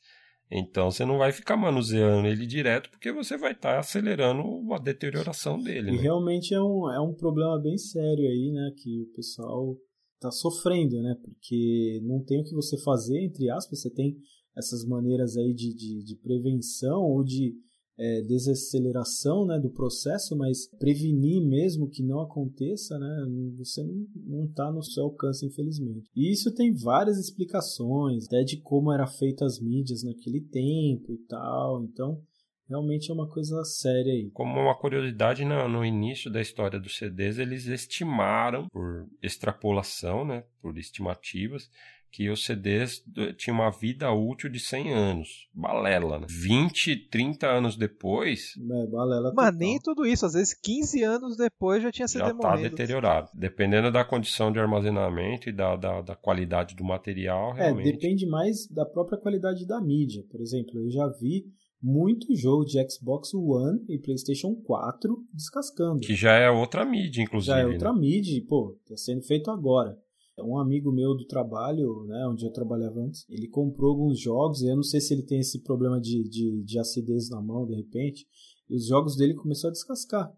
Então você não vai ficar manuseando ele direto porque você vai estar tá acelerando a deterioração dele. E né? realmente é um, é um problema bem sério aí, né? Que o pessoal está sofrendo, né? Porque não tem o que você fazer, entre aspas, você tem essas maneiras aí de, de, de prevenção ou de é, desaceleração né, do processo, mas prevenir mesmo que não aconteça, né, você não está no seu alcance, infelizmente. E isso tem várias explicações, até de como era feita as mídias naquele tempo e tal. Então, realmente é uma coisa séria aí. Como uma curiosidade, no, no, início da história dos CDs, eles estimaram, por extrapolação, né, por estimativas, que os CDs tinham uma vida útil de 100 anos. Balela, né? 20, 30 anos depois... É, balela Mas nem tudo isso. Às vezes 15 anos depois já tinha CD já tá deteriorado. Dependendo da condição de armazenamento e da, da, da qualidade do material, é, realmente... É, depende mais da própria qualidade da mídia. Por exemplo, eu já vi muito jogo de Xbox One e PlayStation 4 descascando. Que já é outra mídia, inclusive. Já é outra né? mídia, pô, tá sendo feito agora. Um amigo meu do trabalho, né, onde eu trabalhava antes, ele comprou alguns jogos, e eu não sei se ele tem esse problema de, de, de acidez na mão, de repente, e os jogos dele começaram a descascar.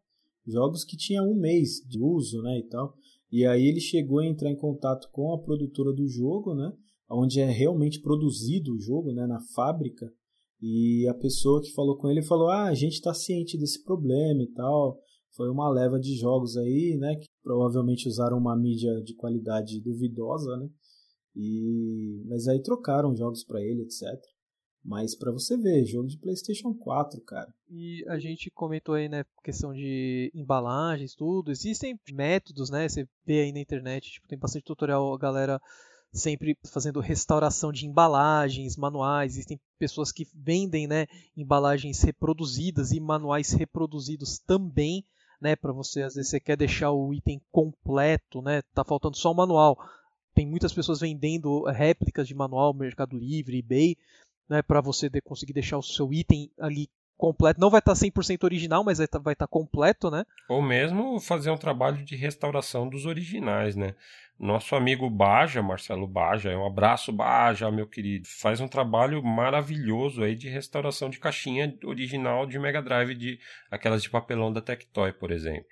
Jogos que tinham um mês de uso, né, e tal. E aí ele chegou a entrar em contato com a produtora do jogo, né, onde é realmente produzido o jogo, né, na fábrica. E a pessoa que falou com ele falou: Ah, a gente está ciente desse problema e tal foi uma leva de jogos aí, né, provavelmente usaram uma mídia de qualidade duvidosa, né? E mas aí trocaram jogos para ele, etc. Mas para você ver, jogo de PlayStation 4, cara. E a gente comentou aí, né, questão de embalagens, tudo. Existem métodos, né? Você vê aí na internet, tipo, tem bastante tutorial, a galera sempre fazendo restauração de embalagens, manuais. Existem pessoas que vendem, né, embalagens reproduzidas e manuais reproduzidos também, né, para você às vezes você quer deixar o item completo, né, tá faltando só o manual. Tem muitas pessoas vendendo réplicas de manual, Mercado Livre, eBay, né, para você de, conseguir deixar o seu item ali completo. Não vai estar 100% original, mas vai estar, vai estar completo, né? Ou mesmo fazer um trabalho de restauração dos originais, né? Nosso amigo Baja, Marcelo Baja, um abraço Baja, meu querido, faz um trabalho maravilhoso aí de restauração de caixinha original de Mega Drive, de aquelas de papelão da Tectoy, por exemplo.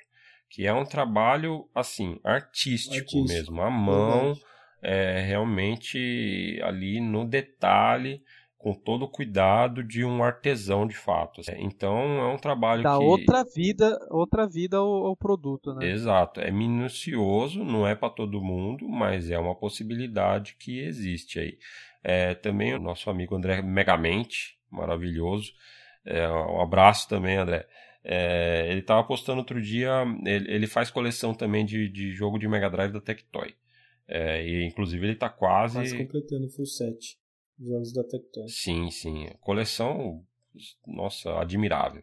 Que é um trabalho, assim, artístico, artístico. mesmo, à mão, é, realmente ali no detalhe com todo o cuidado de um artesão de fato. Então é um trabalho Dá que outra vida, outra vida ao, ao produto, né? Exato, é minucioso, não é para todo mundo, mas é uma possibilidade que existe aí. É, também o nosso amigo André Megamente, maravilhoso. É, um abraço também, André. É, ele estava postando outro dia, ele, ele, faz coleção também de, de jogo de Mega Drive da Tectoy. É, e inclusive ele está quase. Quase completando o full set jogos da Tectoy. Sim, sim. Coleção, nossa, admirável.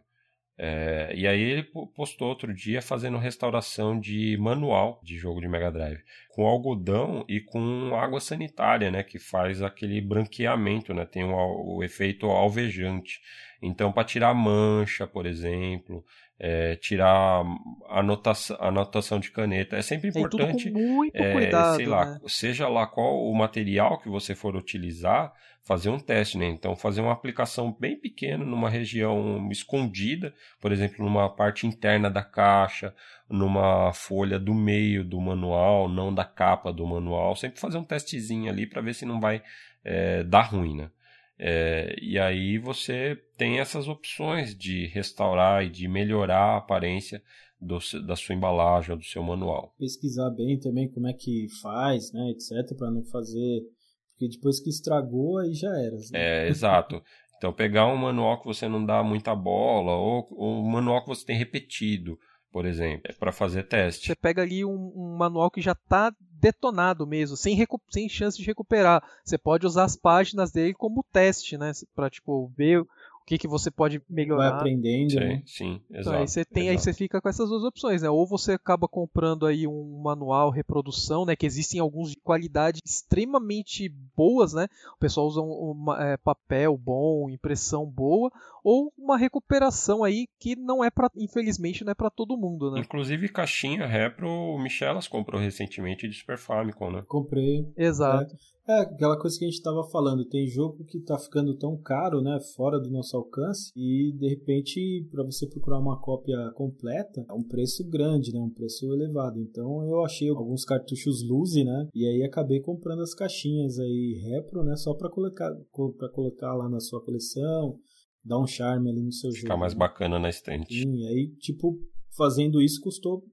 É, e aí ele postou outro dia fazendo restauração de manual de jogo de Mega Drive com algodão e com água sanitária, né, que faz aquele branqueamento, né, tem o, o efeito alvejante. Então para tirar mancha, por exemplo, é, tirar anotação, anotação de caneta. É sempre importante, é, cuidado, sei lá, né? seja lá qual o material que você for utilizar, fazer um teste, né? Então, fazer uma aplicação bem pequena numa região escondida, por exemplo, numa parte interna da caixa, numa folha do meio do manual, não da capa do manual. Sempre fazer um testezinho ali para ver se não vai é, dar ruim, né? É, e aí você tem essas opções de restaurar e de melhorar a aparência do, da sua embalagem ou do seu manual. Pesquisar bem também como é que faz, né, etc, para não fazer porque depois que estragou aí já era. Né? É, exato. Então pegar um manual que você não dá muita bola ou, ou um manual que você tem repetido por exemplo, é para fazer teste. Você pega ali um, um manual que já está detonado mesmo, sem, sem chance de recuperar. Você pode usar as páginas dele como teste, né? Para tipo ver o que, que você pode melhorar. Vai aprendendo, sim, né? Sim, exato. Então, aí você tem, exato. aí você fica com essas duas opções, né? Ou você acaba comprando aí um manual reprodução, né? Que existem alguns de qualidade extremamente boas, né? O pessoal usa um, um é, papel bom, impressão boa, ou uma recuperação aí que não é para, infelizmente, não é para todo mundo, né? Inclusive caixinha repro, o Michelas comprou recentemente de Super Famicom, né? Comprei. Exato. É. É, aquela coisa que a gente estava falando, tem jogo que está ficando tão caro, né, fora do nosso alcance, e de repente, para você procurar uma cópia completa, é um preço grande, né, um preço elevado. Então eu achei alguns cartuchos Luzi, né, e aí acabei comprando as caixinhas aí repro, né, só para colocar, para colocar lá na sua coleção, dar um charme ali no seu Ficar jogo. Ficar mais bacana na estante. Sim, aí, tipo, fazendo isso custou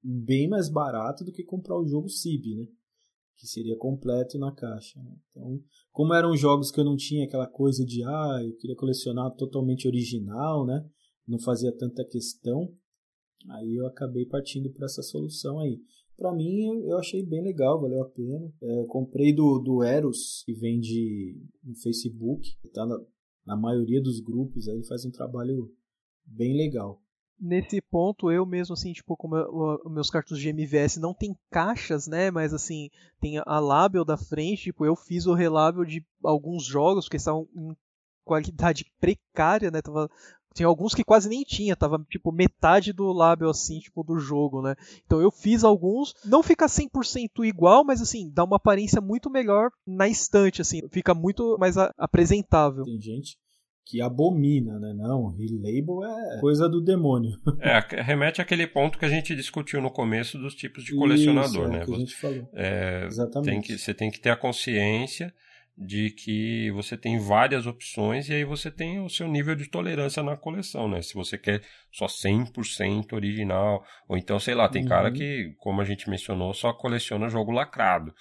bem mais barato do que comprar o jogo CIB, né? Que seria completo na caixa. Né? Então, como eram jogos que eu não tinha aquela coisa de ah, eu queria colecionar totalmente original, né? Não fazia tanta questão. Aí eu acabei partindo para essa solução aí. Para mim, eu achei bem legal, valeu a pena. É, comprei do, do Eros, que vende no Facebook, tá na, na maioria dos grupos, aí ele faz um trabalho bem legal nesse ponto eu mesmo assim tipo como os meus cartuchos de MVS não tem caixas né mas assim tem a label da frente tipo eu fiz o relabel de alguns jogos que estavam em qualidade precária né tava tinha alguns que quase nem tinha, tava tipo metade do label assim, tipo do jogo, né? Então eu fiz alguns, não fica 100% igual, mas assim, dá uma aparência muito melhor na estante assim, fica muito mais apresentável. Tem gente que abomina, né? Não, relabel é coisa do demônio. É, remete àquele ponto que a gente discutiu no começo dos tipos de colecionador, Isso, é, né? Que a gente falou. É, Exatamente. Tem que, você tem que ter a consciência de que você tem várias opções e aí você tem o seu nível de tolerância na coleção, né? Se você quer só 100% original, ou então, sei lá, tem uhum. cara que, como a gente mencionou, só coleciona jogo lacrado.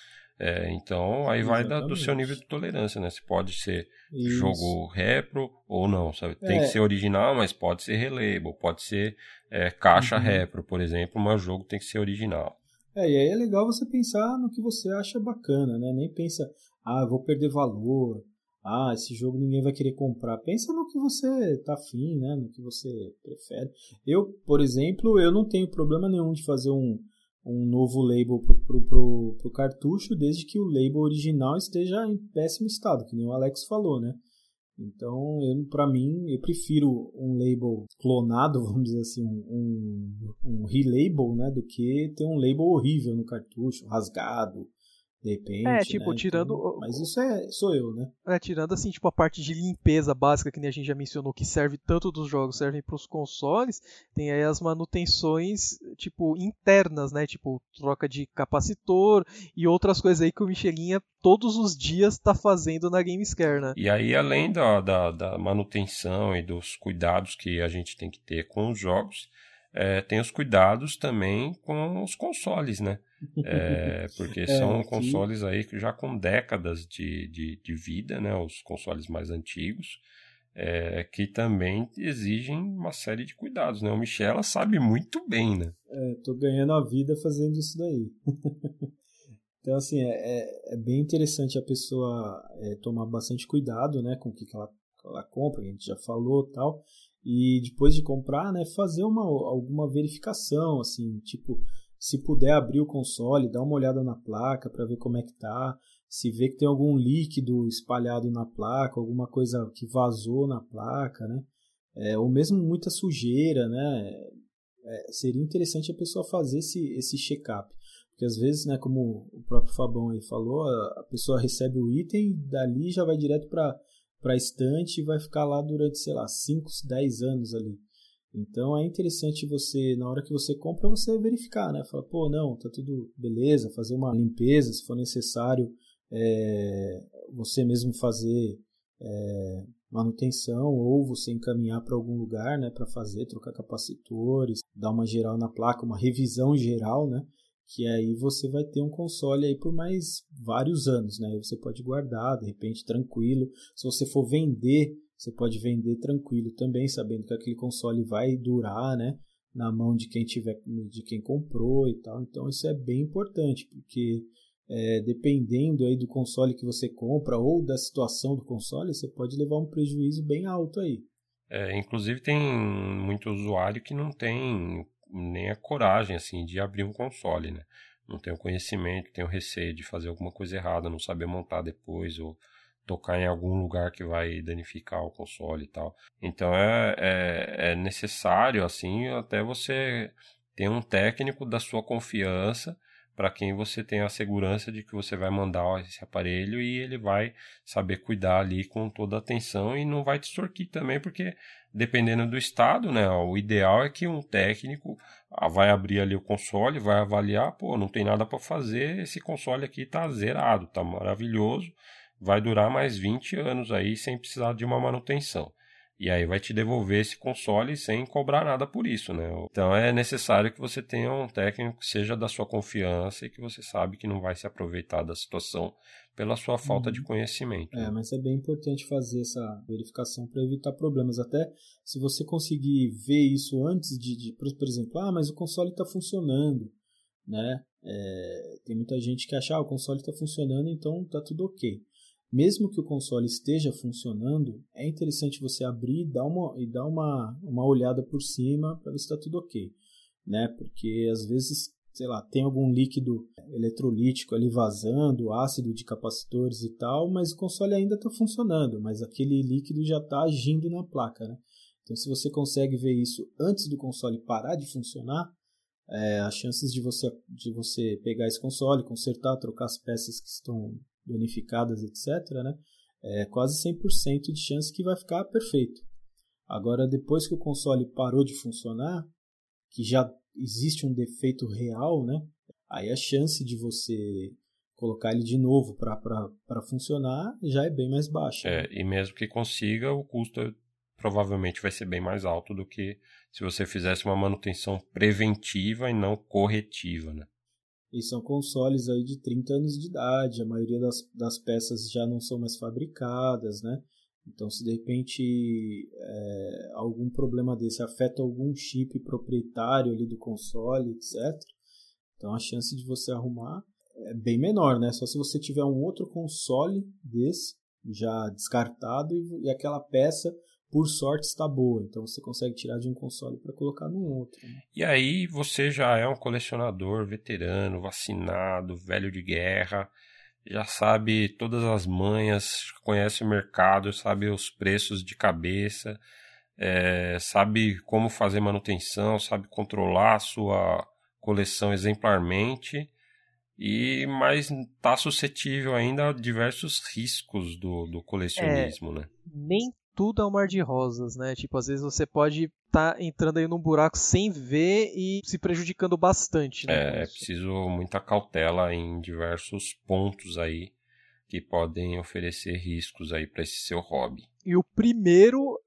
É, então, aí vai da, do seu nível de tolerância, né? Se pode ser Isso. jogo repro ou não, sabe? Tem é. que ser original, mas pode ser relabel, pode ser é, caixa uhum. repro, por exemplo, mas o jogo tem que ser original. É, e aí é legal você pensar no que você acha bacana, né? Nem pensa, ah, vou perder valor, ah, esse jogo ninguém vai querer comprar. Pensa no que você tá afim, né? No que você prefere. Eu, por exemplo, eu não tenho problema nenhum de fazer um, um novo label pro, pro, pro, pro, cartucho, desde que o label original esteja em péssimo estado, que nem o Alex falou, né? Então, para mim, eu prefiro um label clonado, vamos dizer assim, um, um relabel, né, do que ter um label horrível no cartucho, rasgado, de repente. É, tipo, né? tirando. Então, mas isso é sou eu, né? É, tirando assim, tipo, a parte de limpeza básica que nem a gente já mencionou, que serve tanto dos jogos, servem para os consoles, tem aí as manutenções, tipo, internas, né? Tipo, troca de capacitor e outras coisas aí que o Michelinha todos os dias está fazendo na Gamescare, né? E aí, além da, da, da manutenção e dos cuidados que a gente tem que ter com os jogos, é, tem os cuidados também com os consoles, né? É, porque é, são consoles aí já com décadas de, de, de vida, né? Os consoles mais antigos. É, que também exigem uma série de cuidados, né? O Michela sabe muito bem, né? É, tô ganhando a vida fazendo isso daí. então, assim, é, é, é, bem interessante a pessoa é, tomar bastante cuidado, né? Com o que, que ela, ela compra, a gente já falou tal. E depois de comprar, né? Fazer uma, alguma verificação, assim, tipo se puder abrir o console, dar uma olhada na placa para ver como é que tá, se vê que tem algum líquido espalhado na placa, alguma coisa que vazou na placa, né? É, ou mesmo muita sujeira, né? É, seria interessante a pessoa fazer esse, esse check-up. Porque às vezes, né, como o próprio Fabão aí falou, a, pessoa recebe o item, dali já vai direto para a estante e vai ficar lá durante, sei lá, 5, 10 anos ali. Então é interessante você, na hora que você compra, você verificar, né? Fala, pô, não, tá tudo beleza, fazer uma limpeza, se for necessário, é, você mesmo fazer é, manutenção ou você encaminhar para algum lugar, né, para fazer, trocar capacitores, dar uma geral na placa, uma revisão geral, né? Que aí você vai ter um console aí por mais vários anos, né? Aí você pode guardar, de repente, tranquilo. Se você for vender você pode vender tranquilo também, sabendo que aquele console vai durar, né? Na mão de quem tiver, de quem comprou e tal. Então isso é bem importante, porque é, dependendo aí do console que você compra ou da situação do console, você pode levar um prejuízo bem alto aí. É, inclusive tem muito usuário que não tem nem a coragem assim de abrir um console, né? Não tem o conhecimento, tem o receio de fazer alguma coisa errada, não saber montar depois ou tocar em algum lugar que vai danificar o console e tal. Então é, é, é necessário, assim, até você ter um técnico da sua confiança para quem você tem a segurança de que você vai mandar esse aparelho e ele vai saber cuidar ali com toda a atenção e não vai te extorquir também, porque dependendo do estado, né, o ideal é que um técnico ah, vai abrir ali o console, vai avaliar, pô, não tem nada para fazer, esse console aqui tá zerado, tá maravilhoso, vai durar mais 20 anos aí sem precisar de uma manutenção. E aí vai te devolver esse console sem cobrar nada por isso, né? Então é necessário que você tenha um técnico que seja da sua confiança e que você sabe que não vai se aproveitar da situação pela sua falta uhum. de conhecimento. É, mas é bem importante fazer essa verificação para evitar problemas. Até se você conseguir ver isso antes de, de por exemplo, ah, mas o console está funcionando, né? É, tem muita gente que acha, ah, o console está funcionando, então tá tudo ok mesmo que o console esteja funcionando, é interessante você abrir e dar uma, e dar uma, uma olhada por cima para ver se está tudo ok. Né? Porque às vezes, sei lá, tem algum líquido eletrolítico ali vazando, ácido de capacitores e tal, mas o console ainda está funcionando, mas aquele líquido já está agindo na placa. Né? Então, se você consegue ver isso antes do console parar de funcionar, é, as chances de você, de você pegar esse console, consertar, trocar as peças que estão danificadas, etc., né? É quase 100% de chance que vai ficar perfeito. Agora, depois que o console parou de funcionar, que já existe um defeito real, né? Aí a chance de você colocar ele de novo para funcionar já é bem mais baixa. É, e mesmo que consiga, o custo provavelmente vai ser bem mais alto do que se você fizesse uma manutenção preventiva e não corretiva, né? E são consoles aí de 30 anos de idade, a maioria das, das peças já não são mais fabricadas, né? Então, se de repente é, algum problema desse afeta algum chip proprietário ali do console, etc., então a chance de você arrumar é bem menor, né? Só se você tiver um outro console desse já descartado e, e aquela peça por sorte está boa, então você consegue tirar de um console para colocar no outro. Né? E aí você já é um colecionador veterano, vacinado, velho de guerra, já sabe todas as manhas, conhece o mercado, sabe os preços de cabeça, é, sabe como fazer manutenção, sabe controlar a sua coleção exemplarmente e mas está suscetível ainda a diversos riscos do, do colecionismo, é, né? Nem tudo é um mar de rosas, né? Tipo, às vezes você pode estar tá entrando aí num buraco sem ver e se prejudicando bastante. Né, é, é preciso muita cautela em diversos pontos aí que podem oferecer riscos aí para esse seu hobby. E o primeiro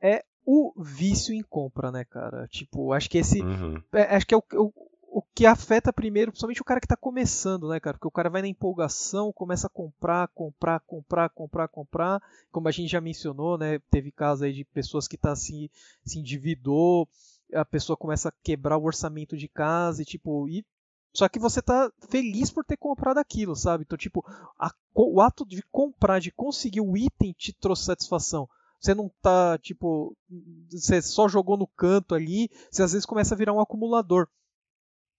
é o vício em compra, né, cara? Tipo, acho que esse. Uhum. É, acho que é o, o, o que afeta primeiro, principalmente o cara que está começando, né, cara? Porque o cara vai na empolgação, começa a comprar, comprar, comprar, comprar, comprar. Como a gente já mencionou, né? Teve casos aí de pessoas que tá se, se endividou, a pessoa começa a quebrar o orçamento de casa e tipo, e só que você tá feliz por ter comprado aquilo, sabe? Então, tipo, a, o ato de comprar, de conseguir o item te trouxe satisfação. Você não tá, tipo, você só jogou no canto ali, você às vezes começa a virar um acumulador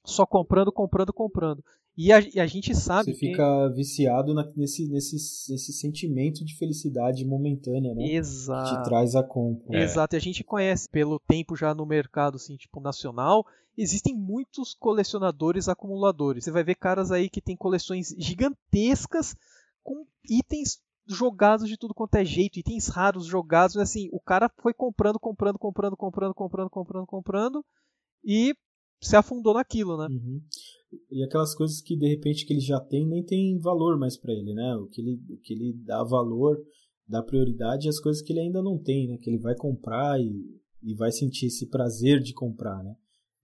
só comprando, comprando, comprando. E a, e a gente sabe. Você fica que... viciado na, nesse, nesse, nesse sentimento de felicidade momentânea, né? Exato. Que te traz a compra. É. Exato. E a gente conhece pelo tempo já no mercado, assim, tipo, nacional. Existem muitos colecionadores acumuladores. Você vai ver caras aí que tem coleções gigantescas com itens jogados de tudo quanto é jeito, itens raros jogados, assim, o cara foi comprando, comprando, comprando, comprando, comprando, comprando, comprando, e se afundou naquilo, né? Uhum. E aquelas coisas que de repente que ele já tem nem tem valor mais para ele, né? O que ele, o que ele dá valor, dá prioridade às coisas que ele ainda não tem, né? Que ele vai comprar e, e vai sentir esse prazer de comprar, né?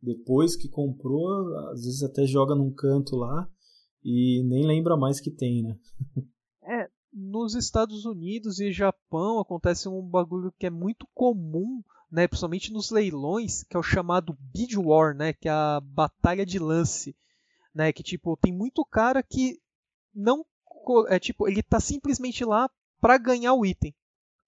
Depois que comprou, às vezes até joga num canto lá e nem lembra mais que tem, né? é, nos Estados Unidos e Japão acontece um bagulho que é muito comum né, principalmente nos leilões, que é o chamado bid war, né, que é a batalha de lance, né, que tipo tem muito cara que não é tipo ele tá simplesmente lá para ganhar o item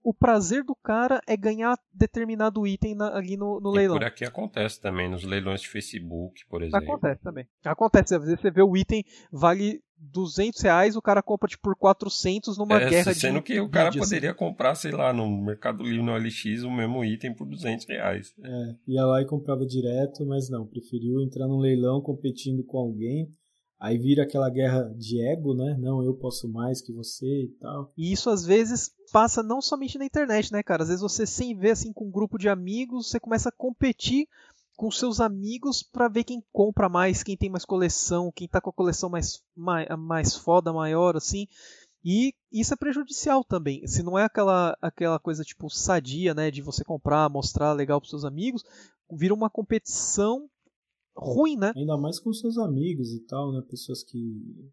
o prazer do cara é ganhar determinado item na, ali no, no leilão. Por aqui acontece também, nos leilões de Facebook, por exemplo. Acontece também. Acontece, às vezes você vê o item vale 200 reais, o cara compra tipo, por 400 numa é, guerra sendo de Sendo que o cara assim. poderia comprar, sei lá, no Mercado Livre, no LX, o mesmo item por 200 reais. É, ia lá e comprava direto, mas não, preferiu entrar num leilão competindo com alguém Aí vira aquela guerra de ego, né? Não, eu posso mais que você e tal. E isso às vezes passa não somente na internet, né, cara? Às vezes você sem ver assim com um grupo de amigos, você começa a competir com seus amigos para ver quem compra mais, quem tem mais coleção, quem tá com a coleção mais, mais, mais foda, maior, assim. E isso é prejudicial também. Se não é aquela, aquela coisa tipo sadia, né, de você comprar, mostrar legal para seus amigos, vira uma competição ruim, né? Ainda mais com seus amigos e tal, né? Pessoas que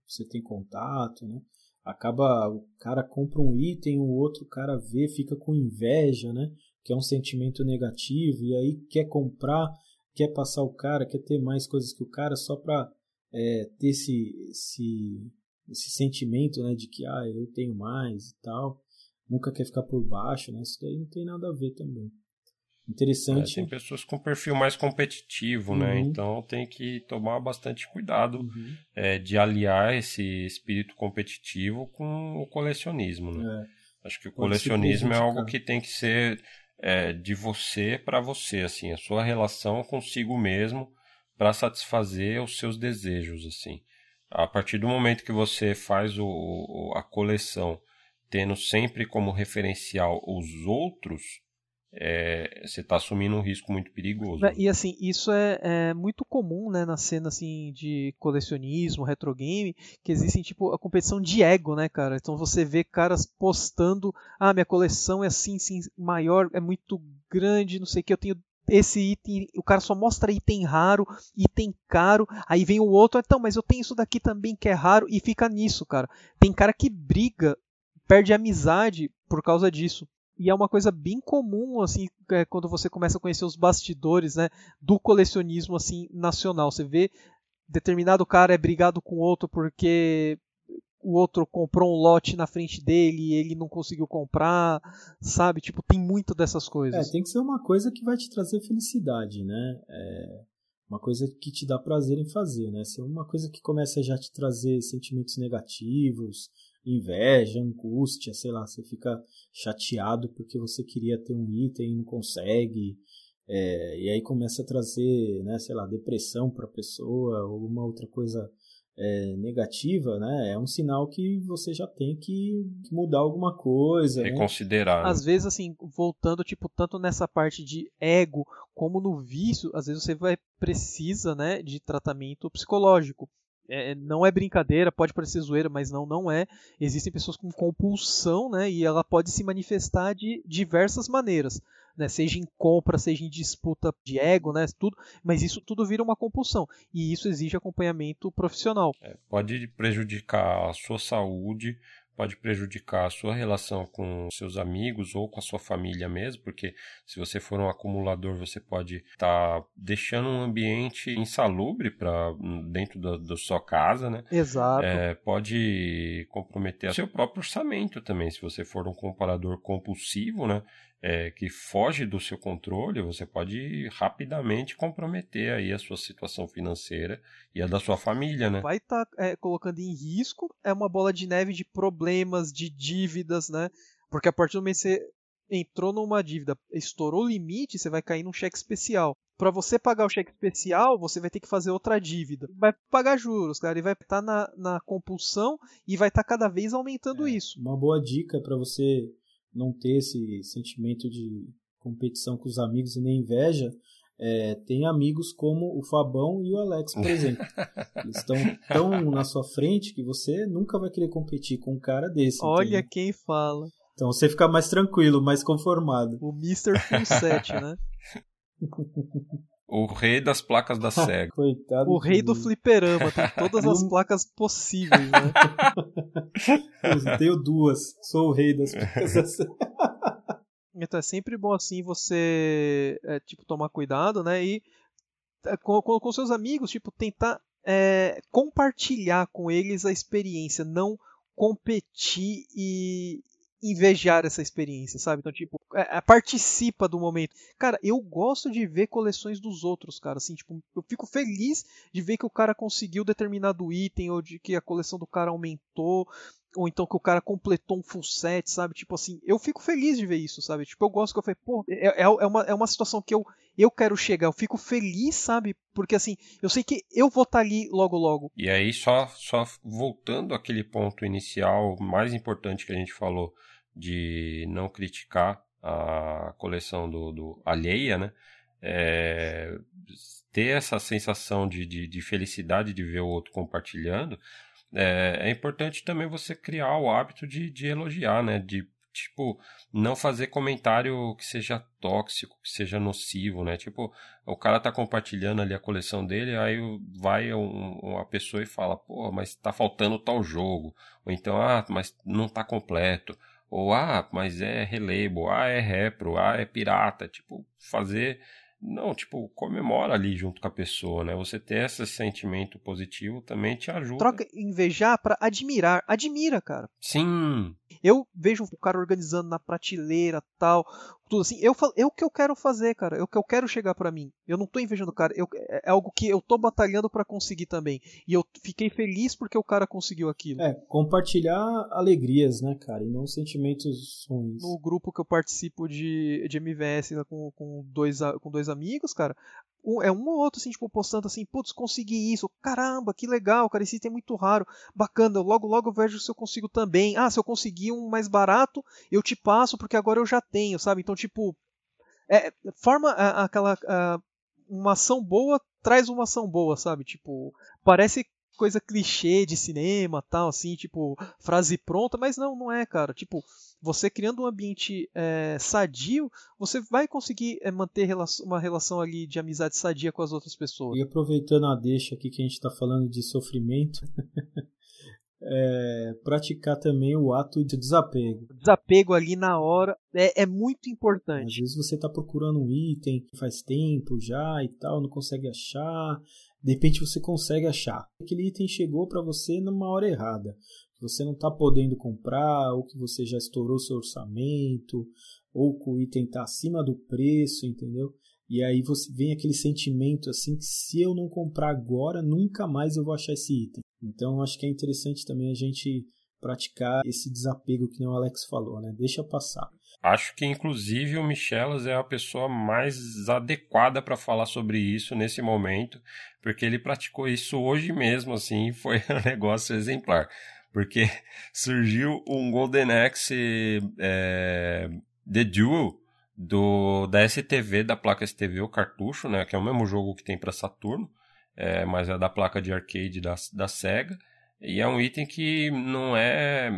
você tem contato, né? Acaba, o cara compra um item, o outro cara vê, fica com inveja, né? Que é um sentimento negativo, e aí quer comprar, quer passar o cara, quer ter mais coisas que o cara só pra é, ter esse, esse, esse sentimento, né? De que, ah, eu tenho mais e tal. Nunca quer ficar por baixo, né? Isso daí não tem nada a ver também. Interessante. É, tem pessoas com perfil mais competitivo, né? uhum. né? Então tem que tomar bastante cuidado uhum. é, de aliar esse espírito competitivo com o colecionismo, né? É. Acho que o Pode colecionismo é algo que tem que ser é, de você para você, assim, a sua relação consigo mesmo para satisfazer os seus desejos, assim. A partir do momento que você faz o, a coleção tendo sempre como referencial os outros, é, você está assumindo um risco muito perigoso. E assim, isso é, é, muito comum né, na cena assim, de colecionismo, retrogame, que existem tipo a competição de ego, né, cara? Então você vê caras postando, ah, minha coleção é assim, assim, maior, é muito grande, não sei o que, eu tenho esse item, o cara só mostra item raro, item caro, aí vem o outro, então, mas eu tenho isso daqui também que é raro e fica nisso, cara. Tem cara que briga, perde amizade por causa disso. E é uma coisa bem comum, assim, é, quando você começa a conhecer os bastidores, né, do colecionismo, assim, nacional. Você vê determinado cara é brigado com outro porque o outro comprou um lote na frente dele e ele não conseguiu comprar, sabe? Tipo, tem muito dessas coisas. É, tem que ser uma coisa que vai te trazer felicidade, né? É uma coisa que te dá prazer em fazer, né? Se é uma coisa que começa a já te trazer sentimentos negativos, inveja, angústia, sei lá, você fica chateado porque você queria ter um item e não consegue, é, e aí começa a trazer, né, sei lá, depressão para a pessoa ou alguma outra coisa é, negativa, né, é um sinal que você já tem que mudar alguma coisa. Né? Reconsiderar. Né? Às vezes, assim, voltando, tipo, tanto nessa parte de ego como no vício, às vezes você vai precisa, né, de tratamento psicológico. É, não é brincadeira, pode parecer zoeira, mas não, não é. Existem pessoas com compulsão, né, e ela pode se manifestar de diversas maneiras né? Seja em compra, seja em disputa de ego, né? Tudo, mas isso tudo vira uma compulsão e isso exige acompanhamento profissional. É, pode prejudicar a sua saúde, pode prejudicar a sua relação com seus amigos ou com a sua família mesmo, porque se você for um acumulador, você pode estar tá deixando um ambiente insalubre para dentro da, da, sua casa, né? Exato. É, pode comprometer o seu próprio orçamento também, se você for um comparador compulsivo, né? É, que foge do seu controle, você pode rapidamente comprometer aí a sua situação financeira e a da sua família, né? Vai estar tá, é, colocando em risco, é uma bola de neve de problemas, de dívidas, né? Porque a partir do momento que você entrou numa dívida, estourou o limite, você vai cair num cheque especial. Para você pagar o cheque especial, você vai ter que fazer outra dívida. Vai pagar juros, cara, e vai estar tá na, na compulsão e vai estar tá cada vez aumentando é, isso. Uma boa dica para você não ter esse sentimento de competição com os amigos e nem inveja, é, tem amigos como o Fabão e o Alex, por exemplo. Eles estão tão na sua frente que você nunca vai querer competir com um cara desse. Olha entendeu? quem fala. Então você fica mais tranquilo, mais conformado. O Mr. Full Set, né? O rei das placas da SEGA. Coitado. O rei do fliperama, tem todas as placas possíveis, né? Eu tenho duas, sou o rei das placas da SEGA. Então é sempre bom assim você é, tipo tomar cuidado, né? E é, com, com, com seus amigos, tipo tentar é, compartilhar com eles a experiência, não competir e, invejar essa experiência, sabe? Então, tipo, é, é, participa do momento. Cara, eu gosto de ver coleções dos outros, cara. Assim, tipo, eu fico feliz de ver que o cara conseguiu determinado item, ou de que a coleção do cara aumentou, ou então que o cara completou um full set, sabe? Tipo assim, eu fico feliz de ver isso, sabe? Tipo, eu gosto que eu falei, pô, é, é, é, uma, é uma situação que eu, eu quero chegar, eu fico feliz, sabe? Porque assim, eu sei que eu vou estar tá ali logo logo. E aí, só, só voltando àquele ponto inicial, mais importante que a gente falou, de não criticar a coleção do, do alheia, né? É, ter essa sensação de, de, de, felicidade de ver o outro compartilhando, é, é importante também você criar o hábito de, de elogiar, né? De tipo, não fazer comentário que seja tóxico, que seja nocivo, né? Tipo, o cara tá compartilhando ali a coleção dele, aí vai um, uma pessoa e fala, pô, mas tá faltando tal jogo. Ou então, ah, mas não tá completo. Ou, ah, mas é relabel, ah, é repro, ah, é pirata. Tipo, fazer. Não, tipo, comemora ali junto com a pessoa, né? Você ter esse sentimento positivo também te ajuda. Troca invejar para admirar. Admira, cara. Sim. Eu vejo o cara organizando na prateleira, tal, tudo assim. Eu falo, é o que eu quero fazer, cara. É o que eu quero chegar para mim. Eu não tô invejando o cara. Eu, é, é algo que eu tô batalhando para conseguir também. E eu fiquei feliz porque o cara conseguiu aquilo. É, compartilhar alegrias, né, cara? E não sentimentos ruins. No grupo que eu participo de, de MVS com, com, dois, com dois amigos, cara, um, é um ou outro, assim, tipo, postando assim, putz, consegui isso, caramba, que legal, cara, esse item é muito raro, bacana, logo logo eu vejo se eu consigo também. Ah, se eu conseguir um mais barato, eu te passo, porque agora eu já tenho, sabe? Então, tipo, é, forma aquela. uma ação boa traz uma ação boa, sabe? Tipo, parece coisa clichê de cinema, tal, assim, tipo, frase pronta, mas não, não é, cara. Tipo, você criando um ambiente é, sadio, você vai conseguir é, manter uma relação ali de amizade sadia com as outras pessoas. E aproveitando a deixa aqui que a gente está falando de sofrimento, é, praticar também o ato de desapego. Desapego ali na hora é, é muito importante. Às vezes você está procurando um item faz tempo já e tal, não consegue achar. De repente você consegue achar. Aquele item chegou para você numa hora errada. Que você não está podendo comprar, ou que você já estourou seu orçamento, ou que o item está acima do preço, entendeu? E aí você vem aquele sentimento assim que se eu não comprar agora, nunca mais eu vou achar esse item. Então acho que é interessante também a gente praticar esse desapego que nem o Alex falou, né? Deixa passar. Acho que inclusive o Michelas é a pessoa mais adequada para falar sobre isso nesse momento, porque ele praticou isso hoje mesmo, assim, foi um negócio exemplar. Porque surgiu um Golden Axe é, The Duel do, da STV, da placa STV, o cartucho, né? Que é o mesmo jogo que tem para Saturno, é, mas é da placa de arcade da, da SEGA. E é um item que não é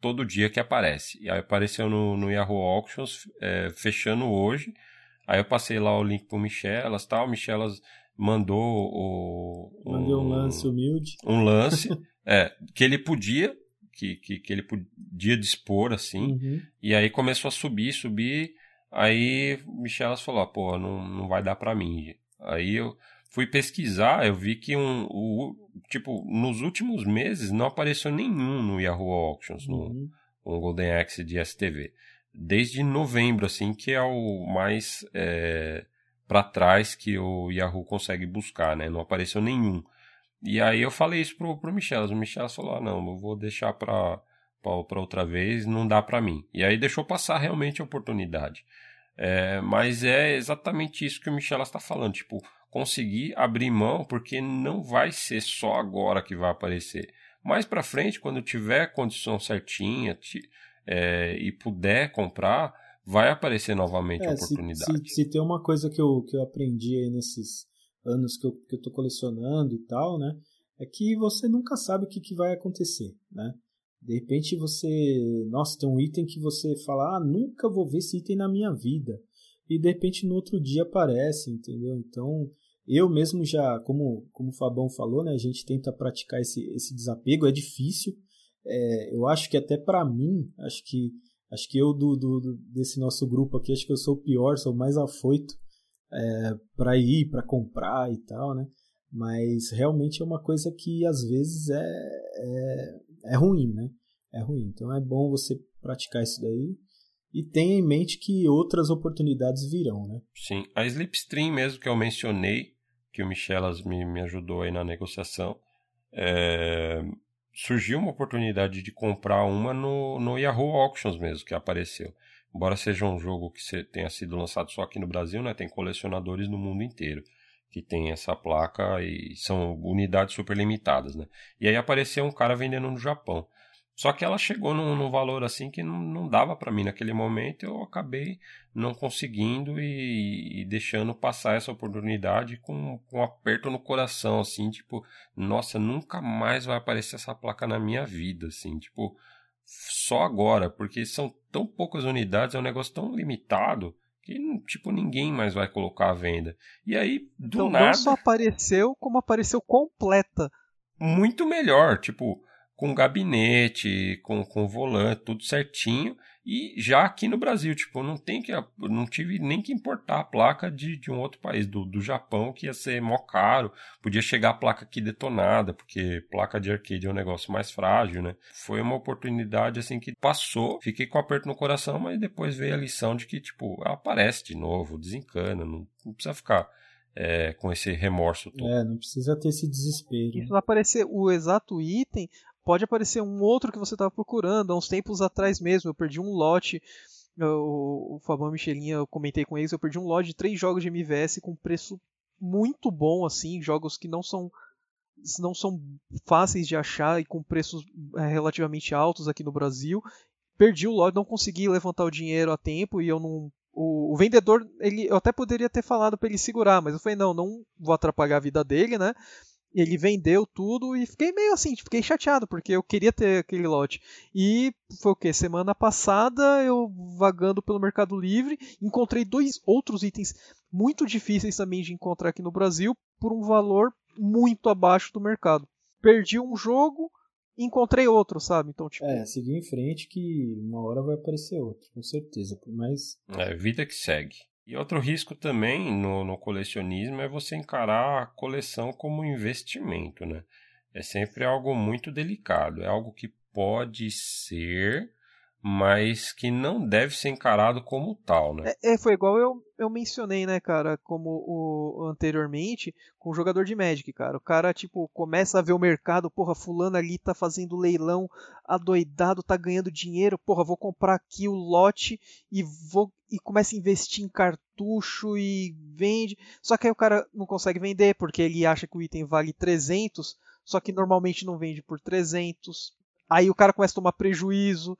todo dia que aparece. E aí apareceu no, no Yahoo Auctions, é, fechando hoje. Aí eu passei lá o link pro Michelas tal. O Michelas mandou o. Mandei um, um lance humilde. Um lance. é, que ele podia. Que, que, que ele podia dispor assim. Uhum. E aí começou a subir, subir. Aí o Michelas falou: pô, não, não vai dar pra mim. Aí eu fui pesquisar, eu vi que um, o, tipo, nos últimos meses não apareceu nenhum no Yahoo Auctions, uhum. no, no Golden Axe de STV. Desde novembro, assim, que é o mais é, para trás que o Yahoo consegue buscar, né? Não apareceu nenhum. E aí eu falei isso pro, pro Michelas. O Michelas falou: ah, não, eu vou deixar pra, pra, pra outra vez, não dá pra mim. E aí deixou passar realmente a oportunidade. É, mas é exatamente isso que o Michelas está falando. Tipo, conseguir abrir mão, porque não vai ser só agora que vai aparecer. Mais para frente, quando tiver condição certinha te, é, e puder comprar, vai aparecer novamente é, a oportunidade. Se, se, se, tem uma coisa que eu, que eu aprendi aí nesses anos que eu, que eu tô colecionando e tal, né? É que você nunca sabe o que, que vai acontecer, né? De repente você, nossa, tem um item que você fala, ah, nunca vou ver esse item na minha vida e de repente no outro dia aparece, entendeu? Então, eu mesmo já, como, como o Fabão falou, né, a gente tenta praticar esse, esse desapego, é difícil. É, eu acho que até para mim, acho que acho que eu do, do, desse nosso grupo aqui, acho que eu sou o pior, sou o mais afoito é, para ir, para comprar e tal, né? Mas realmente é uma coisa que às vezes é, é, é ruim, né? É ruim. Então é bom você praticar isso daí e tenha em mente que outras oportunidades virão, né? Sim, a Slipstream mesmo que eu mencionei, que o Michelas me, me ajudou aí na negociação, é... surgiu uma oportunidade de comprar uma no, no Yahoo Auctions mesmo, que apareceu. Embora seja um jogo que tenha sido lançado só aqui no Brasil, né, tem colecionadores no mundo inteiro que tem essa placa e são unidades super limitadas, né? E aí apareceu um cara vendendo no Japão. Só que ela chegou num, num valor assim que não, não dava para mim naquele momento. Eu acabei não conseguindo e, e, deixando passar essa oportunidade com, com um aperto no coração, assim, tipo, nossa, nunca mais vai aparecer essa placa na minha vida, assim, tipo, só agora, porque são tão poucas unidades, é um negócio tão limitado que, tipo, ninguém mais vai colocar à venda. E aí, do então, nada. Não só apareceu, como apareceu completa. Muito melhor, tipo com gabinete, com, com volante, tudo certinho. E já aqui no Brasil, tipo, não tem que não tive nem que importar a placa de, de um outro país, do, do Japão, que ia ser mó caro. Podia chegar a placa aqui detonada, porque placa de arcade é um negócio mais frágil, né? Foi uma oportunidade assim que passou, fiquei com aperto no coração, mas depois veio a lição de que, tipo, aparece de novo, desencana, não, não precisa ficar é, com esse remorso todo. É, não precisa ter esse desespero. Isso vai aparecer o exato item, pode aparecer um outro que você estava procurando. Há uns tempos atrás mesmo, eu perdi um lote. O, o Fabão Michelinha, eu comentei com eles, eu perdi um lote de três jogos de MVS com preço muito bom, assim, jogos que não são não são fáceis de achar e com preços é, relativamente altos aqui no Brasil. Perdi o lote, não consegui levantar o dinheiro a tempo e eu não o, vendedor, ele, eu até poderia ter falado para ele segurar, mas eu falei, não, não vou atrapalhar a vida dele, né? Ele vendeu tudo e fiquei meio assim, fiquei chateado, porque eu queria ter aquele lote. E foi o que? Semana passada eu vagando pelo Mercado Livre, encontrei dois outros itens muito difíceis também de encontrar aqui no Brasil por um valor muito abaixo do mercado. Perdi um jogo, encontrei outro, sabe? Então, tipo. É, seguir em frente que uma hora vai aparecer outro, com certeza. Por mais. É, vida que segue. E outro risco também no, no colecionismo é você encarar a coleção como investimento, né? É sempre algo muito delicado, é algo que pode ser mas que não deve ser encarado como tal, né? É, é, foi igual eu, eu mencionei, né, cara, como o anteriormente, com o jogador de Magic, cara. O cara, tipo, começa a ver o mercado, porra, fulano ali tá fazendo leilão, adoidado, tá ganhando dinheiro, porra, vou comprar aqui o lote e vou e começa a investir em cartucho e vende. Só que aí o cara não consegue vender porque ele acha que o item vale 300, só que normalmente não vende por 300. Aí o cara começa a tomar prejuízo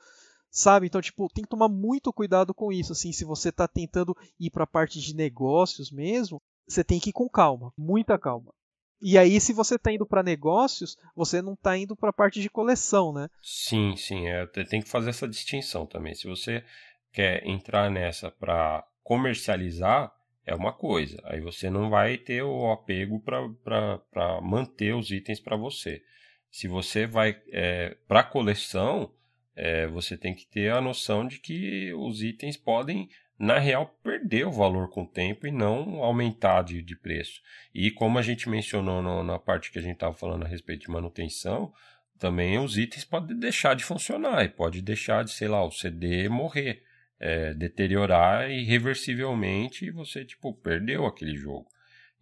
sabe? Então, tipo, tem que tomar muito cuidado com isso, assim, se você está tentando ir para a parte de negócios mesmo, você tem que ir com calma, muita calma. E aí, se você está indo para negócios, você não está indo para a parte de coleção, né? Sim, sim, é, tem que fazer essa distinção também. Se você quer entrar nessa para comercializar, é uma coisa. Aí você não vai ter o apego para manter os itens para você. Se você vai é, para coleção, é, você tem que ter a noção de que os itens podem, na real, perder o valor com o tempo e não aumentar de, de preço. E como a gente mencionou no, na parte que a gente estava falando a respeito de manutenção, também os itens podem deixar de funcionar e pode deixar de, sei lá, o CD morrer, é, deteriorar irreversivelmente e você, tipo, perdeu aquele jogo.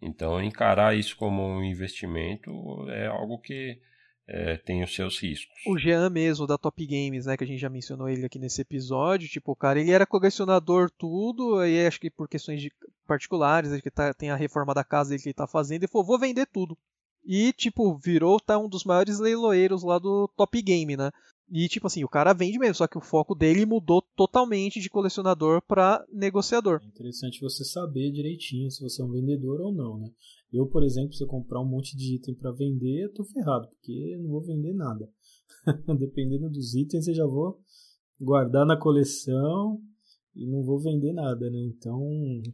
Então, encarar isso como um investimento é algo que é, tem os seus riscos. O Jean mesmo, da Top Games, né, que a gente já mencionou ele aqui nesse episódio, tipo, o cara, ele era colecionador tudo, aí acho que por questões de particulares, acho que tá, tem a reforma da casa dele que ele tá fazendo, e falou, vou vender tudo. E, tipo, virou tá, um dos maiores leiloeiros lá do Top Game, né? E, tipo assim, o cara vende mesmo, só que o foco dele mudou totalmente de colecionador para negociador. É interessante você saber direitinho se você é um vendedor ou não, né? Eu, por exemplo, se eu comprar um monte de item para vender, eu tô ferrado, porque não vou vender nada. Dependendo dos itens, eu já vou guardar na coleção e não vou vender nada, né? Então.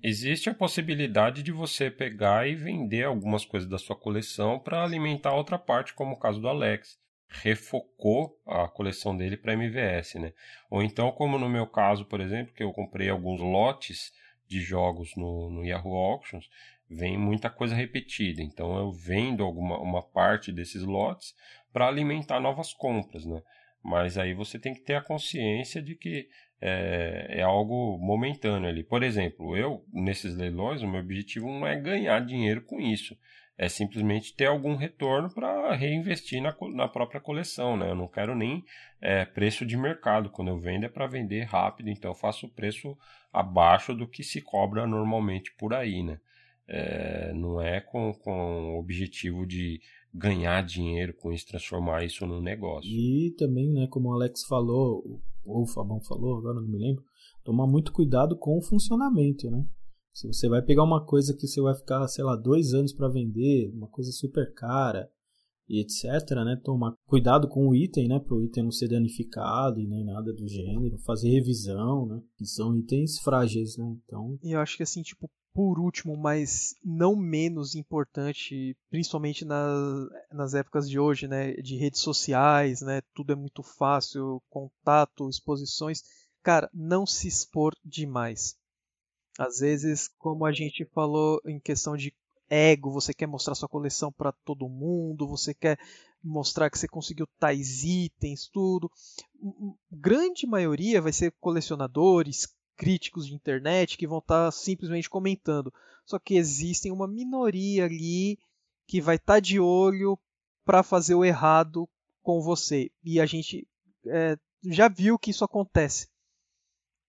Existe a possibilidade de você pegar e vender algumas coisas da sua coleção para alimentar outra parte, como o caso do Alex. Refocou a coleção dele para MVS, né? Ou então, como no meu caso, por exemplo, que eu comprei alguns lotes de jogos no, no Yahoo Auctions, vem muita coisa repetida. Então eu vendo alguma uma parte desses lotes para alimentar novas compras, né? Mas aí você tem que ter a consciência de que é, é, algo momentâneo ali. Por exemplo, eu, nesses leilões, o meu objetivo não é ganhar dinheiro com isso. É simplesmente ter algum retorno para reinvestir na, na própria coleção. Né? Eu não quero nem é, preço de mercado. Quando eu vendo é para vender rápido, então eu faço preço abaixo do que se cobra normalmente por aí. Né? É, não é com, com o objetivo de ganhar dinheiro com isso, transformar isso num negócio. E também, né, como o Alex falou, ou o Fabão falou, agora não me lembro, tomar muito cuidado com o funcionamento, né? Se você vai pegar uma coisa que você vai ficar, sei lá, dois anos para vender, uma coisa super cara e etc, né? Tomar cuidado com o item, né? Para o item não ser danificado e nem nada do gênero. Fazer revisão, né? Que são itens frágeis, né? Então... E eu acho que assim, tipo, por último, mas não menos importante, principalmente nas, nas épocas de hoje, né, de redes sociais, né, tudo é muito fácil, contato, exposições, cara, não se expor demais. Às vezes, como a gente falou em questão de ego, você quer mostrar sua coleção para todo mundo, você quer mostrar que você conseguiu tais itens, tudo. Grande maioria vai ser colecionadores, críticos de internet que vão estar tá simplesmente comentando. Só que existem uma minoria ali que vai estar tá de olho para fazer o errado com você. E a gente é, já viu que isso acontece.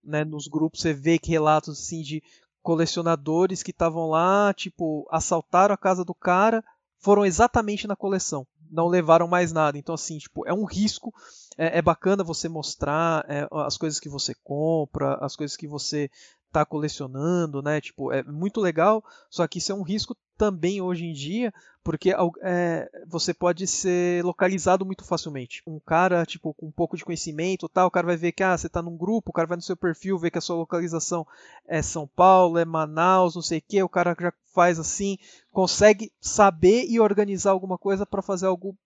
Né? Nos grupos você vê que relatos assim de colecionadores que estavam lá, tipo, assaltaram a casa do cara, foram exatamente na coleção não levaram mais nada. Então, assim, tipo, é um risco. É, é bacana você mostrar é, as coisas que você compra, as coisas que você tá colecionando, né? Tipo, é muito legal, só que isso é um risco também hoje em dia, porque é, você pode ser localizado muito facilmente. Um cara, tipo, com um pouco de conhecimento tal, o cara vai ver que ah, você tá num grupo, o cara vai no seu perfil, vê que a sua localização é São Paulo, é Manaus, não sei o que, o cara já faz assim, consegue saber e organizar alguma coisa para fazer algo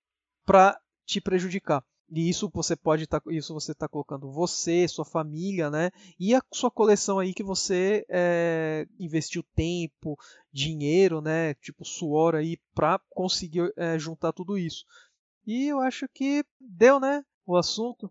para te prejudicar. E isso você pode estar, tá, isso você está colocando você, sua família, né? E a sua coleção aí que você é, investiu tempo, dinheiro, né? Tipo suor aí para conseguir é, juntar tudo isso. E eu acho que deu, né? O assunto.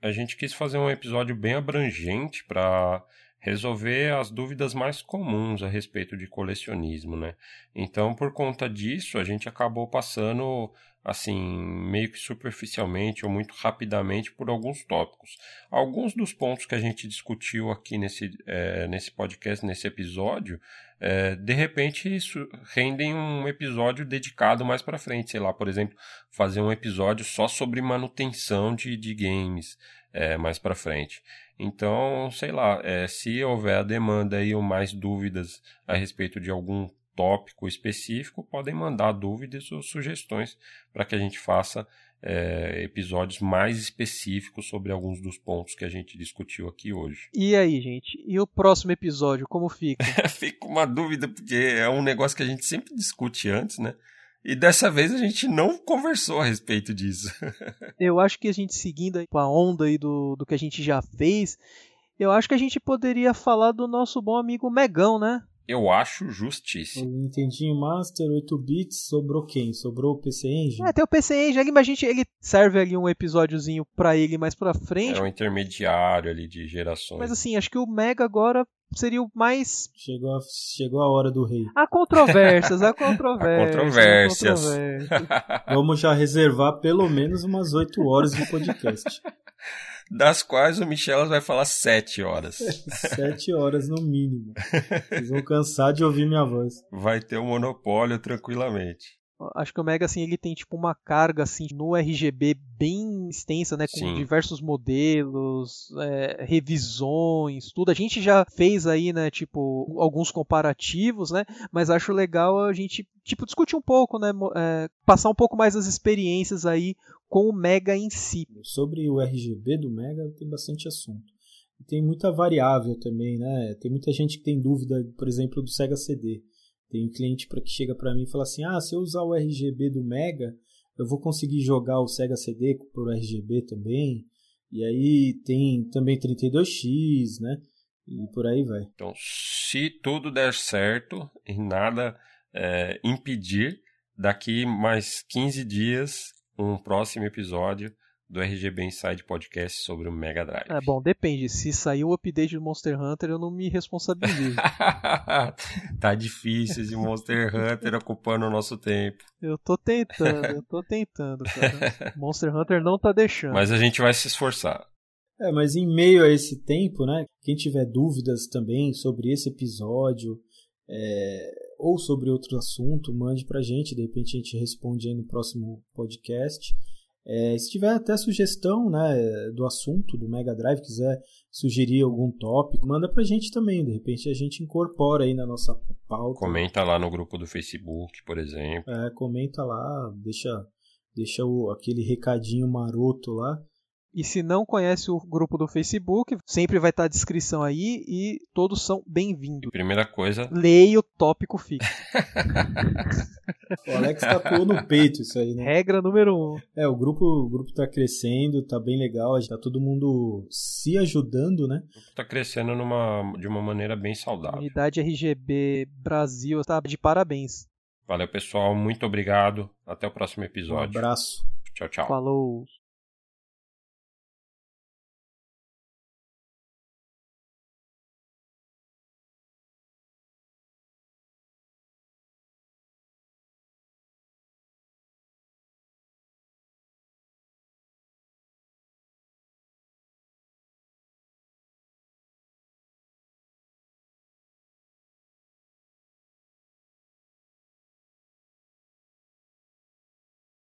A gente quis fazer um episódio bem abrangente para resolver as dúvidas mais comuns a respeito de colecionismo, né? Então, por conta disso, a gente acabou passando assim, meio que superficialmente ou muito rapidamente por alguns tópicos. Alguns dos pontos que a gente discutiu aqui nesse, é, nesse podcast, nesse episódio, é, de repente isso rendem um episódio dedicado mais para frente, sei lá, por exemplo, fazer um episódio só sobre manutenção de, de games é, mais para frente. Então, sei lá, é, se houver a demanda aí ou mais dúvidas a respeito de algum tópico específico, podem mandar dúvidas ou sugestões para que a gente faça é, episódios mais específicos sobre alguns dos pontos que a gente discutiu aqui hoje. E aí, gente? E o próximo episódio, como fica? fica uma dúvida, porque é um negócio que a gente sempre discute antes, né? E dessa vez a gente não conversou a respeito disso. eu acho que a gente seguindo a onda aí do, do que a gente já fez, eu acho que a gente poderia falar do nosso bom amigo Megão, né? Eu acho justíssimo. O Nintendinho Master 8 bits sobrou quem? Sobrou o PC Engine? É, tem o PC Engine, mas a gente, ele serve ali um episódiozinho para ele mais pra frente. É um intermediário ali de gerações. Mas assim, acho que o Mega agora seria o mais. Chegou a, chegou a hora do rei. Há controvérsias, há controvérsias. controvérsias. Vamos já reservar pelo menos umas 8 horas de podcast. das quais o Michelas vai falar sete horas. sete horas no mínimo. Vocês vão cansar de ouvir minha voz. Vai ter o um monopólio tranquilamente. Acho que o Mega assim ele tem tipo uma carga assim no RGB bem extensa, né, com Sim. diversos modelos, é, revisões, tudo. A gente já fez aí, né, tipo alguns comparativos, né, mas acho legal a gente tipo discutir um pouco, né, é, passar um pouco mais as experiências aí com o Mega em si. Sobre o RGB do Mega tem bastante assunto. Tem muita variável também, né? Tem muita gente que tem dúvida, por exemplo, do Sega CD. Tem um cliente que chega para mim e fala assim: "Ah, se eu usar o RGB do Mega, eu vou conseguir jogar o Sega CD por RGB também". E aí tem também 32X, né? E por aí vai. Então, se tudo der certo e nada é, impedir, daqui mais 15 dias um próximo episódio do RGB Inside Podcast sobre o Mega Drive. É bom, depende. Se sair o update do Monster Hunter, eu não me responsabilizo. tá difícil de Monster Hunter ocupando o nosso tempo. Eu tô tentando, eu tô tentando, cara. Monster Hunter não tá deixando. Mas a gente vai se esforçar. É, mas em meio a esse tempo, né? Quem tiver dúvidas também sobre esse episódio, é, ou sobre outro assunto, mande para a gente, de repente a gente responde aí no próximo podcast. É, se tiver até sugestão né, do assunto do Mega Drive, quiser sugerir algum tópico, manda pra gente também. De repente a gente incorpora aí na nossa pauta. Comenta lá no grupo do Facebook, por exemplo. É, comenta lá, deixa, deixa o, aquele recadinho maroto lá. E se não conhece o grupo do Facebook, sempre vai estar a descrição aí e todos são bem-vindos. Primeira coisa. Leia o tópico fixo. o Alex tatuou no peito isso aí, né? Regra número um. É, o grupo, o grupo tá crescendo, tá bem legal, tá todo mundo se ajudando, né? O grupo tá crescendo numa, de uma maneira bem saudável. Unidade RGB Brasil está de parabéns. Valeu, pessoal. Muito obrigado. Até o próximo episódio. Um abraço. Tchau, tchau. Falou.